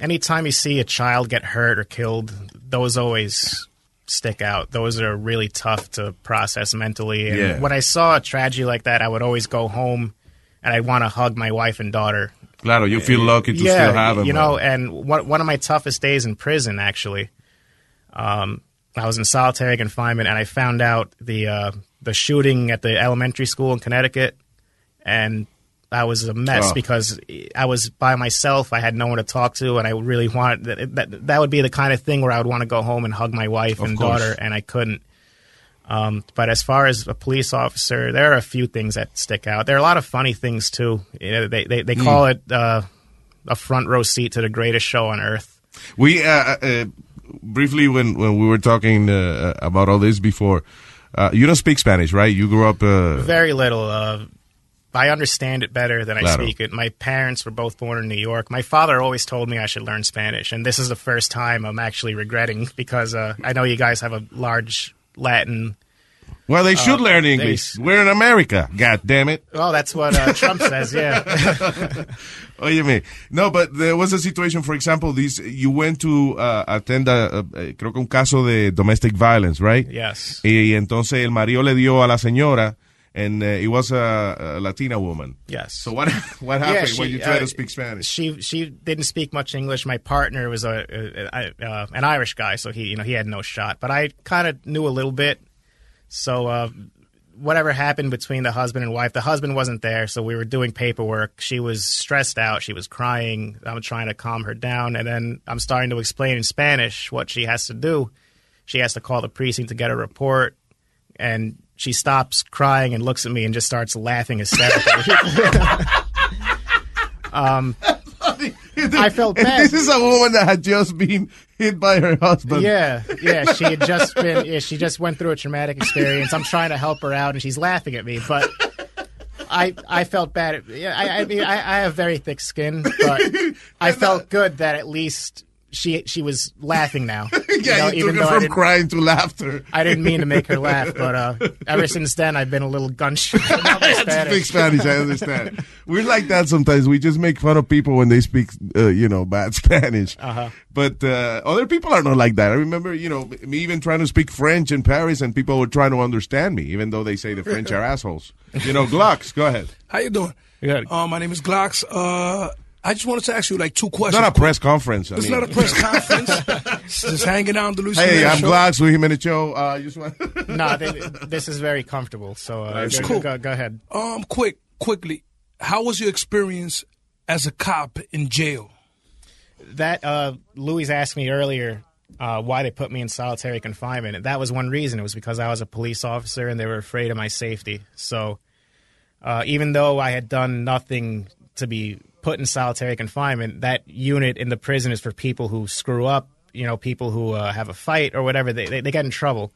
Anytime you see a child get hurt or killed, those always stick out. Those are really tough to process mentally. And Yeah. when I saw a tragedy like that, I would always go home and I'd want to hug my wife and daughter. Claro, you feel lucky to yeah, still have them. You know, and one one of my toughest days in prison, actually, um, I was in solitary confinement, and I found out the uh, the shooting at the elementary school in Connecticut, and I was a mess Oh. because I was by myself. I had no one to talk to, and I really wanted that. That, that would be the kind of thing where I would want to go home and hug my wife Of and course. daughter, and I couldn't. Um, but as far as a police officer, there are a few things that stick out. There are a lot of funny things too. You know, they they, they Mm. call it uh, a front row seat to the greatest show on earth. We uh, uh, briefly when when we were talking uh, about all this before, uh, you don't speak Spanish, right? You grew up. Uh, Very little. Uh, I understand it better than I Claro. speak it. My parents were both born in New York. My father always told me I should learn Spanish, and this is the first time I'm actually regretting because uh, I know you guys have a large Latin. Well, they should uh, learn they- English. We're in America. God damn it. Well, that's what uh, Trump says. Yeah. oh, you mean no, but there was a situation, for example, this you went to uh, attend a, creo que un caso de domestic violence, right? Yes. Y, entonces el marido le dio a la señora, and uh, it was a, a Latina woman. Yes. So what what Yeah, happened she, when you tried uh, to speak Spanish? She she didn't speak much English. My partner was a, a, a, uh, an Irish guy, so he you know he had no shot. But I kind of knew a little bit. So uh, whatever happened between the husband and wife, the husband wasn't there, so we were doing paperwork. She was stressed out. She was crying. I'm trying to calm her down, and then I'm starting to explain in Spanish what she has to do. She has to call the precinct to get a report, and she stops crying and looks at me and just starts laughing hysterically. um, I felt bad. This is a woman that had just been hit by her husband. Yeah, yeah. She had just been. Yeah, she just went through a traumatic experience. I'm trying to help her out, and she's laughing at me. But I, I felt bad. Yeah, I, I mean, I, I have very thick skin, but I uh, felt good that at least she she was laughing now. yeah, you, took her I from crying to laughter. I didn't mean to make her laugh, but uh, ever since then I've been a little gun shy I Spanish. speak Spanish. I understand. We're like that sometimes. We just make fun of people when they speak, uh, you know, bad Spanish. Uh-huh. But uh, other people are not like that. I remember, you know, me even trying to speak French in Paris, and people were trying to understand me, even though they say the French are assholes. You know, Glocks, go ahead. How you doing? Good. Uh, my name is Glocks. Uh, I just wanted to ask you like two questions. It's questions. not a press conference. I It's mean. not a press conference. Just hanging out on the Luis Hey, Jimenez I'm show. Glocks, Luis Jimenez Show. Uh, just want no, th- this is very comfortable. So uh, It's go, cool. go, go ahead. Um, quick, quickly, how was your experience as a cop in jail? That uh, Louis asked me earlier uh, why they put me in solitary confinement. That was one reason. It was because I was a police officer and they were afraid of my safety. So uh, even though I had done nothing to be put in solitary confinement, that unit in the prison is for people who screw up. You know, people who uh, have a fight or whatever. They, they they get in trouble.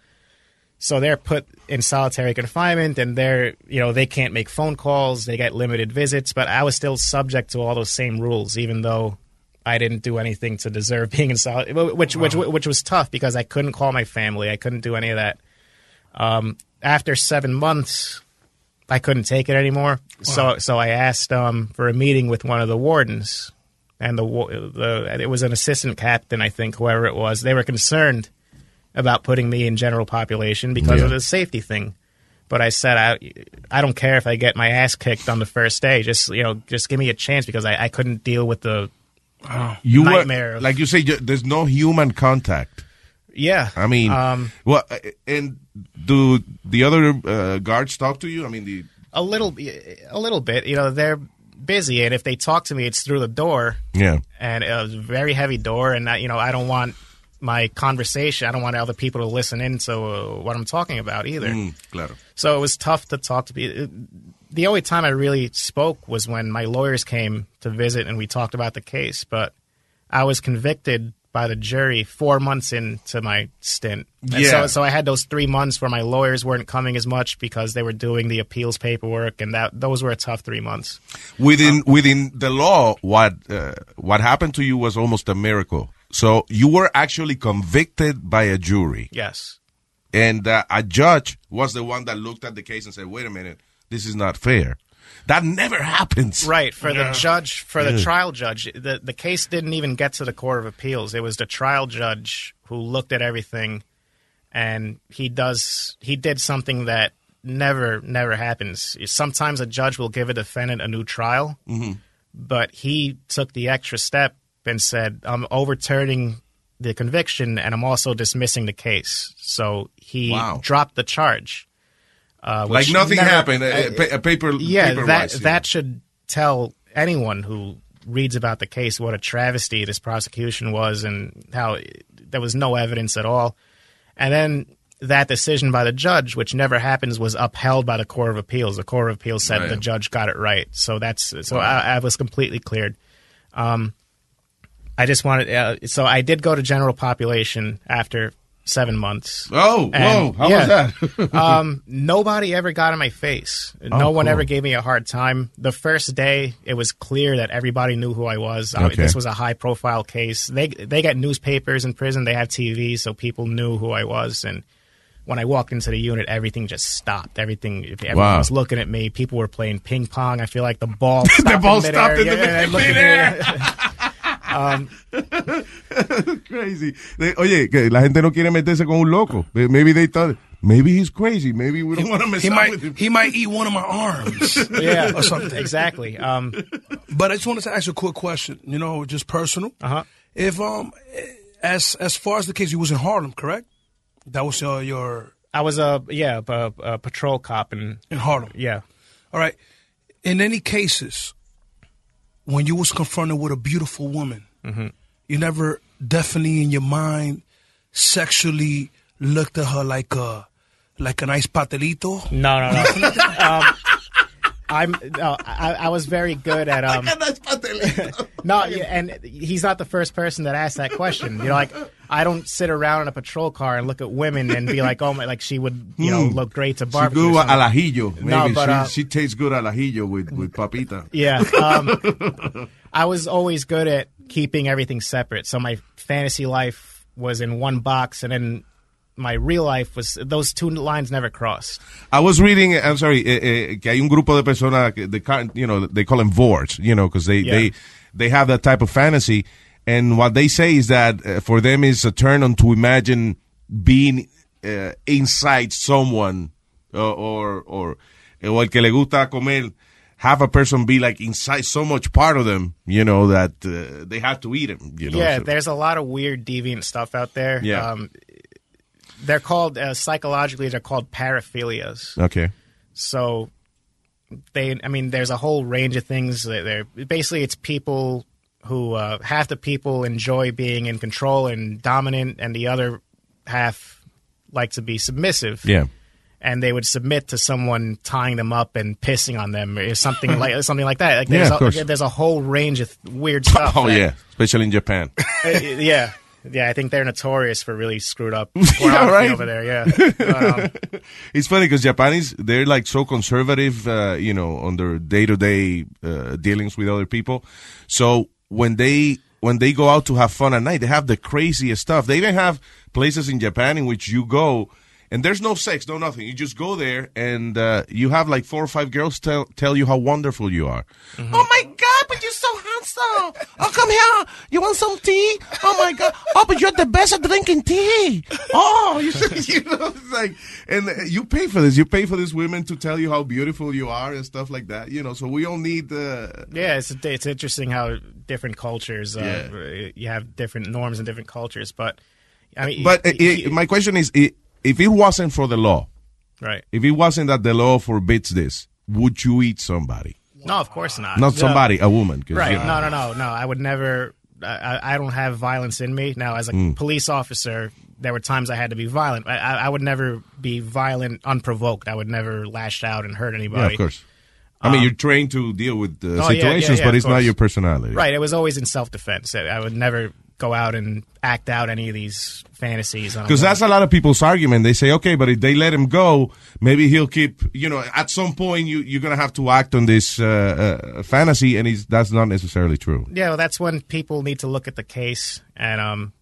So they're put in solitary confinement, and they're you know they can't make phone calls. They get limited visits, but I was still subject to all those same rules, even though I didn't do anything to deserve being in solitary. Which which which was tough because I couldn't call my family. I couldn't do any of that. Um, after seven months, I couldn't take it anymore. So so I asked um, for a meeting with one of the wardens, and the the it was an assistant captain, I think, whoever it was. They were concerned about putting me in general population because Yeah. of the safety thing. But I said I I don't care if I get my ass kicked on the first day. Just you know, just give me a chance because I, I couldn't deal with the You were, nightmare. of- like you say, there's no human contact. Yeah, I mean, um, well, uh, and do the other uh, guards talk to you? I mean, the a little a little bit. You know, they're busy, and if they talk to me, it's through the door. yeah. and it was a very heavy door and I, you know i don't want my conversation i don't want other people to listen in to uh, what i'm talking about either Mm, claro. so it was tough to talk to people the only time i really spoke was when my lawyers came to visit and we talked about the case but i was convicted by the jury four months into my stint And Yeah. so, so i had those three months where my lawyers weren't coming as much because they were doing the appeals paperwork and that those were a tough three months Within within the law, what uh, what happened to you was almost a miracle. So you were actually convicted by a jury, yes and uh, a judge was the one that looked at the case and said, "Wait a minute, this is not fair." That never happens. Right for the judge, for the Yeah. trial judge, the the case didn't even get to the court of appeals. It was the trial judge who looked at everything, and he does he did something that never never happens. Sometimes a judge will give a defendant a new trial, Mhm. but he took the extra step and said, "I'm overturning the conviction, and I'm also dismissing the case." So he Wow. dropped the charge. Uh, Like nothing never- happened, a- a pa- a paper- Yeah, that paper-wise, yeah. that should tell anyone who reads about the case what a travesty this prosecution was and how there was no evidence at all. And then that decision by the judge, which never happens, was upheld by the Court of Appeals. The Court of Appeals said Right. the judge got it right. So that's so Wow. I, I was completely cleared. Um, I just wanted uh, so I did go to general population after seven months. Oh, And, whoa! How yeah, was that? um, nobody ever got in my face. Oh, no one cool. ever gave me a hard time. The first day, it was clear that everybody knew who I was. Okay. This was a high profile case. They they got newspapers in prison. They have TV, so people knew who I was. And when I walked into the unit, everything just stopped. Everything, everyone Wow. was looking at me. People were playing ping pong. I feel like the ball stopped the ball in midair. stopped in the Yeah, and mid- looked. Um, crazy. They- oye, que la gente no quiere meterse con un loco. Maybe they thought, maybe he's crazy. Maybe we don't want to mess He up might with him. he might eat one of my arms. yeah, or something. Exactly. Um, but I just wanted to ask you a quick question. You know, just personal. Uh huh. If um, as as far as the case, you was in Harlem, correct? That was your your I was a yeah a, a patrol cop in in Harlem. Yeah. All right. In any cases, when you was confronted with a beautiful woman, Mm-hmm. You never definitely in your mind sexually looked at her like a like a nice patelito. No, no, no. um, I'm no, I, I was very good at um. no, and he's not the first person that asked that question. You know, like I don't sit around in a patrol car and look at women and be like, oh my, like she would, you know, Hmm. look great to She barbecue. good or something. al ajillo. Maybe No, but she, uh, she tastes good al ajillo with, with papita. Yeah. Um, I was always good at keeping everything separate. So my fantasy life was in one box, and then my real life was those two lines never crossed. I was reading, I'm sorry, eh, eh, que hay un grupo de personas que they you know, they call them vores, you know, because they, Yeah. they, they have that type of fantasy. And what they say is that uh, for them is a turn on to imagine being uh, inside someone uh, or, or, o el que le gusta comer, have a person be like inside so much part of them, you know, that uh, they have to eat them. you know. yeah, so- there's a lot of weird, deviant stuff out there. Yeah. Um, they're called uh, psychologically. They're called paraphilias. okay. So they, I mean, there's a whole range of things. that They're basically it's people who uh, half the people enjoy being in control and dominant, and the other half like to be submissive. Yeah. And they would submit to someone tying them up and pissing on them, or something like something like that. Like Yeah, there's, of course. a, there's a whole range of weird stuff. Oh, that- yeah. Especially in Japan. uh, yeah, yeah. I think they're notorious for really screwed up Yeah, right. over there. Yeah, But, um, it's funny because Japanese they're like so conservative, uh, you know, on their day to day dealings with other people. So when they when they go out to have fun at night, they have the craziest stuff. They even have places in Japan in which you go. And there's no sex, no nothing. You just go there, and uh, you have like four or five girls tell tell you how wonderful you are. Oh my God, but you're so handsome. Oh, come here. You want some tea? Oh my God. Oh, but you're the best at drinking tea. Oh, you, you know, it's like, and uh, you pay for this. You pay for these women to tell you how beautiful you are and stuff like that. You know, so we all need. Uh, yeah, it's it's interesting how different cultures uh, you have different norms and different cultures. But I mean, but uh, y- i- my question is, if it wasn't for the law, right? if it wasn't that the law forbids this, would you eat somebody? No, of course not. Not No. somebody, a woman. Right? you know. No, no, no, no. I would never. I, I- don't have violence in me. Now, as a Mm. police officer, there were times I had to be violent. I, I I would never be violent unprovoked. I would never lash out and hurt anybody. Yeah, of course. I mean, Um, you're trained to deal with uh, Oh, yeah, yeah, situations, yeah, but it's not your personality. Right. It was always in self defense. I would never go out and act out any of these fantasies. Because that's a lot of people's argument. They say, okay, but if they let him go, maybe he'll keep, you know, at some point you, you're going to have to act on this uh, uh, fantasy, and he's, that's not necessarily true. Yeah, well, that's when people need to look at the case and, um,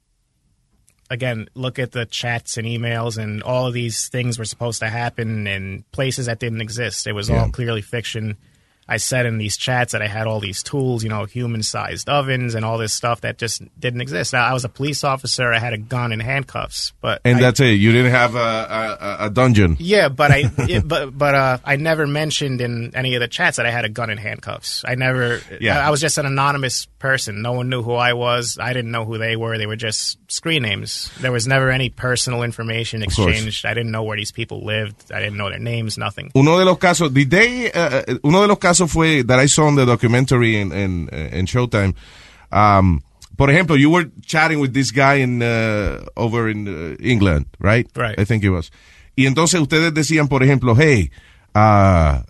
again, look at the chats and emails and all of these things were supposed to happen in places that didn't exist. It was all clearly fiction. I said in these chats that I had all these tools, you know, human sized ovens and all this stuff that just didn't exist. Now, I was a police officer. I had a gun and handcuffs, but And I- that's it. You didn't have a, a, a dungeon. yeah, but I, it, but but uh, I never mentioned in any of the chats that I had a gun and handcuffs. I never. Yeah. I, I was just an anonymous person. No one knew who I was. I didn't know who they were. They were just screen names. There was never any personal information exchanged. I didn't know where these people lived. I didn't know their names. Nothing. Uno de los casos, did they, uh, uh, uno de los casos fue, that I saw in the documentary in, in, in Showtime, um, por ejemplo, you were chatting with this guy in, uh, over in uh, England, right? Right. I think it was. Y entonces ustedes decían, por ejemplo, hey, uh,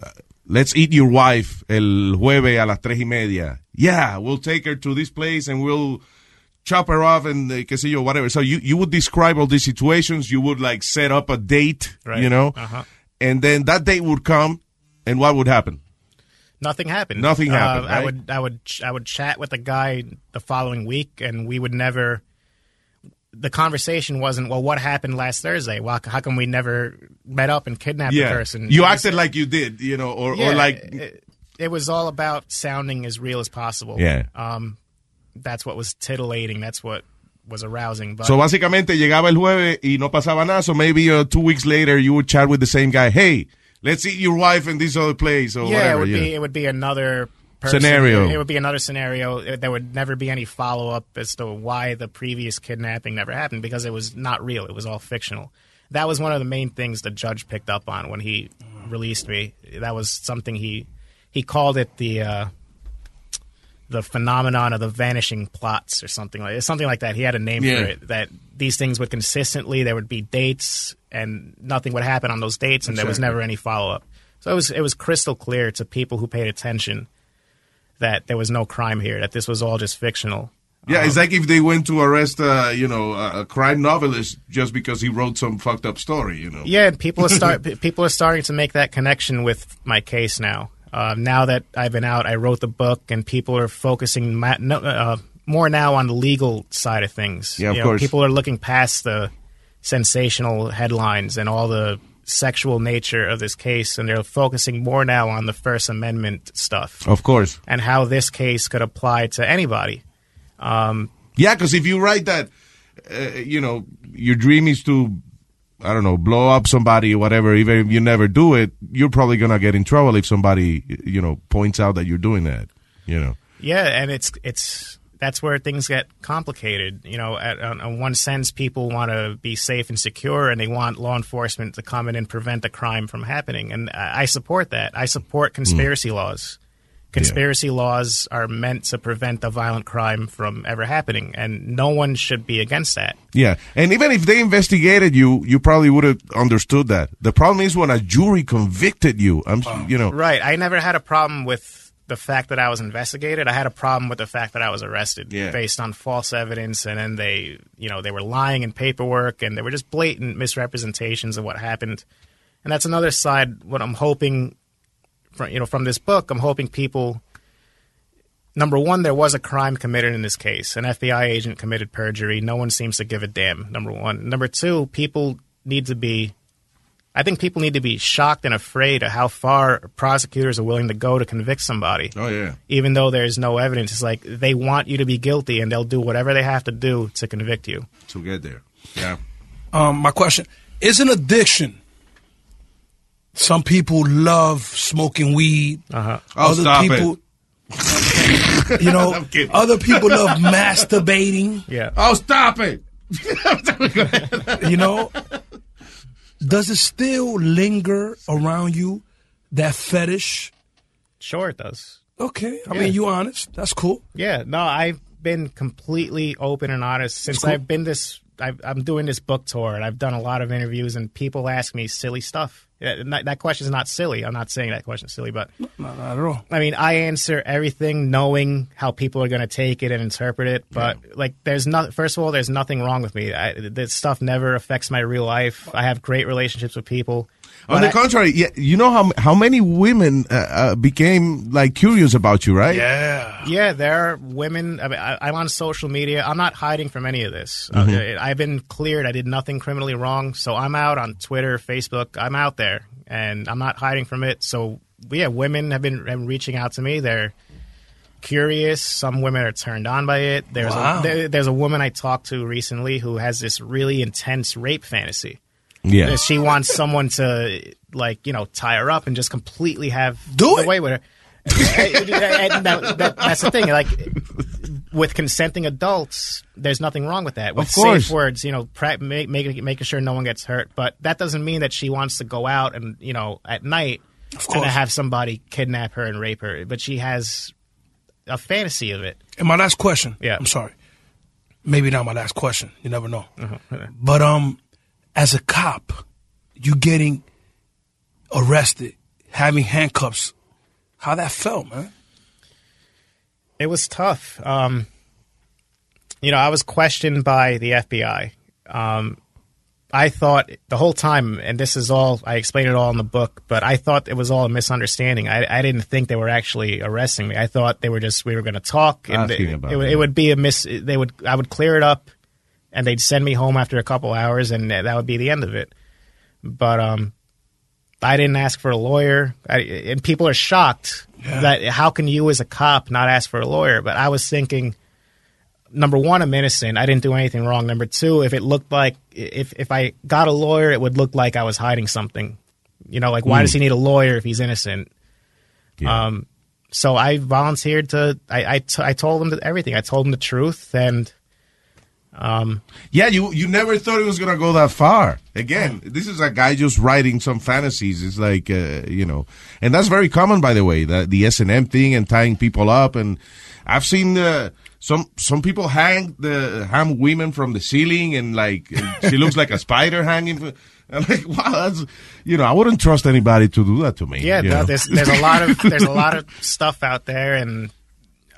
let's eat your wife el jueves a las tres y media. Yeah, we'll take her to this place and we'll chop her off and uh, qué sé yo, whatever. So you, you would describe all these situations. You would like set up a date, Right. you know, Uh-huh. and then that date would come and what would happen? Nothing happened. Nothing happened, Uh, I would I would I would chat with the guy the following week, and we would never. The conversation wasn't well. What happened last Thursday? Well, how come we never met up and kidnapped the person? You acted like you did, you know, or, Yeah, or like, it, it was all about sounding as real as possible. Yeah. Um, that's what was titillating. That's what was arousing. But so básicamente llegaba el jueves y no pasaba nada. So maybe uh, two weeks later you would chat with the same guy. Hey, let's eat your wife in this other place or yeah, whatever. it would you be it would be another person. Scenario. It would be another scenario. There would never be any follow up as to why the previous kidnapping never happened because it was not real. It was all fictional. That was one of the main things the judge picked up on when he released me. That was something he he called it the uh, the phenomenon of the vanishing plots or something like something like that. He had a name Yeah. for it. That these things would consistently there would be dates and nothing would happen on those dates, and there was never any follow up. So it was it was crystal clear to people who paid attention that there was no crime here. That this was all just fictional. Yeah, Um, it's like if they went to arrest, uh, you know, a a crime novelist just because he wrote some fucked up story, you know. Yeah, and people are start people are starting to make that connection with my case now. Uh, now that I've been out, I wrote the book, and people are focusing ma- no, uh, more now on the legal side of things. Yeah, of You know, course. People are looking past the sensational headlines and all the sexual nature of this case, and they're focusing more now on the First Amendment stuff Of course. and how this case could apply to anybody. Um, Yeah, because if you write that, uh, you know, your dream is to, I don't know, blow up somebody or whatever, even if you never do it, you're probably going to get in trouble if somebody, you know, points out that you're doing that, you know. Yeah, and it's it's that's where things get complicated. You know, at, on, on one sense, people want to be safe and secure, and they want law enforcement to come in and prevent the crime from happening. And I, I support that. I support hmm. conspiracy laws. Conspiracy laws are meant to prevent a violent crime from ever happening, and no one should be against that. Yeah, and even if they investigated you, you probably would have understood that. The problem is when a jury convicted you. I'm, oh, you know, Right. I never had a problem with the fact that I was investigated. I had a problem with the fact that I was arrested Yeah. based on false evidence, and then they, you know, they were lying in paperwork, and they were just blatant misrepresentations of what happened. And that's another side. What I'm hoping, from you know, from this book, I'm hoping people. Number one, there was a crime committed in this case. An FBI agent committed perjury. No one seems to give a damn. Number one. Number two, people need to be I think people need to be shocked and afraid of how far prosecutors are willing to go to convict somebody. Oh yeah. Even though there's no evidence, it's like they want you to be guilty and they'll do whatever they have to do to convict you. to get there. Yeah. Um, my question is an addiction. Some people love smoking weed. Uh-huh. Oh, other stop it. people, you know, other people love masturbating. Yeah. Oh, stop it. you know, does it still linger around you that fetish? Sure, it does. Okay, I Yeah. mean, you honest. That's cool. Yeah, no, I've been completely open and honest since cool. I've been this. I've, I'm doing this book tour, and I've done a lot of interviews, and people ask me silly stuff. Yeah, That, that question is not silly. I'm not saying that question is silly, but No, not at all. I mean, I answer everything knowing how people are going to take it and interpret it. But like, there's not. First of all, there's nothing wrong with me. I, this stuff never affects my real life. I have great relationships with people. On the I- contrary, yeah, you know how how many women uh, uh, became like curious about you, right? Yeah. Yeah, there are women. I mean, I, I'm on social media. I'm not hiding from any of this. Mhm. Uh, I've been cleared. I did nothing criminally wrong. So I'm out on Twitter, Facebook. I'm out there, and I'm not hiding from it. So yeah, women have been, have been reaching out to me. They're curious. Some women are turned on by it. There's Wow. a, there, there's a woman I talked to recently who has this really intense rape fantasy. Yeah. She wants someone to like you know tie her up and just completely have Do away with her. And that- that- that's the thing. Like with consenting adults, there's nothing wrong with that. With Of course. safe words, you know, pra- make, make, making sure no one gets hurt. But that doesn't mean that she wants to go out and you know at night and have somebody kidnap her and rape her. But she has a fantasy of it. And my last question. Yeah. I'm sorry. Maybe not my last question. You never know. Uh-huh. But um, as a cop, you getting arrested, having handcuffs. How that felt, man? It was tough. Um, you know, I was questioned by the FBI. Um, I thought the whole time, and this is all, I explained it all in the book, but I thought it was all a misunderstanding. I, I didn't think they were actually arresting me. I thought they were just, we were going to talk and Asking it, about it. it would be a miss. They would, I would clear it up and they'd send me home after a couple hours and that would be the end of it. But, um, I didn't ask for a lawyer, I, and people are shocked that how can you as a cop not ask for a lawyer? But I was thinking, number one, I'm innocent. I didn't do anything wrong. Number two, if it looked like if if I got a lawyer, it would look like I was hiding something. You know, like why Mm. does he need a lawyer if he's innocent? Um, so I volunteered to. I I, t- I told him everything. I told him the truth, and um, Yeah, you you never thought it was gonna go that far. Again, this is a guy just writing some fantasies. It's like uh, you know, and that's very common, by the way, the the S and M thing and tying people up. And I've seen uh, some some people hang the hang women from the ceiling, and like and she looks like a spider hanging. from- I'm like, wow, that's you know, I wouldn't trust anybody to do that to me. Yeah, no, there's there's a lot of there's a lot of stuff out there, and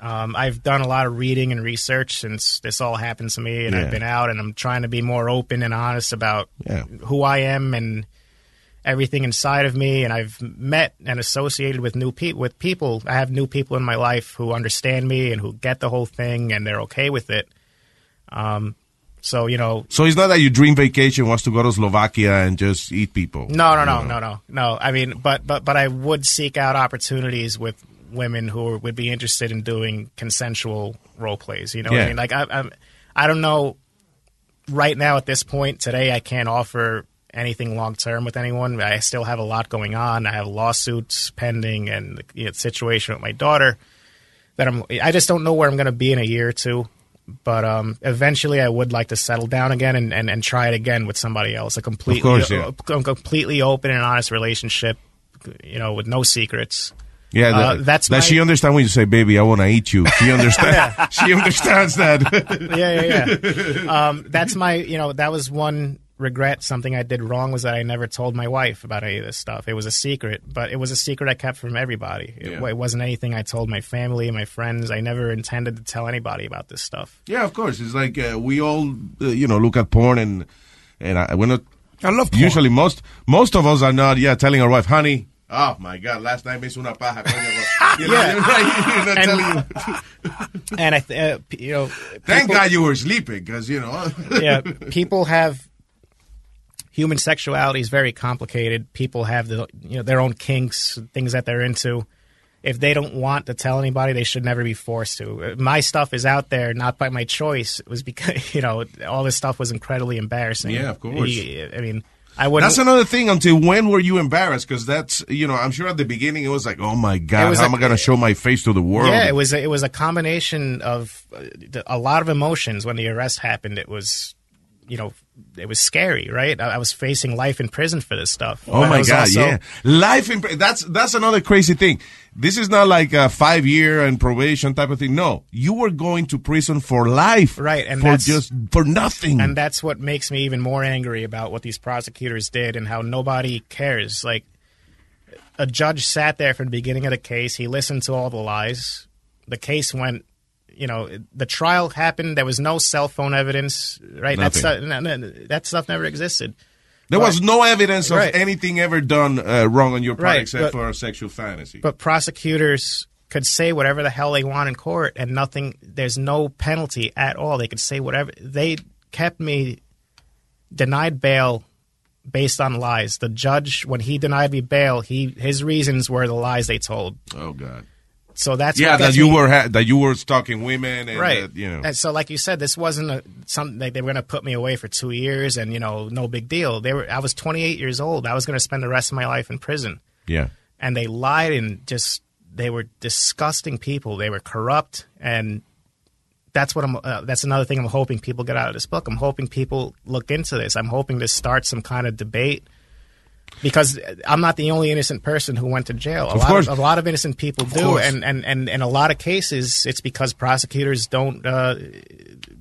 um, I've done a lot of reading and research since this all happened to me, and Yeah. I've been out, and I'm trying to be more open and honest about Yeah. who I am and everything inside of me, and I've met and associated with new people. With people, I have new people in my life who understand me and who get the whole thing, and they're okay with it. Um, so you know, So it's not that your dream vacation was to go to Slovakia and just eat people. no, no, no, no, no, no. I mean, but but but I would seek out opportunities with women who would be interested in doing consensual role plays. You know, what Yeah. I mean, like I, I'm, I don't know. Right now, at this point today, I can't offer anything long term with anyone. I still have a lot going on. I have lawsuits pending and the you know, situation with my daughter that I'm. I just don't know where I'm going to be in a year or two. But um, eventually, I would like to settle down again and, and, and try it again with somebody else. A completely, course, yeah. a, a completely open and honest relationship. You know, with no secrets. Yeah, Uh, that, that's that my- she understands when you say, "Baby, I want to eat you." She understands. Yeah. She understands that. yeah, yeah, yeah. Um, that's my, you know, that was one regret. Something I did wrong was that I never told my wife about any of this stuff. It was a secret, but it was a secret I kept from everybody. It, Yeah. it wasn't anything I told my family, my friends. I never intended to tell anybody about this stuff. Yeah, of course. It's like uh, we all, uh, you know, look at porn and and I, we're not. I love Usually, most most of us are not. Yeah, telling our wife, "Honey, oh my God, last night me hizo una paja." coño." You know, Yeah. you're not And- telling. And I, th- uh, p- you know, Thank God you were sleeping, because you know. yeah, people have human sexuality is very complicated. People have the you know their own kinks, things that they're into. If they don't want to tell anybody, they should never be forced to. My stuff is out there not by my choice. It was because you know all this stuff was incredibly embarrassing. Yeah, of course. I mean, I wouldn't. That's another thing. Until when were you embarrassed? Because that's you know, I'm sure at the beginning it was like, oh my God, how a- am I going to show my face to the world? Yeah, it was a, it was a combination of uh, a lot of emotions when the arrest happened. It was, you know, it was scary, right? I, I was facing life in prison for this stuff. Oh But my God! also- yeah, life in pri- that's that's another crazy thing. This is not like a five year and probation type of thing. No, you were going to prison for life, right? And for that's, just for nothing. And that's what makes me even more angry about what these prosecutors did and how nobody cares. Like a judge sat there from the beginning of the case. He listened to all the lies. The case went. You know, the trial happened. There was no cell phone evidence, right? That stuff, Nothing. no, no, that stuff never existed. there was no evidence of Right. anything ever done uh, wrong on your part Right, except but- for a sexual fantasy. But prosecutors could say whatever the hell they want in court, and nothing. There's no penalty at all. They could say whatever. They kept me denied bail based on lies. The judge, when he denied me bail, he his reasons were the lies they told. Oh God. So that's yeah, what that you me- were ha- that you were stalking women, and right. that, you know. And so, like you said, this wasn't a, something like they were going to put me away for two years, and you know, no big deal. They were. I was 28 years old. I was going to spend the rest of my life in prison. Yeah. and they lied and just they were disgusting people. They were corrupt, and that's what I'm. Uh, that's another thing I'm hoping people get out of this book. I'm hoping people look into this. I'm hoping to start some kind of debate because I'm not the only innocent person who went to jail. A Of lot course. of a lot of innocent people do, course. and, and and in a lot of cases, it's because prosecutors don't. Uh,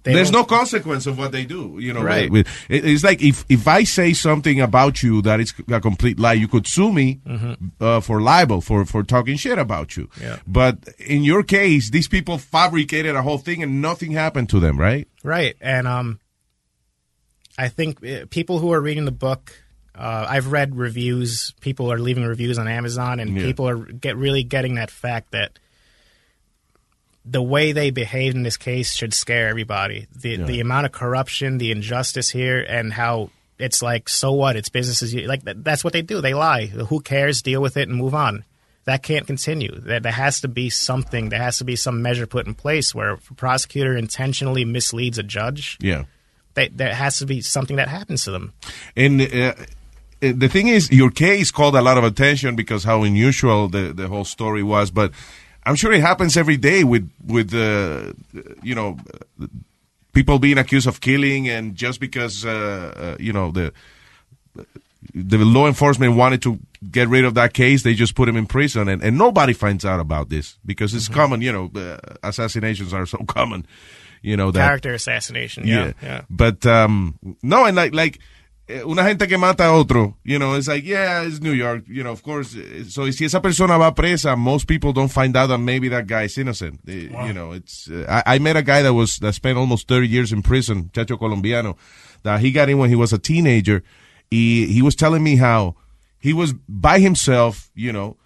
they There's don't- no consequence of what they do, you know. Right. It's like if if I say something about you that is a complete lie, you could sue me Mhm. uh, for libel for for talking shit about you. Yeah. But in your case, these people fabricated a whole thing and nothing happened to them, right? Right, and um, I think uh, people who are reading the book, uh, I've read reviews. People are leaving reviews on Amazon, and Yeah. people are get really getting that fact that the way they behaved in this case should scare everybody. The Yeah. the amount of corruption, the injustice here, and how it's like, so what? It's business as. Like that, that's what they do. They lie. Who cares? Deal with it and move on. That can't continue. There, there has to be something. There has to be some measure put in place where a prosecutor intentionally misleads a judge. Yeah. They, there has to be something that happens to them. And uh, the thing is, your case called a lot of attention because how unusual the, the whole story was. But I'm sure it happens every day with with uh, you know people being accused of killing, and just because uh, uh, you know the the law enforcement wanted to get rid of that case, they just put him in prison, and, and nobody finds out about this because it's common. You know, uh, assassinations are so common. You know that Character assassination. Yeah. yeah. but um, no, and like like eh, una gente que mata a otro, you know, it's like yeah, it's New York, you know, of course. eh, So si esa persona va presa, most people don't find out that maybe that guy is innocent. Eh, You know, it's uh, I, I met a guy that was that spent almost thirty years in prison, chacho colombiano, that he got in when he was a teenager. He he was telling me how he was by himself, you know,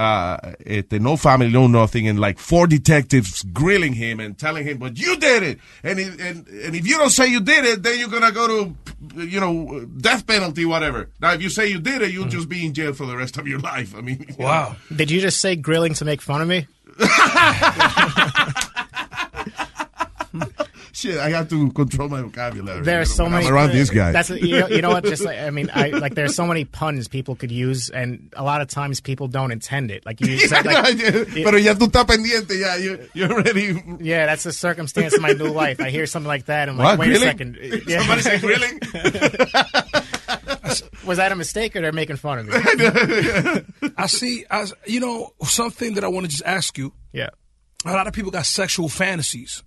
uh, este, no family, no nothing, and like four detectives grilling him and telling him, "But you did it," and if, and and if you don't say you did it, then you're gonna go to, you know, death penalty, whatever. Now, if you say you did it, you'll just be in jail for the rest of your life. I mean, you know. Did you just say grilling to make fun of me? Shit, I have to control my vocabulary. There are so many I'm around these guys. That's you know, you know what? Just like I mean, I like there's so many puns people could use, and a lot of times people don't intend it. Like you said, like, Pero ya tú estás pendiente, ya you you're already. yeah, that's the circumstance of my new life. I hear something like that, and I'm What, like, wait grilling? a second. Yeah. Somebody say grilling? Was that a mistake, or they're making fun of me? I see. I, you know, something that I want to just ask you. Yeah. A lot of people got sexual fantasies,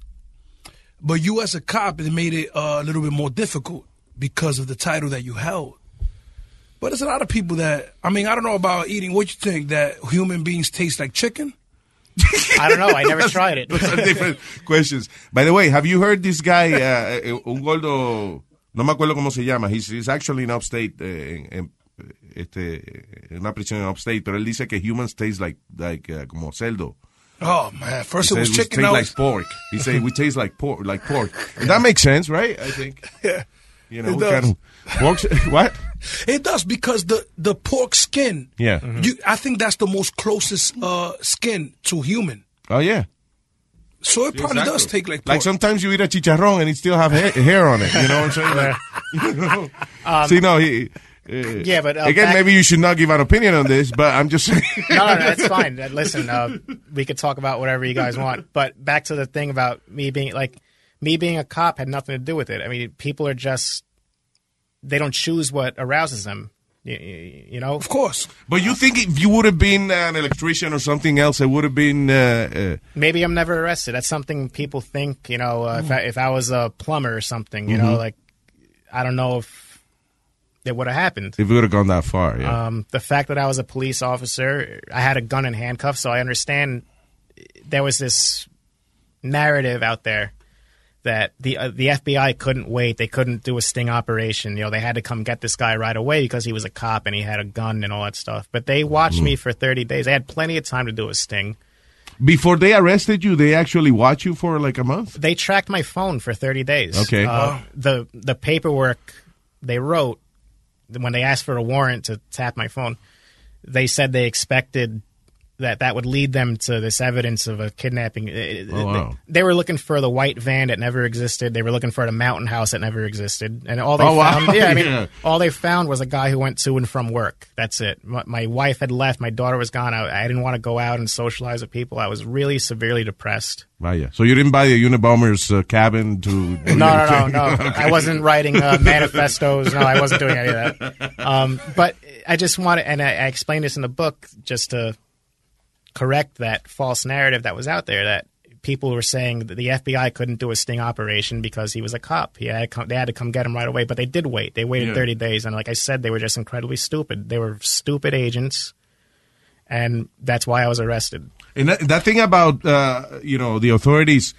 but you as a cop, it made it uh, a little bit more difficult because of the title that you held. But there's a lot of people that I mean, I don't know about eating. What you think that human beings taste like chicken? I don't know. I never tried it. Different questions. By the way, have you heard this guy, uh, eh, un gordo, no me acuerdo cómo se llama. He's, he's actually in upstate, eh, en, en, este, en una prisión en upstate, pero él dice que humans taste like, like uh, como cerdo. Oh man! First He it was says we chicken. taste now like pork. He say we taste like pork, like pork. And that makes sense, right? I think. Yeah. You know, It we does. kind of pork. What? It does because the the pork skin. Yeah. You, I think that's the most closest uh, skin to human. Oh yeah. So it probably Exacto. does take like Like sometimes you eat a chicharrón and it still have hair, hair on it. You know what I'm saying? Like, you know? Um, See, no, he. Yeah, but, uh, again, back- maybe you should not give an opinion on this, but I'm just saying. no, no, no, that's fine. Uh, Listen, uh, we could talk about whatever you guys want, but back to the thing about me being like me being a cop had nothing to do with it. I mean, people are just they don't choose what arouses them. You, you know, of course. But you think if you would have been an electrician or something else, it would have been. Uh, uh, Maybe I'm never arrested. That's something people think. You know, uh, if, I, if I was a plumber or something, you know, Mhm. like I don't know if it would have happened. if it would have gone that far, yeah. Um, the fact that I was a police officer, I had a gun and handcuffs, so I understand there was this narrative out there that the uh, the FBI couldn't wait. They couldn't do a sting operation. You know, they had to come get this guy right away because he was a cop and he had a gun and all that stuff. But they watched Mm. me for 30 days. They had plenty of time to do a sting. Before they arrested you, they actually watch you for like a month. They tracked my phone for 30 days. Okay. Uh, Wow. The the paperwork they wrote when they asked for a warrant to tap my phone, they said they expected that that would lead them to this evidence of a kidnapping. Oh, wow. They, were looking for the white van that never existed. They were looking for the mountain house that never existed. And all they Oh, wow. found, yeah, I mean, Yeah. all they found was a guy who went to and from work. That's it. My, my wife had left. My daughter was gone. I, I didn't want to go out and socialize with people. I was really severely depressed. Vaya. So you didn't buy the Unabomber's uh, cabin to. No, no, no, no. I wasn't writing uh, manifestos. No, I wasn't doing any of that. Um, but I just wanted, and I, I explained this in the book just to correct that false narrative that was out there that people were saying that the FBI couldn't do a sting operation because he was a cop. He had come, they had to come get him right away, but they did wait. They waited Yeah. 30 days, and like I said, they were just incredibly stupid. They were stupid agents, and that's why I was arrested. And that, that thing about uh, you know the authorities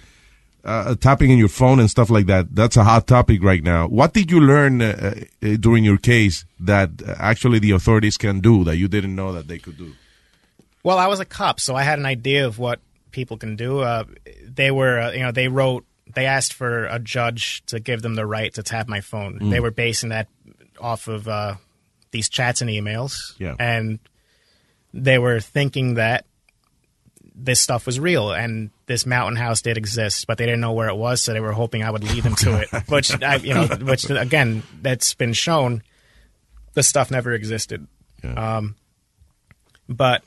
uh, tapping in your phone and stuff like that. That's a hot topic right now. What did you learn uh, uh, during your case that uh, actually the authorities can do that you didn't know that they could do? Well, I was a cop, so I had an idea of what people can do. Uh, they were, uh, you know, they wrote, they asked for a judge to give them the right to tap my phone. Mm. They were basing that off of uh, these chats and emails, Yeah. and they were thinking that this stuff was real and this mountain house did exist, but they didn't know where it was, so they were hoping I would lead them to it. Which, I, you know, which again, that's been shown. The stuff never existed. Um, but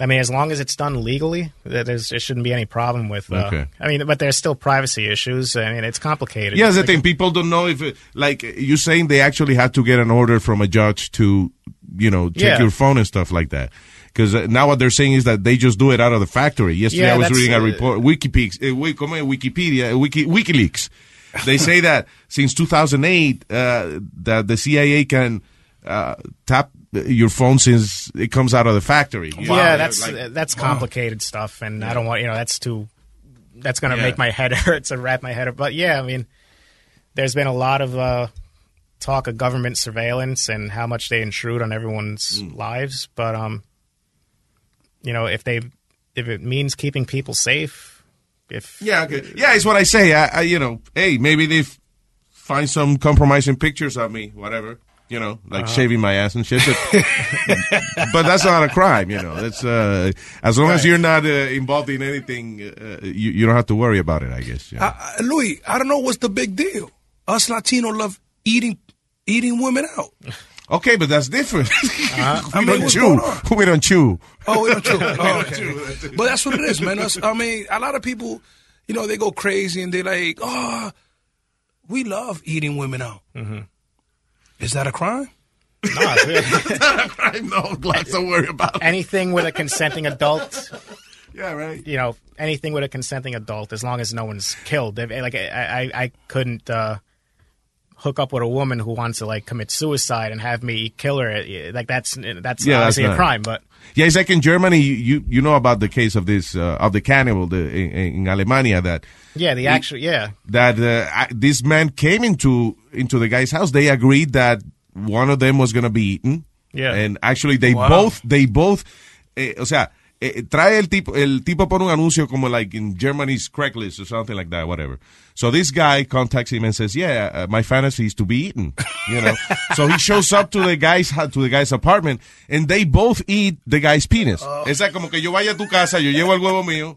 I mean, as long as it's done legally, there- there's, there shouldn't be any problem with. Uh, Okay. I mean, but there's still privacy issues. I mean, it's complicated. Yeah, the Like- thing. People don't know if, it, like, you're saying they actually had to get an order from a judge to, you know, check Yeah. your phone and stuff like that. Because uh, now what they're saying is that they just do it out of the factory. Yesterday Yeah, I was reading a uh, report, WikiPeaks, uh, Wik- como es? Wikipedia, Wiki, WikiLeaks. They say that since 2008, uh, that the CIA can uh, tap your phone since it comes out of the factory. Know, yeah, that's like- uh, that's complicated stuff, and I don't want you know that's too. That's going to Yeah. make my head hurt to wrap my head up. But yeah, I mean, there's been a lot of uh, talk of government surveillance and how much they intrude on everyone's Mm. lives, but um, you know, if they if it means keeping people safe, if Yeah, okay. Yeah, it's what I say. I, I you know, hey, maybe they find some compromising pictures of me, whatever. You know, like Uh-huh. shaving my ass and shit. But, but that's not a crime, you know. It's uh, as long as you're not uh, involved in anything, uh, you you don't have to worry about it. I guess. Yeah. I, I, Louis, I don't know what's the big deal. Us Latino love eating eating women out. Okay, but that's different. I we mean, don't chew. We don't chew. Oh, we don't chew. Oh, okay. But that's what it is, man. I mean, a lot of people, you know, they go crazy and they're like, oh, we love eating women out. Mm-hmm. Is that a crime? No, it's really- no, Glass, don't worry about it. anything with a consenting adult. Yeah, right. You know, anything with a consenting adult, as long as no one's killed. Like I, I, I couldn't uh, hook up with a woman who wants to like commit suicide and have me kill her. Like that's that's Yeah, that's obviously a crime. But Yeah, it's like in Germany. You you, you know about the case of this uh, of the cannibal the, in, in Alemania that yeah, the actual yeah. that uh, I- this man came into into the guy's house. They agreed that one of them was going to be eaten. Yeah. And actually, they Wow. both they both, eh, o sea, eh, trae el tipo el tipo pone un anuncio como like in Germany's Craigslist or something like that, whatever. So this guy contacts him and says, "Yeah, uh, my fantasy is to be eaten." You know. so he shows up to the guy's to the guy's apartment, and they both eat the guy's penis. Es like como que yo vaya a tu casa, yo llevo el huevo mío.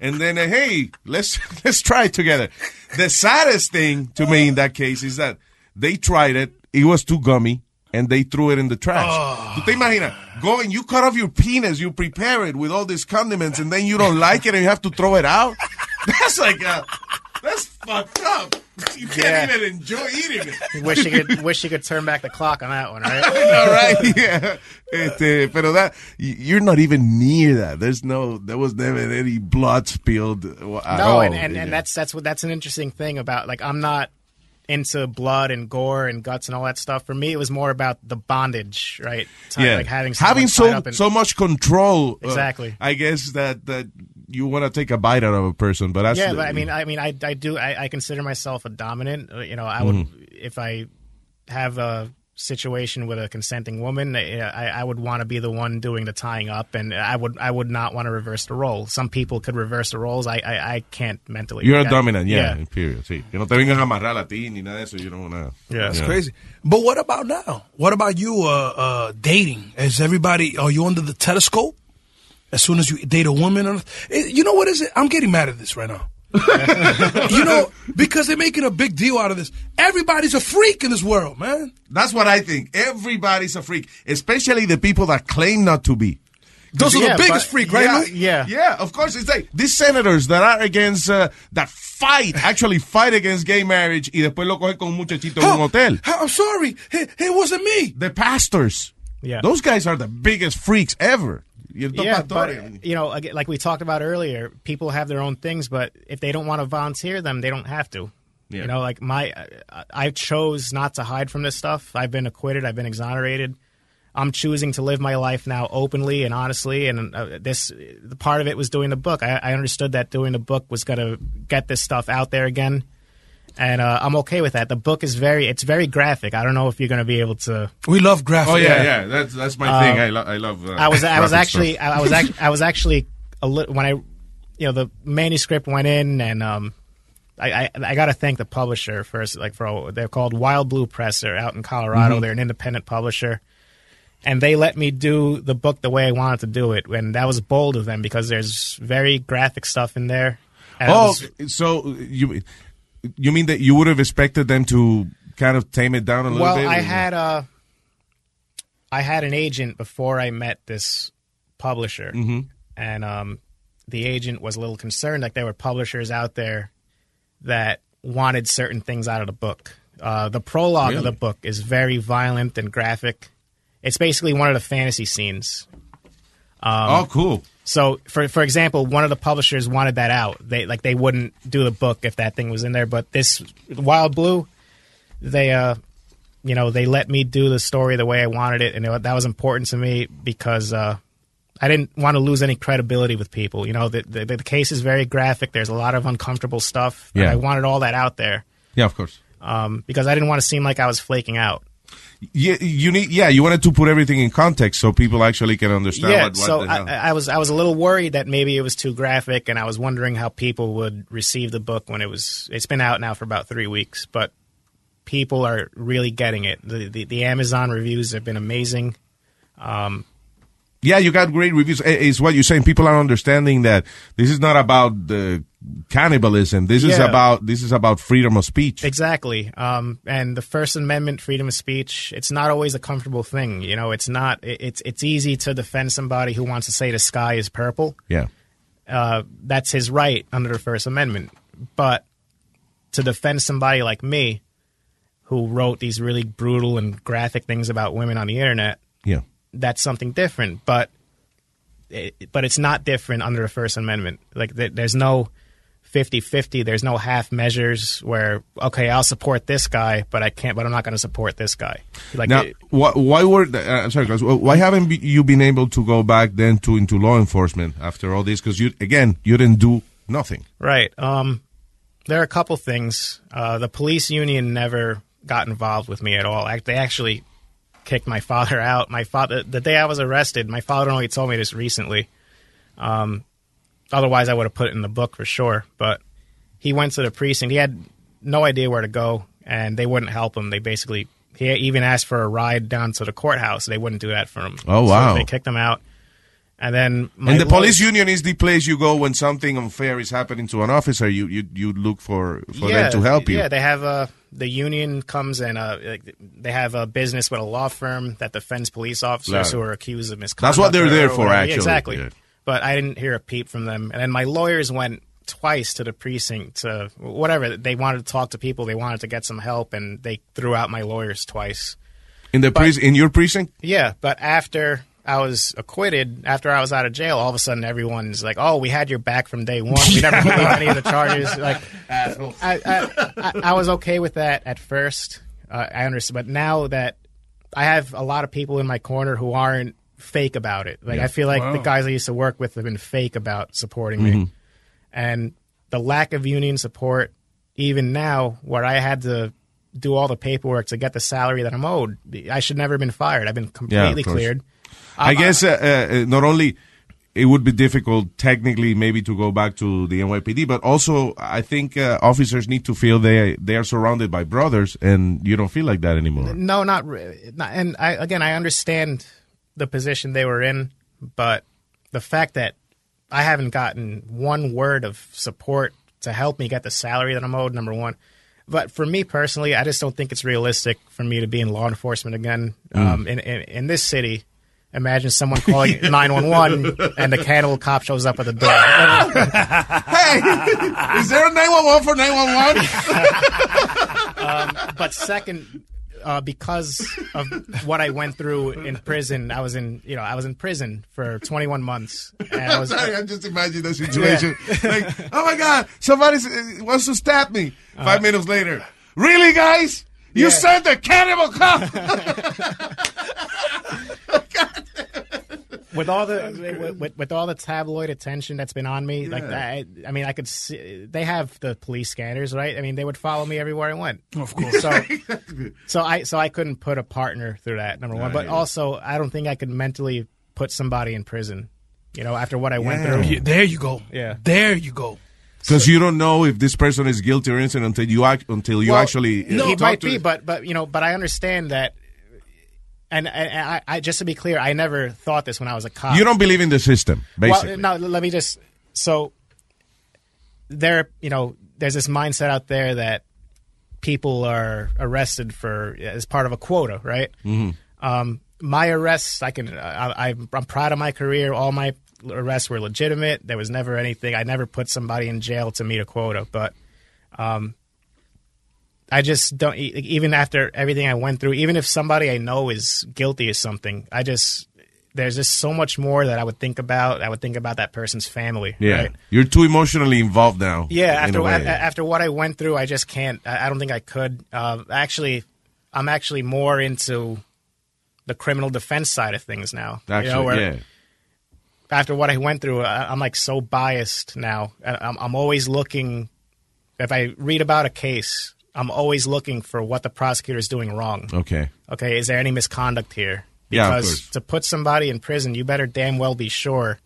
And then, uh, hey, let's let's try it together. The saddest thing to me in that case is that they tried it. It was too gummy, and they threw it in the trash. ¿Tú te imaginas? Go and you cut off your penis, you prepare it with all these condiments, and then you don't like it, and you have to throw it out. That's like uh that's fucked up. You can't Yeah. even enjoy eating it. Wish you could wish you could turn back the clock on that one, right? All right, yeah. Este, pero that you're not even near that. There's no, there was never any blood spilled at no, all. and, and, and that's that's what that's an interesting thing about like I'm not into blood and gore and guts and all that stuff. For me, it was more about the bondage, right? Yeah, like having having so in- so much control. uh, Exactly. I guess that that you want to take a bite out of a person, but that's yeah, but I mean, I mean, I, I do, I, I consider myself a dominant. Uh, You know, I would Mm-hmm. if I have a situation with a consenting woman, I, I I would want to be the one doing the tying up, and I would, I would not want to reverse the role. Some people could reverse the roles. I, I, I can't mentally. you're a dominant, yeah, period. Sí, que no te vengan a amarrar a ti ni nada de eso. You don't want to. Yeah, That's crazy. But what about now? What about you uh, uh, dating? Is everybody, are you under the telescope? As soon as you date a woman? on- Eh, You know what is it? I'm getting mad at this right now. you know, because they're making a big deal out of this. Everybody's a freak in this world, man. That's what I think. Everybody's a freak, especially the people that claim not to be. Those are the biggest freak, right, Yeah, Louis? yeah, yeah. Of course, it's like these senators that are against uh, that fight, actually fight against gay marriage, y después lo cogen con un muchachito en un hotel. I'm sorry, it, it wasn't me. The pastors, Yeah. those guys are the biggest freaks ever. Y el Yeah, but you know, like we talked about earlier, people have their own things, but if they don't want to volunteer them, they don't have to. Yeah. You know, like my, I- I chose not to hide from this stuff. I've been acquitted. I've been exonerated. I'm choosing to live my life now openly and honestly. And uh, this, the part of it was doing the book. I, I understood that doing the book was going to get this stuff out there again, and uh, I'm okay with that. The book is very, it's very graphic. I don't know if you're going to be able to. We love graphic. Oh yeah, yeah. That's that's my Um, thing. I, lo- I love. Uh, I was I was actually stuff. I was actually I was actually a li- when I you know the manuscript went in and um I I, I got to thank the publisher first like for they're called Wild Blue Press they're out in Colorado Mhm. they're an independent publisher and they let me do the book the way I wanted to do it and that was bold of them because there's very graphic stuff in there and Oh, was- so you you mean that you would have expected them to kind of tame it down a little well, bit? I had uh, I had an agent before I met this publisher, Mhm. and um, the agent was a little concerned. Like there were publishers out there that wanted certain things out of the book. Uh, the prologue of the book is very violent and graphic. It's basically one of the fantasy scenes. Um, oh, cool. So, for for example, one of the publishers wanted that out. They like they wouldn't do the book if that thing was in there. But this Wild Blue, they uh, you know, they let me do the story the way I wanted it, and it, that was important to me because uh, I didn't want to lose any credibility with people. You know, the, the the case is very graphic. There's a lot of uncomfortable stuff. and Yeah. I wanted all that out there. Yeah, of course. um, because I didn't want to seem like I was flaking out. Yeah, you need. Yeah, you wanted to put everything in context so people actually can understand yeah, what, what so. I, I was I was a little worried that maybe it was too graphic, and I was wondering how people would receive the book when it was. It's been out now for about three weeks, but people are really getting it. The the, the Amazon reviews have been amazing. Um, yeah, you got great reviews. I- Is what you're saying. People are understanding that this is not about the cannibalism. This is about this is about freedom of speech. Exactly. Um, and the First Amendment, freedom of speech, it's not always a comfortable thing. You know, it's not. It's it's easy to defend somebody who wants to say the sky is purple. Yeah. Uh, that's his right under the First Amendment. But to defend somebody like me, who wrote these really brutal and graphic things about women on the internet, Yeah. That's something different. But it, but it's not different under the First Amendment. Like th- there's no 50-50. There's no half measures where okay, I'll support this guy, but I can't. But I'm not going to support this guy. Like now, it- why, why were the, uh, I'm sorry, guys. Why haven't you been able to go back then to into law enforcement after all this? Because you again, you didn't do nothing. Right. Um, there are a couple things. Uh, the police union never got involved with me at all. They actually kicked my father out. My father, the day I was arrested, my father only told me this recently. Um, otherwise, I would have put it in the book for sure. But he went to the precinct. He had no idea where to go, and they wouldn't help him. They basically he even asked for a ride down to the courthouse. They wouldn't do that for him. Oh, So wow. they kicked him out. And then my and the police union is the place you go when something unfair is happening to an officer. You you, you look for for them to help you. Yeah, they have a the union comes and uh, like, they have a business with a law firm that defends police officers who are accused of misconduct. That's what they're there for, actually. Exactly. Yeah. But I didn't hear a peep from them. And then my lawyers went twice to the precinct to whatever they wanted to talk to people. They wanted to get some help, and they threw out my lawyers twice. in the But- pre- in your precinct. Yeah, but after I was acquitted, after I was out of jail, all of a sudden everyone's like, "Oh, we had your back from day one. We never believed any of the charges." Like, I, I, I, I was okay with that at first. Uh, I understand, but now that I have a lot of people in my corner who aren't fake about it, like Yeah. I feel like Wow. the guys I used to work with have been fake about supporting me, Mhm. and the lack of union support, even now, where I had to do all the paperwork to get the salary that I'm owed, I should never have been fired. I've been Yeah, of completely course. cleared. I guess uh, uh, not only it would be difficult technically maybe to go back to the NYPD, but also I think uh, officers need to feel they they are surrounded by brothers, and you don't feel like that anymore. No, not, re- not and I again I understand the position they were in, but the fact that I haven't gotten one word of support to help me get the salary that I'm owed, number one. But for me personally, I just don't think it's realistic for me to be in law enforcement again. Mm. Um, in, in in this city, imagine someone calling nine one one and the cannibal cop shows up at the door. hey, is there a nine one one for nine one one? um, but second, uh, because of what I went through in prison, I was in you know I was in prison for 21 months. And I was, Sorry, I'm just imagining the situation. Like, oh my God, somebody wants to stab me. Five minutes later, really, guys? You Yeah. sent a cannibal cop. with all the with, with, with all the tabloid attention that's been on me, like Yeah. I, I mean, I could see they have the police scanners, right? I mean, they would follow me everywhere I went. Of course. So, so I so I couldn't put a partner through that number one, but yeah. also I don't think I could mentally put somebody in prison. You know, after what I went through. There you go. Yeah. There you go. Because you don't know if this person is guilty or innocent until you act, until you Well, actually uh, he talk might be, but but you know, but I understand that. And, and I, I just to be clear, I never thought this when I was a cop. You don't believe in the system, basically. Well, no, let me just. So there, you know, there's this mindset out there that people are arrested for as part of a quota, right? Mhm. Um, my arrests, I can, I, I'm I'm proud of my career. All my arrests were legitimate. There was never anything. I never put somebody in jail to meet a quota, but um, I just don't. Even after everything I went through, even if somebody I know is guilty of something, I just there's just so much more that I would think about. I would think about that person's family. Yeah, right? you're too emotionally involved now. Yeah, after a after what I went through, I just can't. I, don't think I could. Uh, actually, I'm actually more into the criminal defense side of things now. you know, Actually, where yeah. After what I went through, I, I'm like so biased now. I'm, I'm always looking. If I read about a case, I'm always looking for what the prosecutor is doing wrong. Okay. Okay, is there any misconduct here? Yeah, Because course. to put somebody in prison, you better damn well be sure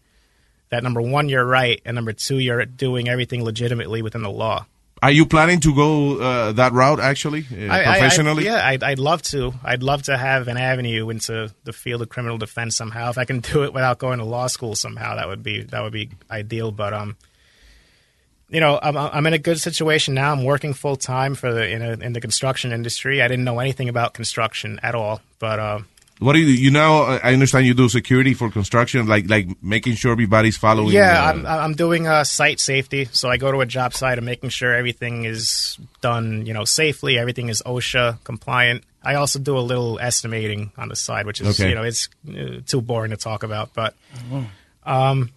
that number one, you're right, and number two, you're doing everything legitimately within the law. Are you planning to go uh, that route actually, uh, I- I- I- professionally? yeah, I'd, I'd love to. I'd love to have an avenue into the field of criminal defense somehow. If I can do it without going to law school somehow, that would be that would be ideal. But um, you know, I'm I'm in a good situation now. I'm working full time for the in, a, in the construction industry. I didn't know anything about construction at all, but um. What do you you now? I understand you do security for construction, like like making sure everybody's following. Yeah, uh, I'm, I'm doing uh, site safety. So I go to a job site and making sure everything is done, you know, safely. Everything is OSHA compliant. I also do a little estimating on the side, which is, Okay. you know, it's uh, too boring to talk about. But um,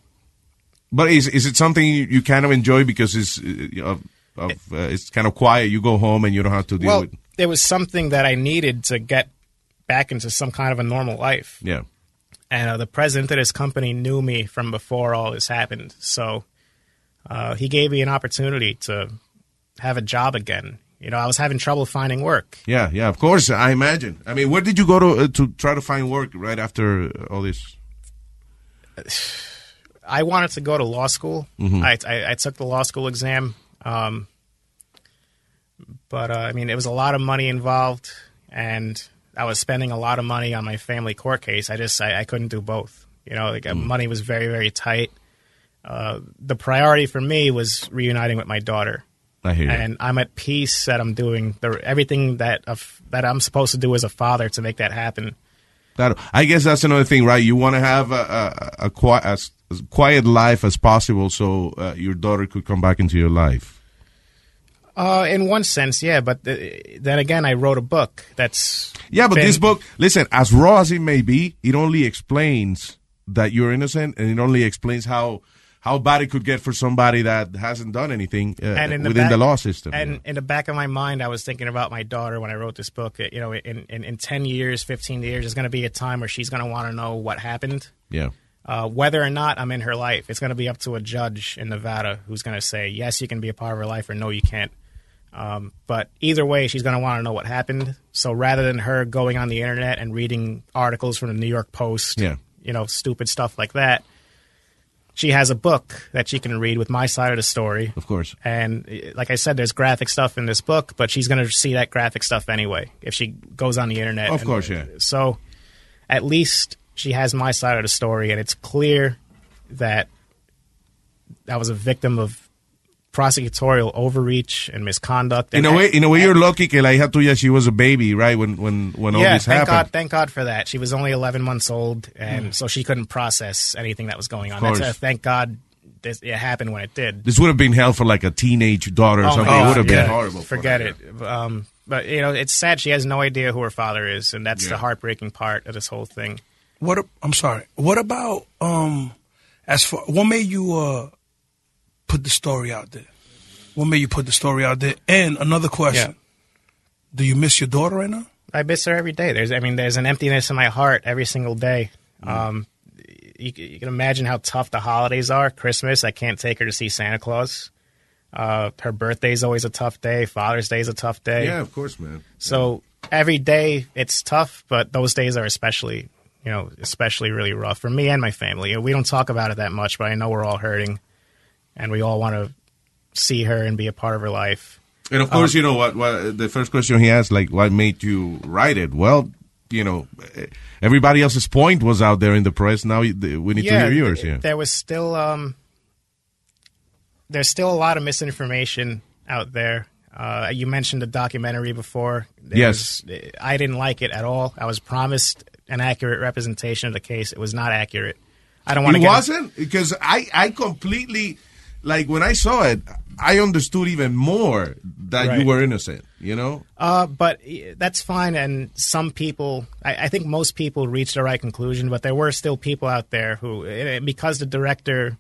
But is is it something you, you kind of enjoy because it's uh, of, of uh, it's kind of quiet? You go home and you don't have to deal well, with. it was something that I needed to get back into some kind of a normal life. Yeah. And uh, the president of this company knew me from before all this happened. So uh, he gave me an opportunity to have a job again. You know, I was having trouble finding work. Yeah, yeah, of course. I imagine. I mean, where did you go to uh, to try to find work right after all this? I wanted to go to law school. Mhm. I, I, I took the law school exam. Um, but, uh, I mean, it was a lot of money involved, and I was spending a lot of money on my family court case. I just, I, I couldn't do both. You know, like, uh money was very, very tight. Uh, the priority for me was reuniting with my daughter. I hear you. and I'm at peace that I'm doing the, everything that of, that I'm supposed to do as a father to make that happen. That I guess that's another thing, right? You want to have a a, a, qui- as, as quiet life as possible, so uh, your daughter could come back into your life. Uh, in one sense, yeah, but uh, then again, I wrote a book that's Yeah, but been- this book, listen, as raw as it may be, it only explains that you're innocent, and it only explains how how bad it could get for somebody that hasn't done anything uh, and the within back, the law system. And in the back of my mind, I was thinking about my daughter when I wrote this book. You know, in in, in ten years, fifteen years, there's going to be a time where she's going to want to know what happened. yeah. Uh, whether or not I'm in her life, it's going to be up to a judge in Nevada who's going to say yes, you can be a part of her life, or no, you can't. Um, but either way, she's going to want to know what happened. So rather than her going on the internet and reading articles from the New York Post, Yeah. you know, stupid stuff like that, she has a book that she can read with my side of the story. Of course. And uh, like I said, there's graphic stuff in this book, but she's going to see that graphic stuff anyway if she goes on the internet. Of And, course, yeah. So at least she has my side of the story, and it's clear that I was a victim of prosecutorial overreach and misconduct. In a way, in a way, you're lucky que la hija tuya, she was a baby, right? When when when all yeah, this thank happened. God, thank God for that. She was only 11 months old, and so she couldn't process anything that was going on. That's a, thank God this, it happened when it did. This would have been hell for like a teenage daughter or Oh, something. my it would have God, been horrible. Forget her. it. Um, but you know, it's sad. She has no idea who her father is, and that's Yeah. the heartbreaking part of this whole thing. What? a- I'm sorry. What about um? As for what made you uh put the story out there? What made you put the story out there? And another question: Do you miss your daughter right now? I miss her every day. There's, I mean, there's an emptiness in my heart every single day. Um, you, you can imagine how tough the holidays are. Christmas, I can't take her to see Santa Claus. Uh, her birthday's always a tough day. Father's Day's a tough day. Yeah, of course, man. So every day it's tough, but those days are especially, you know, especially really rough for me and my family. We don't talk about it that much, but I know we're all hurting, and we all want to see her and be a part of her life. And of course, Um, you know what, what? The first question he asked, like, what made you write it? Well, you know, everybody else's point was out there in the press. Now we need to hear yours. Yeah. There was still um there's still a lot of misinformation out there. Uh, you mentioned the documentary before. There Yes. was- I didn't like it at all. I was promised an accurate representation of the case. It was not accurate. I don't want to It wasn't because I, I completely like when I saw it, I understood even more that Right. you were innocent. You know, Uh, but that's fine. And some people, I, I think most people reached the right conclusion, but there were still people out there who, because the director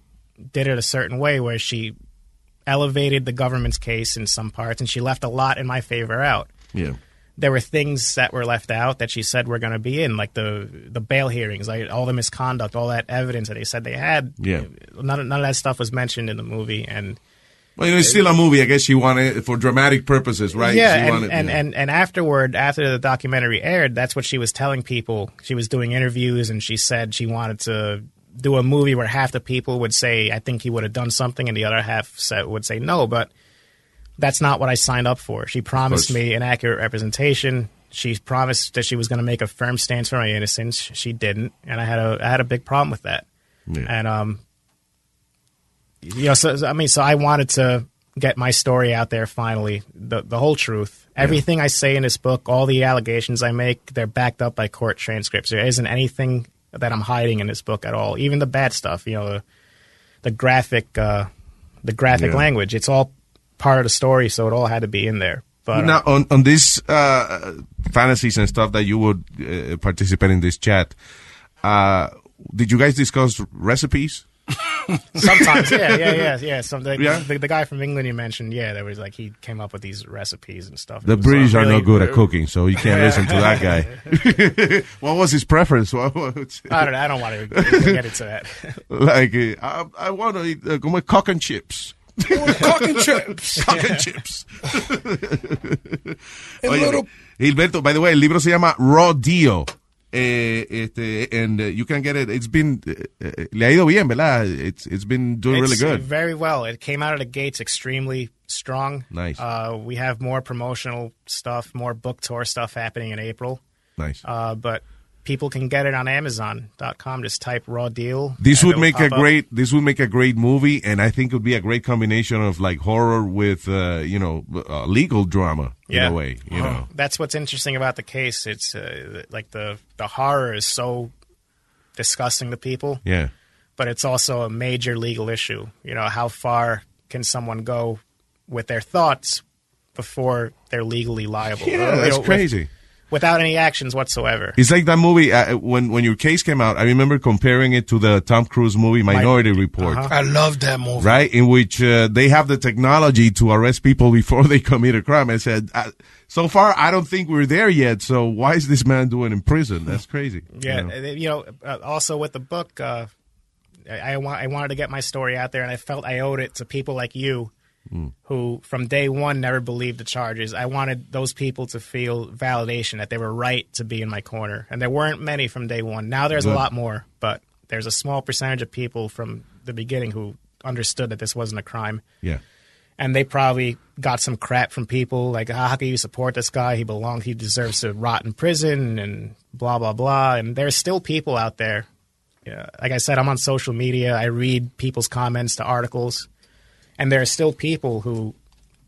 did it a certain way, where she elevated the government's case in some parts and she left a lot in my favor out. yeah. There were things that were left out that she said were going to be in, like the the bail hearings, like all the misconduct, all that evidence that they said they had. Yeah. None, of- none of that stuff was mentioned in the movie, and Well, it's still a movie. I guess she wanted for dramatic purposes, right? Yeah, She and, wanted- and, and, and afterward, after the documentary aired, that's what she was telling people. She was doing interviews, and she said she wanted to do a movie where half the people would say, "I think he would have done something," and the other half said, would say no. But that's not what I signed up for. She promised me an accurate representation. She promised that she was going to make a firm stance for my innocence. She didn't, and I had a I had a big problem with that. And um, you know, so so, I mean, so I wanted to get my story out there finally, the the whole truth. Everything I say in this book, all the allegations I make, they're backed up by court transcripts. There isn't anything that I'm hiding in this book at all. Even the bad stuff, you know, the, the graphic, uh, the graphic Yeah. language. It's all part of the story, so it all had to be in there. But uh, now on on these uh, fantasies and stuff that you would uh, participate in this chat, uh, did you guys discuss recipes? Sometimes, yeah, yeah, yeah, yeah. Some the, Yeah? The, the guy from England you mentioned, yeah, there was like he came up with these recipes and stuff. The It British uh, are really- not good at cooking, so you can't listen to that guy. what was his preference? Was- I don't know. I don't want to get into that. like, uh, I, I want to eat uh, como cock and chips. Cock and chips. cock and chips. And Oye, little- Gilberto, by the way, el libro se llama Raw Deal. Eh, este, and uh, you can get it. It's been, uh, le ha ido bien, ¿verdad? It's, it's been doing really good. Very well. It came out of the gates extremely strong. Nice. Uh, we have more promotional stuff, more book tour stuff happening in April. Nice. Uh, but people can get it on Amazon.com. Just type Raw Deal. This would make a up. great. This would make a great movie, and I think it would be a great combination of like horror with, uh, you know, uh, legal drama yeah. in a way. You know, That's what's interesting about the case. It's uh, like the the horror is so disgusting to people. yeah. but it's also a major legal issue. You know, how far can someone go with their thoughts before they're legally liable? Yeah, that's know, with- crazy. Without any actions whatsoever. It's like that movie uh, when when your case came out. I remember comparing it to the Tom Cruise movie Minority Report. I love that movie. Right, in which uh, they have the technology to arrest people before they commit a crime. I said, uh, so far, I don't think we're there yet. So why is this man doing in prison? That's crazy. Yeah, You know? uh, you know. Uh, also with the book, uh, I, I want I wanted to get my story out there, and I felt I owed it to people like you, Mm. who from day one never believed the charges. I wanted those people to feel validation that they were right to be in my corner, and there weren't many from day one. Now there's a lot more, but there's a small percentage of people from the beginning who understood that this wasn't a crime. Yeah. And they probably got some crap from people like, "Ah, how can you support this guy? He belongs, he deserves to rot in prison, and blah blah blah. And there's still people out there. Yeah, like I said, I'm on social media. I read people's comments to articles, and there are still people who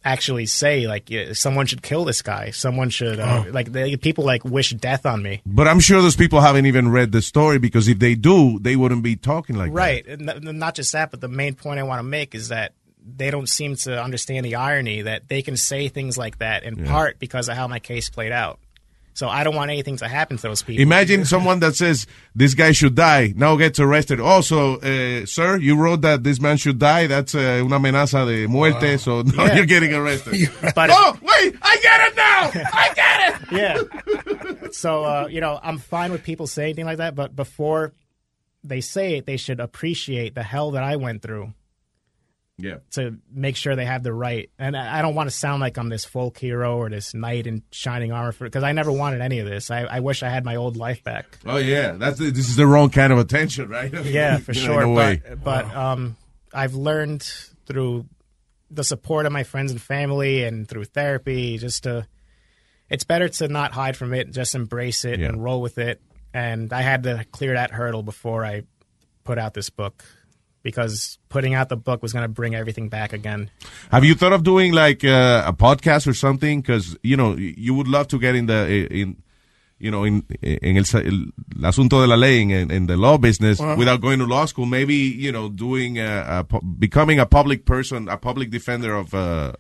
actually say like, yeah, someone should kill this guy. Someone should uh, Oh. like they, people like wish death on me. But I'm sure those people haven't even read the story because if they do, they wouldn't be talking like that. right. And not just that, but the main point I want to make is that they don't seem to understand the irony that they can say things like that in Yeah. part because of how my case played out. So I don't want anything to happen to those people. Imagine someone that says this guy should die now gets arrested. Also, uh, sir, you wrote that this man should die. That's uh, una amenaza de muerte. So now Yeah. you're getting arrested. But- oh, wait, I get it now. I get it. yeah. So uh, you know, I'm fine with people saying things like that, but before they say it, they should appreciate the hell that I went through Yeah. to make sure they have the right. And I don't want to sound like I'm this folk hero or this knight in shining armor because I never wanted any of this. I, I wish I had my old life back. Oh yeah, that's this is the wrong kind of attention, right? yeah, for know, sure. in a way. But, but um, I've learned through the support of my friends and family and through therapy just to. It's better to not hide from it, just embrace it Yeah. and roll with it. And I had to clear that hurdle before I put out this book because putting out the book was going to bring everything back again. Have you thought of doing like uh, a podcast or something? Because you know you would love to get in the in you know in in el, el asunto de la ley in, in the law business Uh-huh. without going to law school. Maybe you know doing a, a becoming a public person, a public defender of uh,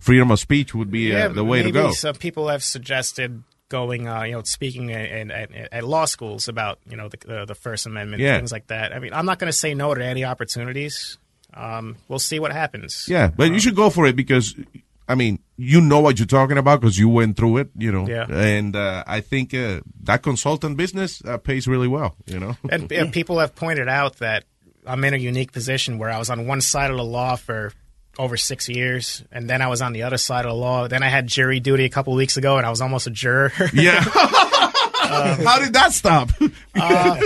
freedom of speech would be uh, the way to go. Some people have suggested going, uh, you know, speaking at, at, at law schools about, you know, the, the, the First Amendment, Yeah. things like that. I mean, I'm not going to say no to any opportunities. Um, we'll see what happens. Yeah, but you should go for it because, I mean, you know what you're talking about because you went through it, you know. Yeah. And uh, I think uh, that consultant business uh, pays really well, you know. And, and people have pointed out that I'm in a unique position where I was on one side of the law for over six years, and then I was on the other side of the law. Then I had jury duty a couple weeks ago, and I was almost a juror. Yeah. Um, How did that stop? Uh,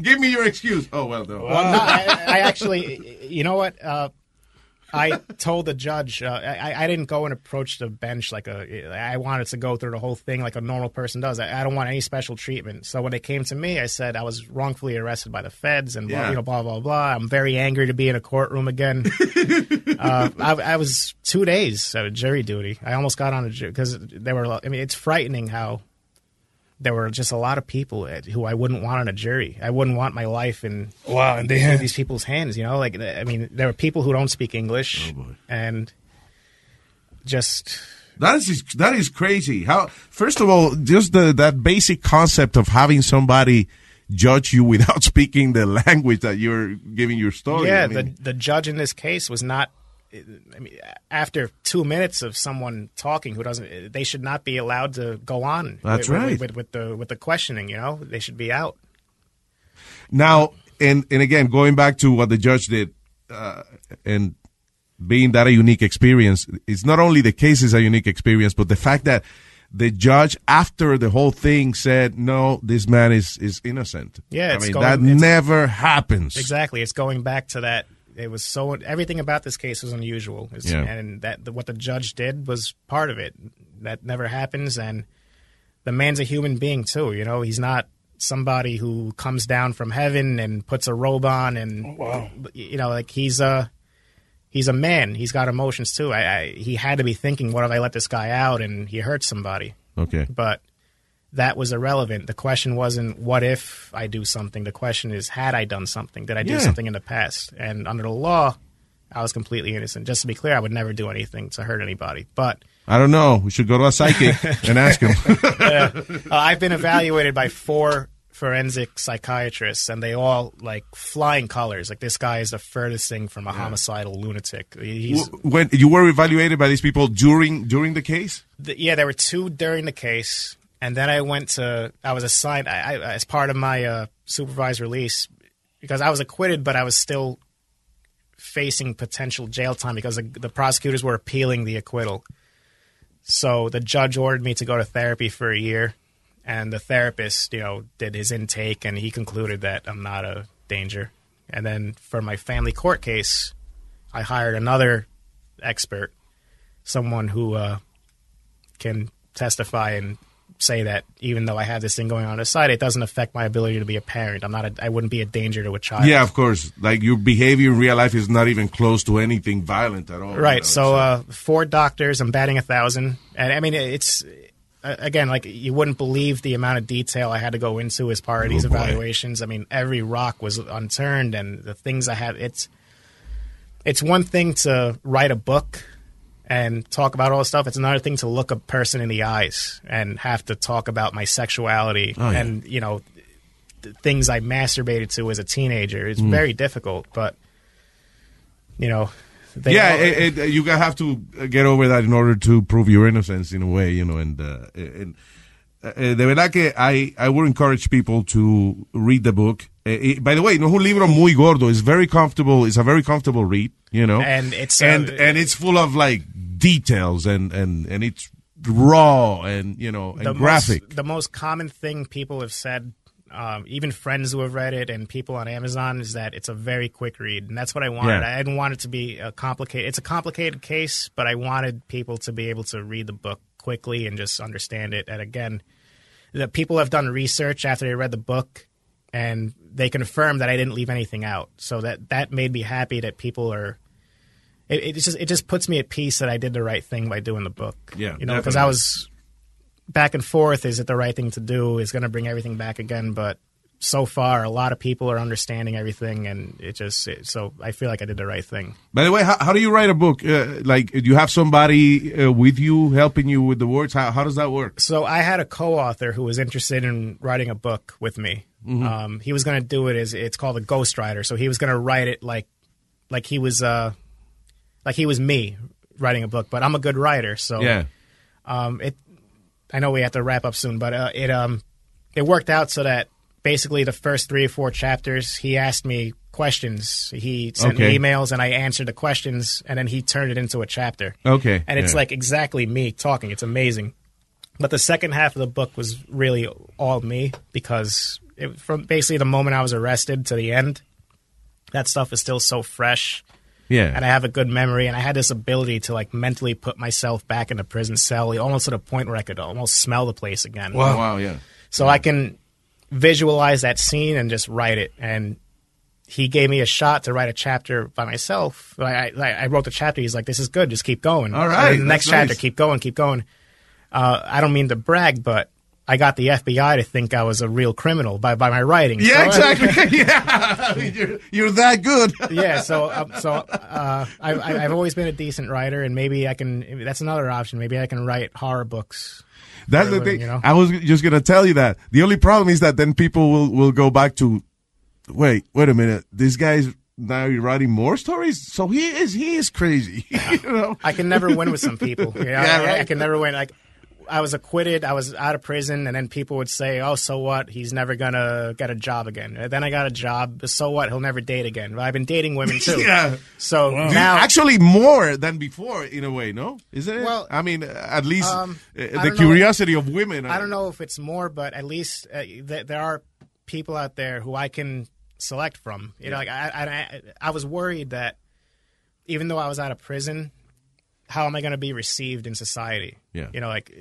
Give me your excuse. Oh well, no. Well, no, I, I actually, you know what? Uh, I told the judge uh, I, I didn't go and approach the bench like a. I wanted to go through the whole thing like a normal person does. I, I don't want any special treatment. So when it came to me, I said I was wrongfully arrested by the feds and blah, Yeah. you know blah blah blah. I'm very angry to be in a courtroom again. uh, I, I was two days of jury duty. I almost got on a jury because there were. I mean, it's frightening how there were just a lot of people at- who I wouldn't want on a jury. I wouldn't want my life in Wow, and they in had- these people's hands. You know, like I mean, there were people who don't speak English, oh, and just That is that is crazy. How first of all, just the that basic concept of having somebody judge you without speaking the language that you're giving your story. yeah, I mean, the the judge in this case was not. I mean, after two minutes of someone talking who doesn't, they should not be allowed to go on. That's with, right. with, with the with the questioning. You know, they should be out. Now, and and again, going back to what the judge did, uh, and being that a unique experience, it's not only the case is a unique experience, but the fact that the judge, after the whole thing, said, "No, this man is is innocent." Yeah, I it's mean going- that never happens. Exactly. It's going back to that. It was so everything about this case was unusual, It's- Yeah. and that the, what the judge did was part of it. That never happens, and the man's a human being too. You know, he's not somebody who comes down from heaven and puts a robe on, and oh, wow. you know, like he's a he's a man. He's got emotions too. I, I he had to be thinking, what if I let this guy out and he hurts somebody? Okay. but that was irrelevant. The question wasn't what if I do something. The question is had I done something? Did I do Yeah. something in the past? And under the law, I was completely innocent. Just to be clear, I would never do anything to hurt anybody. But I don't know. We should go to a psychic and ask him. yeah. Uh, I've been evaluated by four forensic psychiatrists, and they all like flying colors. Like this guy is the furthest thing from a homicidal lunatic. He's when you were evaluated by these people during during the case. the, yeah, there were two during the case, and then I went to. I was assigned I, I, as part of my uh, supervised release because I was acquitted, but I was still facing potential jail time because the, the prosecutors were appealing the acquittal. So the judge ordered me to go to therapy for a year, and the therapist, you know, did his intake, and he concluded that I'm not a danger. And then for my family court case, I hired another expert, someone who uh, can testify and say that even though I have this thing going on, on the side, it doesn't affect my ability to be a parent. I'm not. A, I wouldn't be a danger to a child. Yeah, of course. Like your behavior in real life is not even close to anything violent at all. Right. So uh, four doctors. I'm batting a thousand, and I mean it's uh, again like you wouldn't believe the amount of detail I had to go into as part of these Oh, boy. evaluations. I mean every rock was unturned, and the things I had. It's it's one thing to write a book and talk about all this stuff. It's another thing to look a person in the eyes and have to talk about my sexuality Oh, yeah. and you know th- things I masturbated to as a teenager. It's Mm. very difficult, but you know. They yeah, it, it, you have to get over that in order to prove your innocence in a way, you know. And, uh, and uh, de verdad que I, I would encourage people to read the book. Eh, eh, by the way, no es un libro muy gordo. It's very comfortable. It's a very comfortable read, you know. And it's, uh, and and it's full of like details and and and it's raw and you know and the graphic. Most, the most common thing people have said, um, even friends who have read it and people on Amazon, is that it's a very quick read, and that's what I wanted. Yeah. I didn't want it to be a complicated. It's a complicated case, but I wanted people to be able to read the book quickly and just understand it. And again, the people have done research after they read the book, and they confirmed that I didn't leave anything out. So that that made me happy that people are. It, it just it just puts me at peace that I did the right thing by doing the book. Yeah, you know, because I was back and forth. Is it the right thing to do? Is going to bring everything back again? But so far, a lot of people are understanding everything, and it just it, so I feel like I did the right thing. By the way, how, how do you write a book? Uh, like, do you have somebody uh, with you helping you with the words? How, how does that work? So I had a co-author who was interested in writing a book with me. Mhm. Um, he was going to do it as it's called a ghostwriter. So he was going to write it like like he was uh like he was me writing a book. But I'm a good writer, so Yeah. Um, it I know we have to wrap up soon, but uh, it um it worked out so that basically the first three or four chapters, he asked me questions. He sent Okay. me emails, and I answered the questions, and then he turned it into a chapter. Okay, and it's yeah. like exactly me talking. It's amazing. But the second half of the book was really all me because it, from basically the moment I was arrested to the end, that stuff is still so fresh. Yeah. And I have a good memory, and I had this ability to like mentally put myself back in the prison cell, almost at a point where I could almost smell the place again. Wow. Wow, yeah. So I can visualize that scene and just write it. And he gave me a shot to write a chapter by myself. I, I, I wrote the chapter. He's like, "This is good. Just keep going." All right. And the next that's chapter, keep going, keep going. Uh, I don't mean to brag, but I got the FBI to think I was a real criminal by, by my writing. Yeah, So- exactly. yeah, you're, you're that good. yeah, so um, so uh, I, I, I've always been a decent writer, and maybe I can. That's another option. Maybe I can write horror books. That's the living, thing. you know? I was just gonna tell you that. The only problem is that then people will will go back to, wait, wait a minute. This guy's now writing more stories. So he is he is crazy. you know? I can never win with some people. You know? Yeah, I- I, can never win. Like I was acquitted. I was out of prison, and then people would say, "Oh, so what? He's never gonna get a job again." And then I got a job. So what? He'll never date again. Well, I've been dating women too. Yeah. So Dude, now, actually more than before in a way, no? Isn't it? Well, I mean, at least um, uh, the don't know. curiosity of women. I don't know if it's more, but at least uh, th- there are people out there who I can select from. You know, like I, I, I, I was worried that even though I was out of prison, how am I going to be received in society? Yeah. You know, like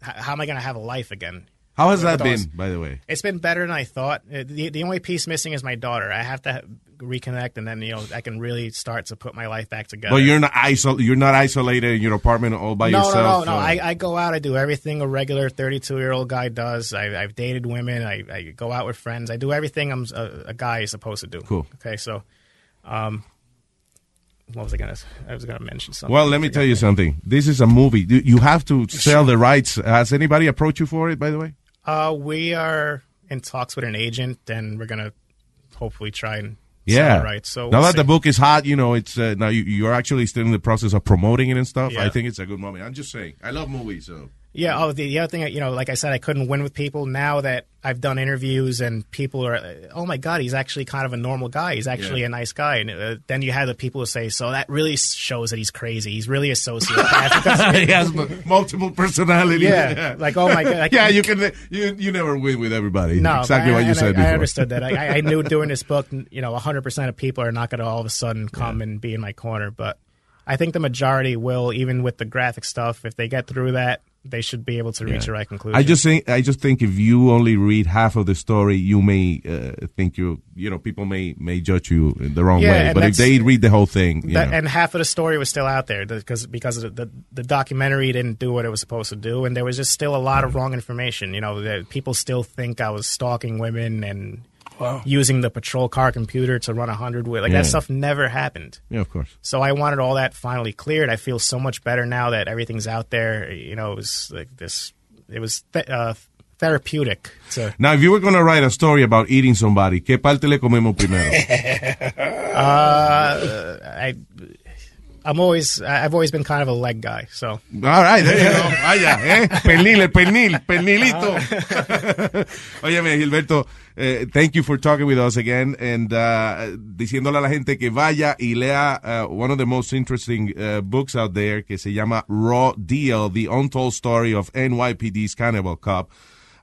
how am I going to have a life again? How has that been, by the way? It's been better than I thought. Uh, The, the only piece missing is my daughter. I have to reconnect, and then you know I can really start to put my life back together. But you're not isol- You're not isolated in your apartment all by no, yourself. No, no, no, I, I go out. I do everything a regular 32 year old guy does. I, I've dated women. I, I go out with friends. I do everything I'm a, a guy is supposed to do. Cool. Okay, so, um, what was I gonna? I was gonna mention something. Well, let me tell you something. This is a movie. You- have to sell the rights. Has anybody approached you for it, by the way? Uh, we are in talks with an agent, and we're gonna hopefully try and Yeah. right. So now we'll that the book is hot, you know it's uh, now you, you're actually still in the process of promoting it and stuff. Yeah. I think it's a good moment. I'm just saying. I love movies, so Yeah. Oh, the, the other thing, you know, like I said, I couldn't win with people. Now that I've done interviews and people are, oh my god, he's actually kind of a normal guy. He's actually Yeah. a nice guy. And uh, then you have the people who say, so that really shows that he's crazy. He's really a sociopath. He has multiple personalities. Yeah, like, oh my God, like- yeah, you can. You you never win with everybody. No, exactly I- what you said I, before. I understood that. I, I knew doing this book, you know, 100% of people are not going to all of a sudden come and be in my corner. But I think the majority will, even with the graphic stuff, if they get through that, they should be able to reach the right conclusion. I just think I just think if you only read half of the story, you may uh, think you you know people may may judge you in the wrong Yeah, way. But if they read the whole thing, you That, know. and half of the story was still out there because because of the, the the documentary didn't do what it was supposed to do, and there was just still a lot of wrong information. You know, that people still think I was stalking women and using the patrol car computer to run a hundred with like Yeah. that stuff never happened. yeah, of course. So I wanted all that finally cleared. I feel so much better now that everything's out there. You know, it was like this. It was th- uh, therapeutic to Now, if you were going to write a story about eating somebody, ¿qué parte le comemos primero? Uh, I, I'm always, I've always been kind of a leg guy. So, All right, there you go. Vaya, eh? Pernil, el pernil, pernilito. Óyeme, Gilberto, eh, thank you for talking with us again and uh, diciéndole a la gente que vaya y lea uh, one of the most interesting uh, books out there que se llama Raw Deal, The Untold Story of NYPD's Cannibal Cop.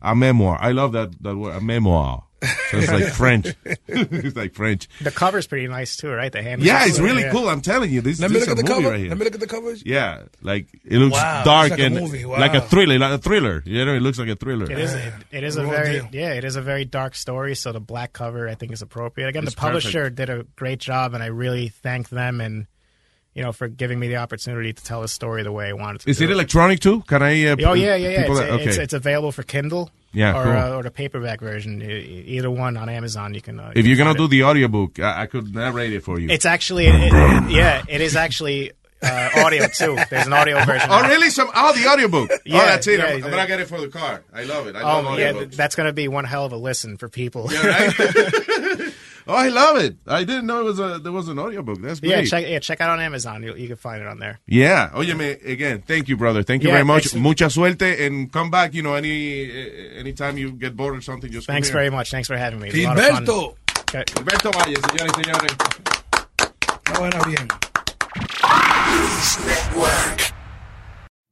A memoir. I love that, that word, a memoir. So it's like French. it's like French. the cover's pretty nice too, right? The hand. Yeah, it's really cool. I'm telling you, this, Let me this look is at the movie cover. right here. Let me look at the covers. Yeah, like it looks Wow, dark it's like a and movie. like a thriller, like a thriller. You know, it looks like a thriller. It is. It, it is a Raw very deal. yeah. It is a very dark story. So the black cover, I think, is appropriate. Again, It's the publisher did a great job, and I really thank them and you know for giving me the opportunity to tell the story the way I wanted to. Is do it electronic too? Can I? Uh, Oh yeah, yeah, yeah. It's, that- okay. it's available for Kindle. Yeah, or, cool. uh, or the paperback version. Either one on Amazon. You can. Uh, if you you're gonna find do the audiobook, I, I could narrate it for you. it's actually it, it- yeah. It is actually uh, audio too. There's an audio version. oh really? Some oh the audiobook. oh, Yeah, that's it. yeah, I'm, I'm gonna get it for the car. I love it. I love Oh yeah, that's going to be one hell of a listen for people. Yeah, right? Oh, I love it. I didn't know it was a, there was an audiobook. That's Yeah, great. check yeah, check out on Amazon. You, you can find it on there. Yeah. Óyeme, again, thank you, brother. Thank you Yeah, very much. thanks. Mucha suerte and come back, you know, any uh, anytime you get bored or something, just come Thanks here. very much. Thanks for having me. It was a lot of fun. Gilberto. Okay. Gilberto Valle, señores y señores. Ahora bien.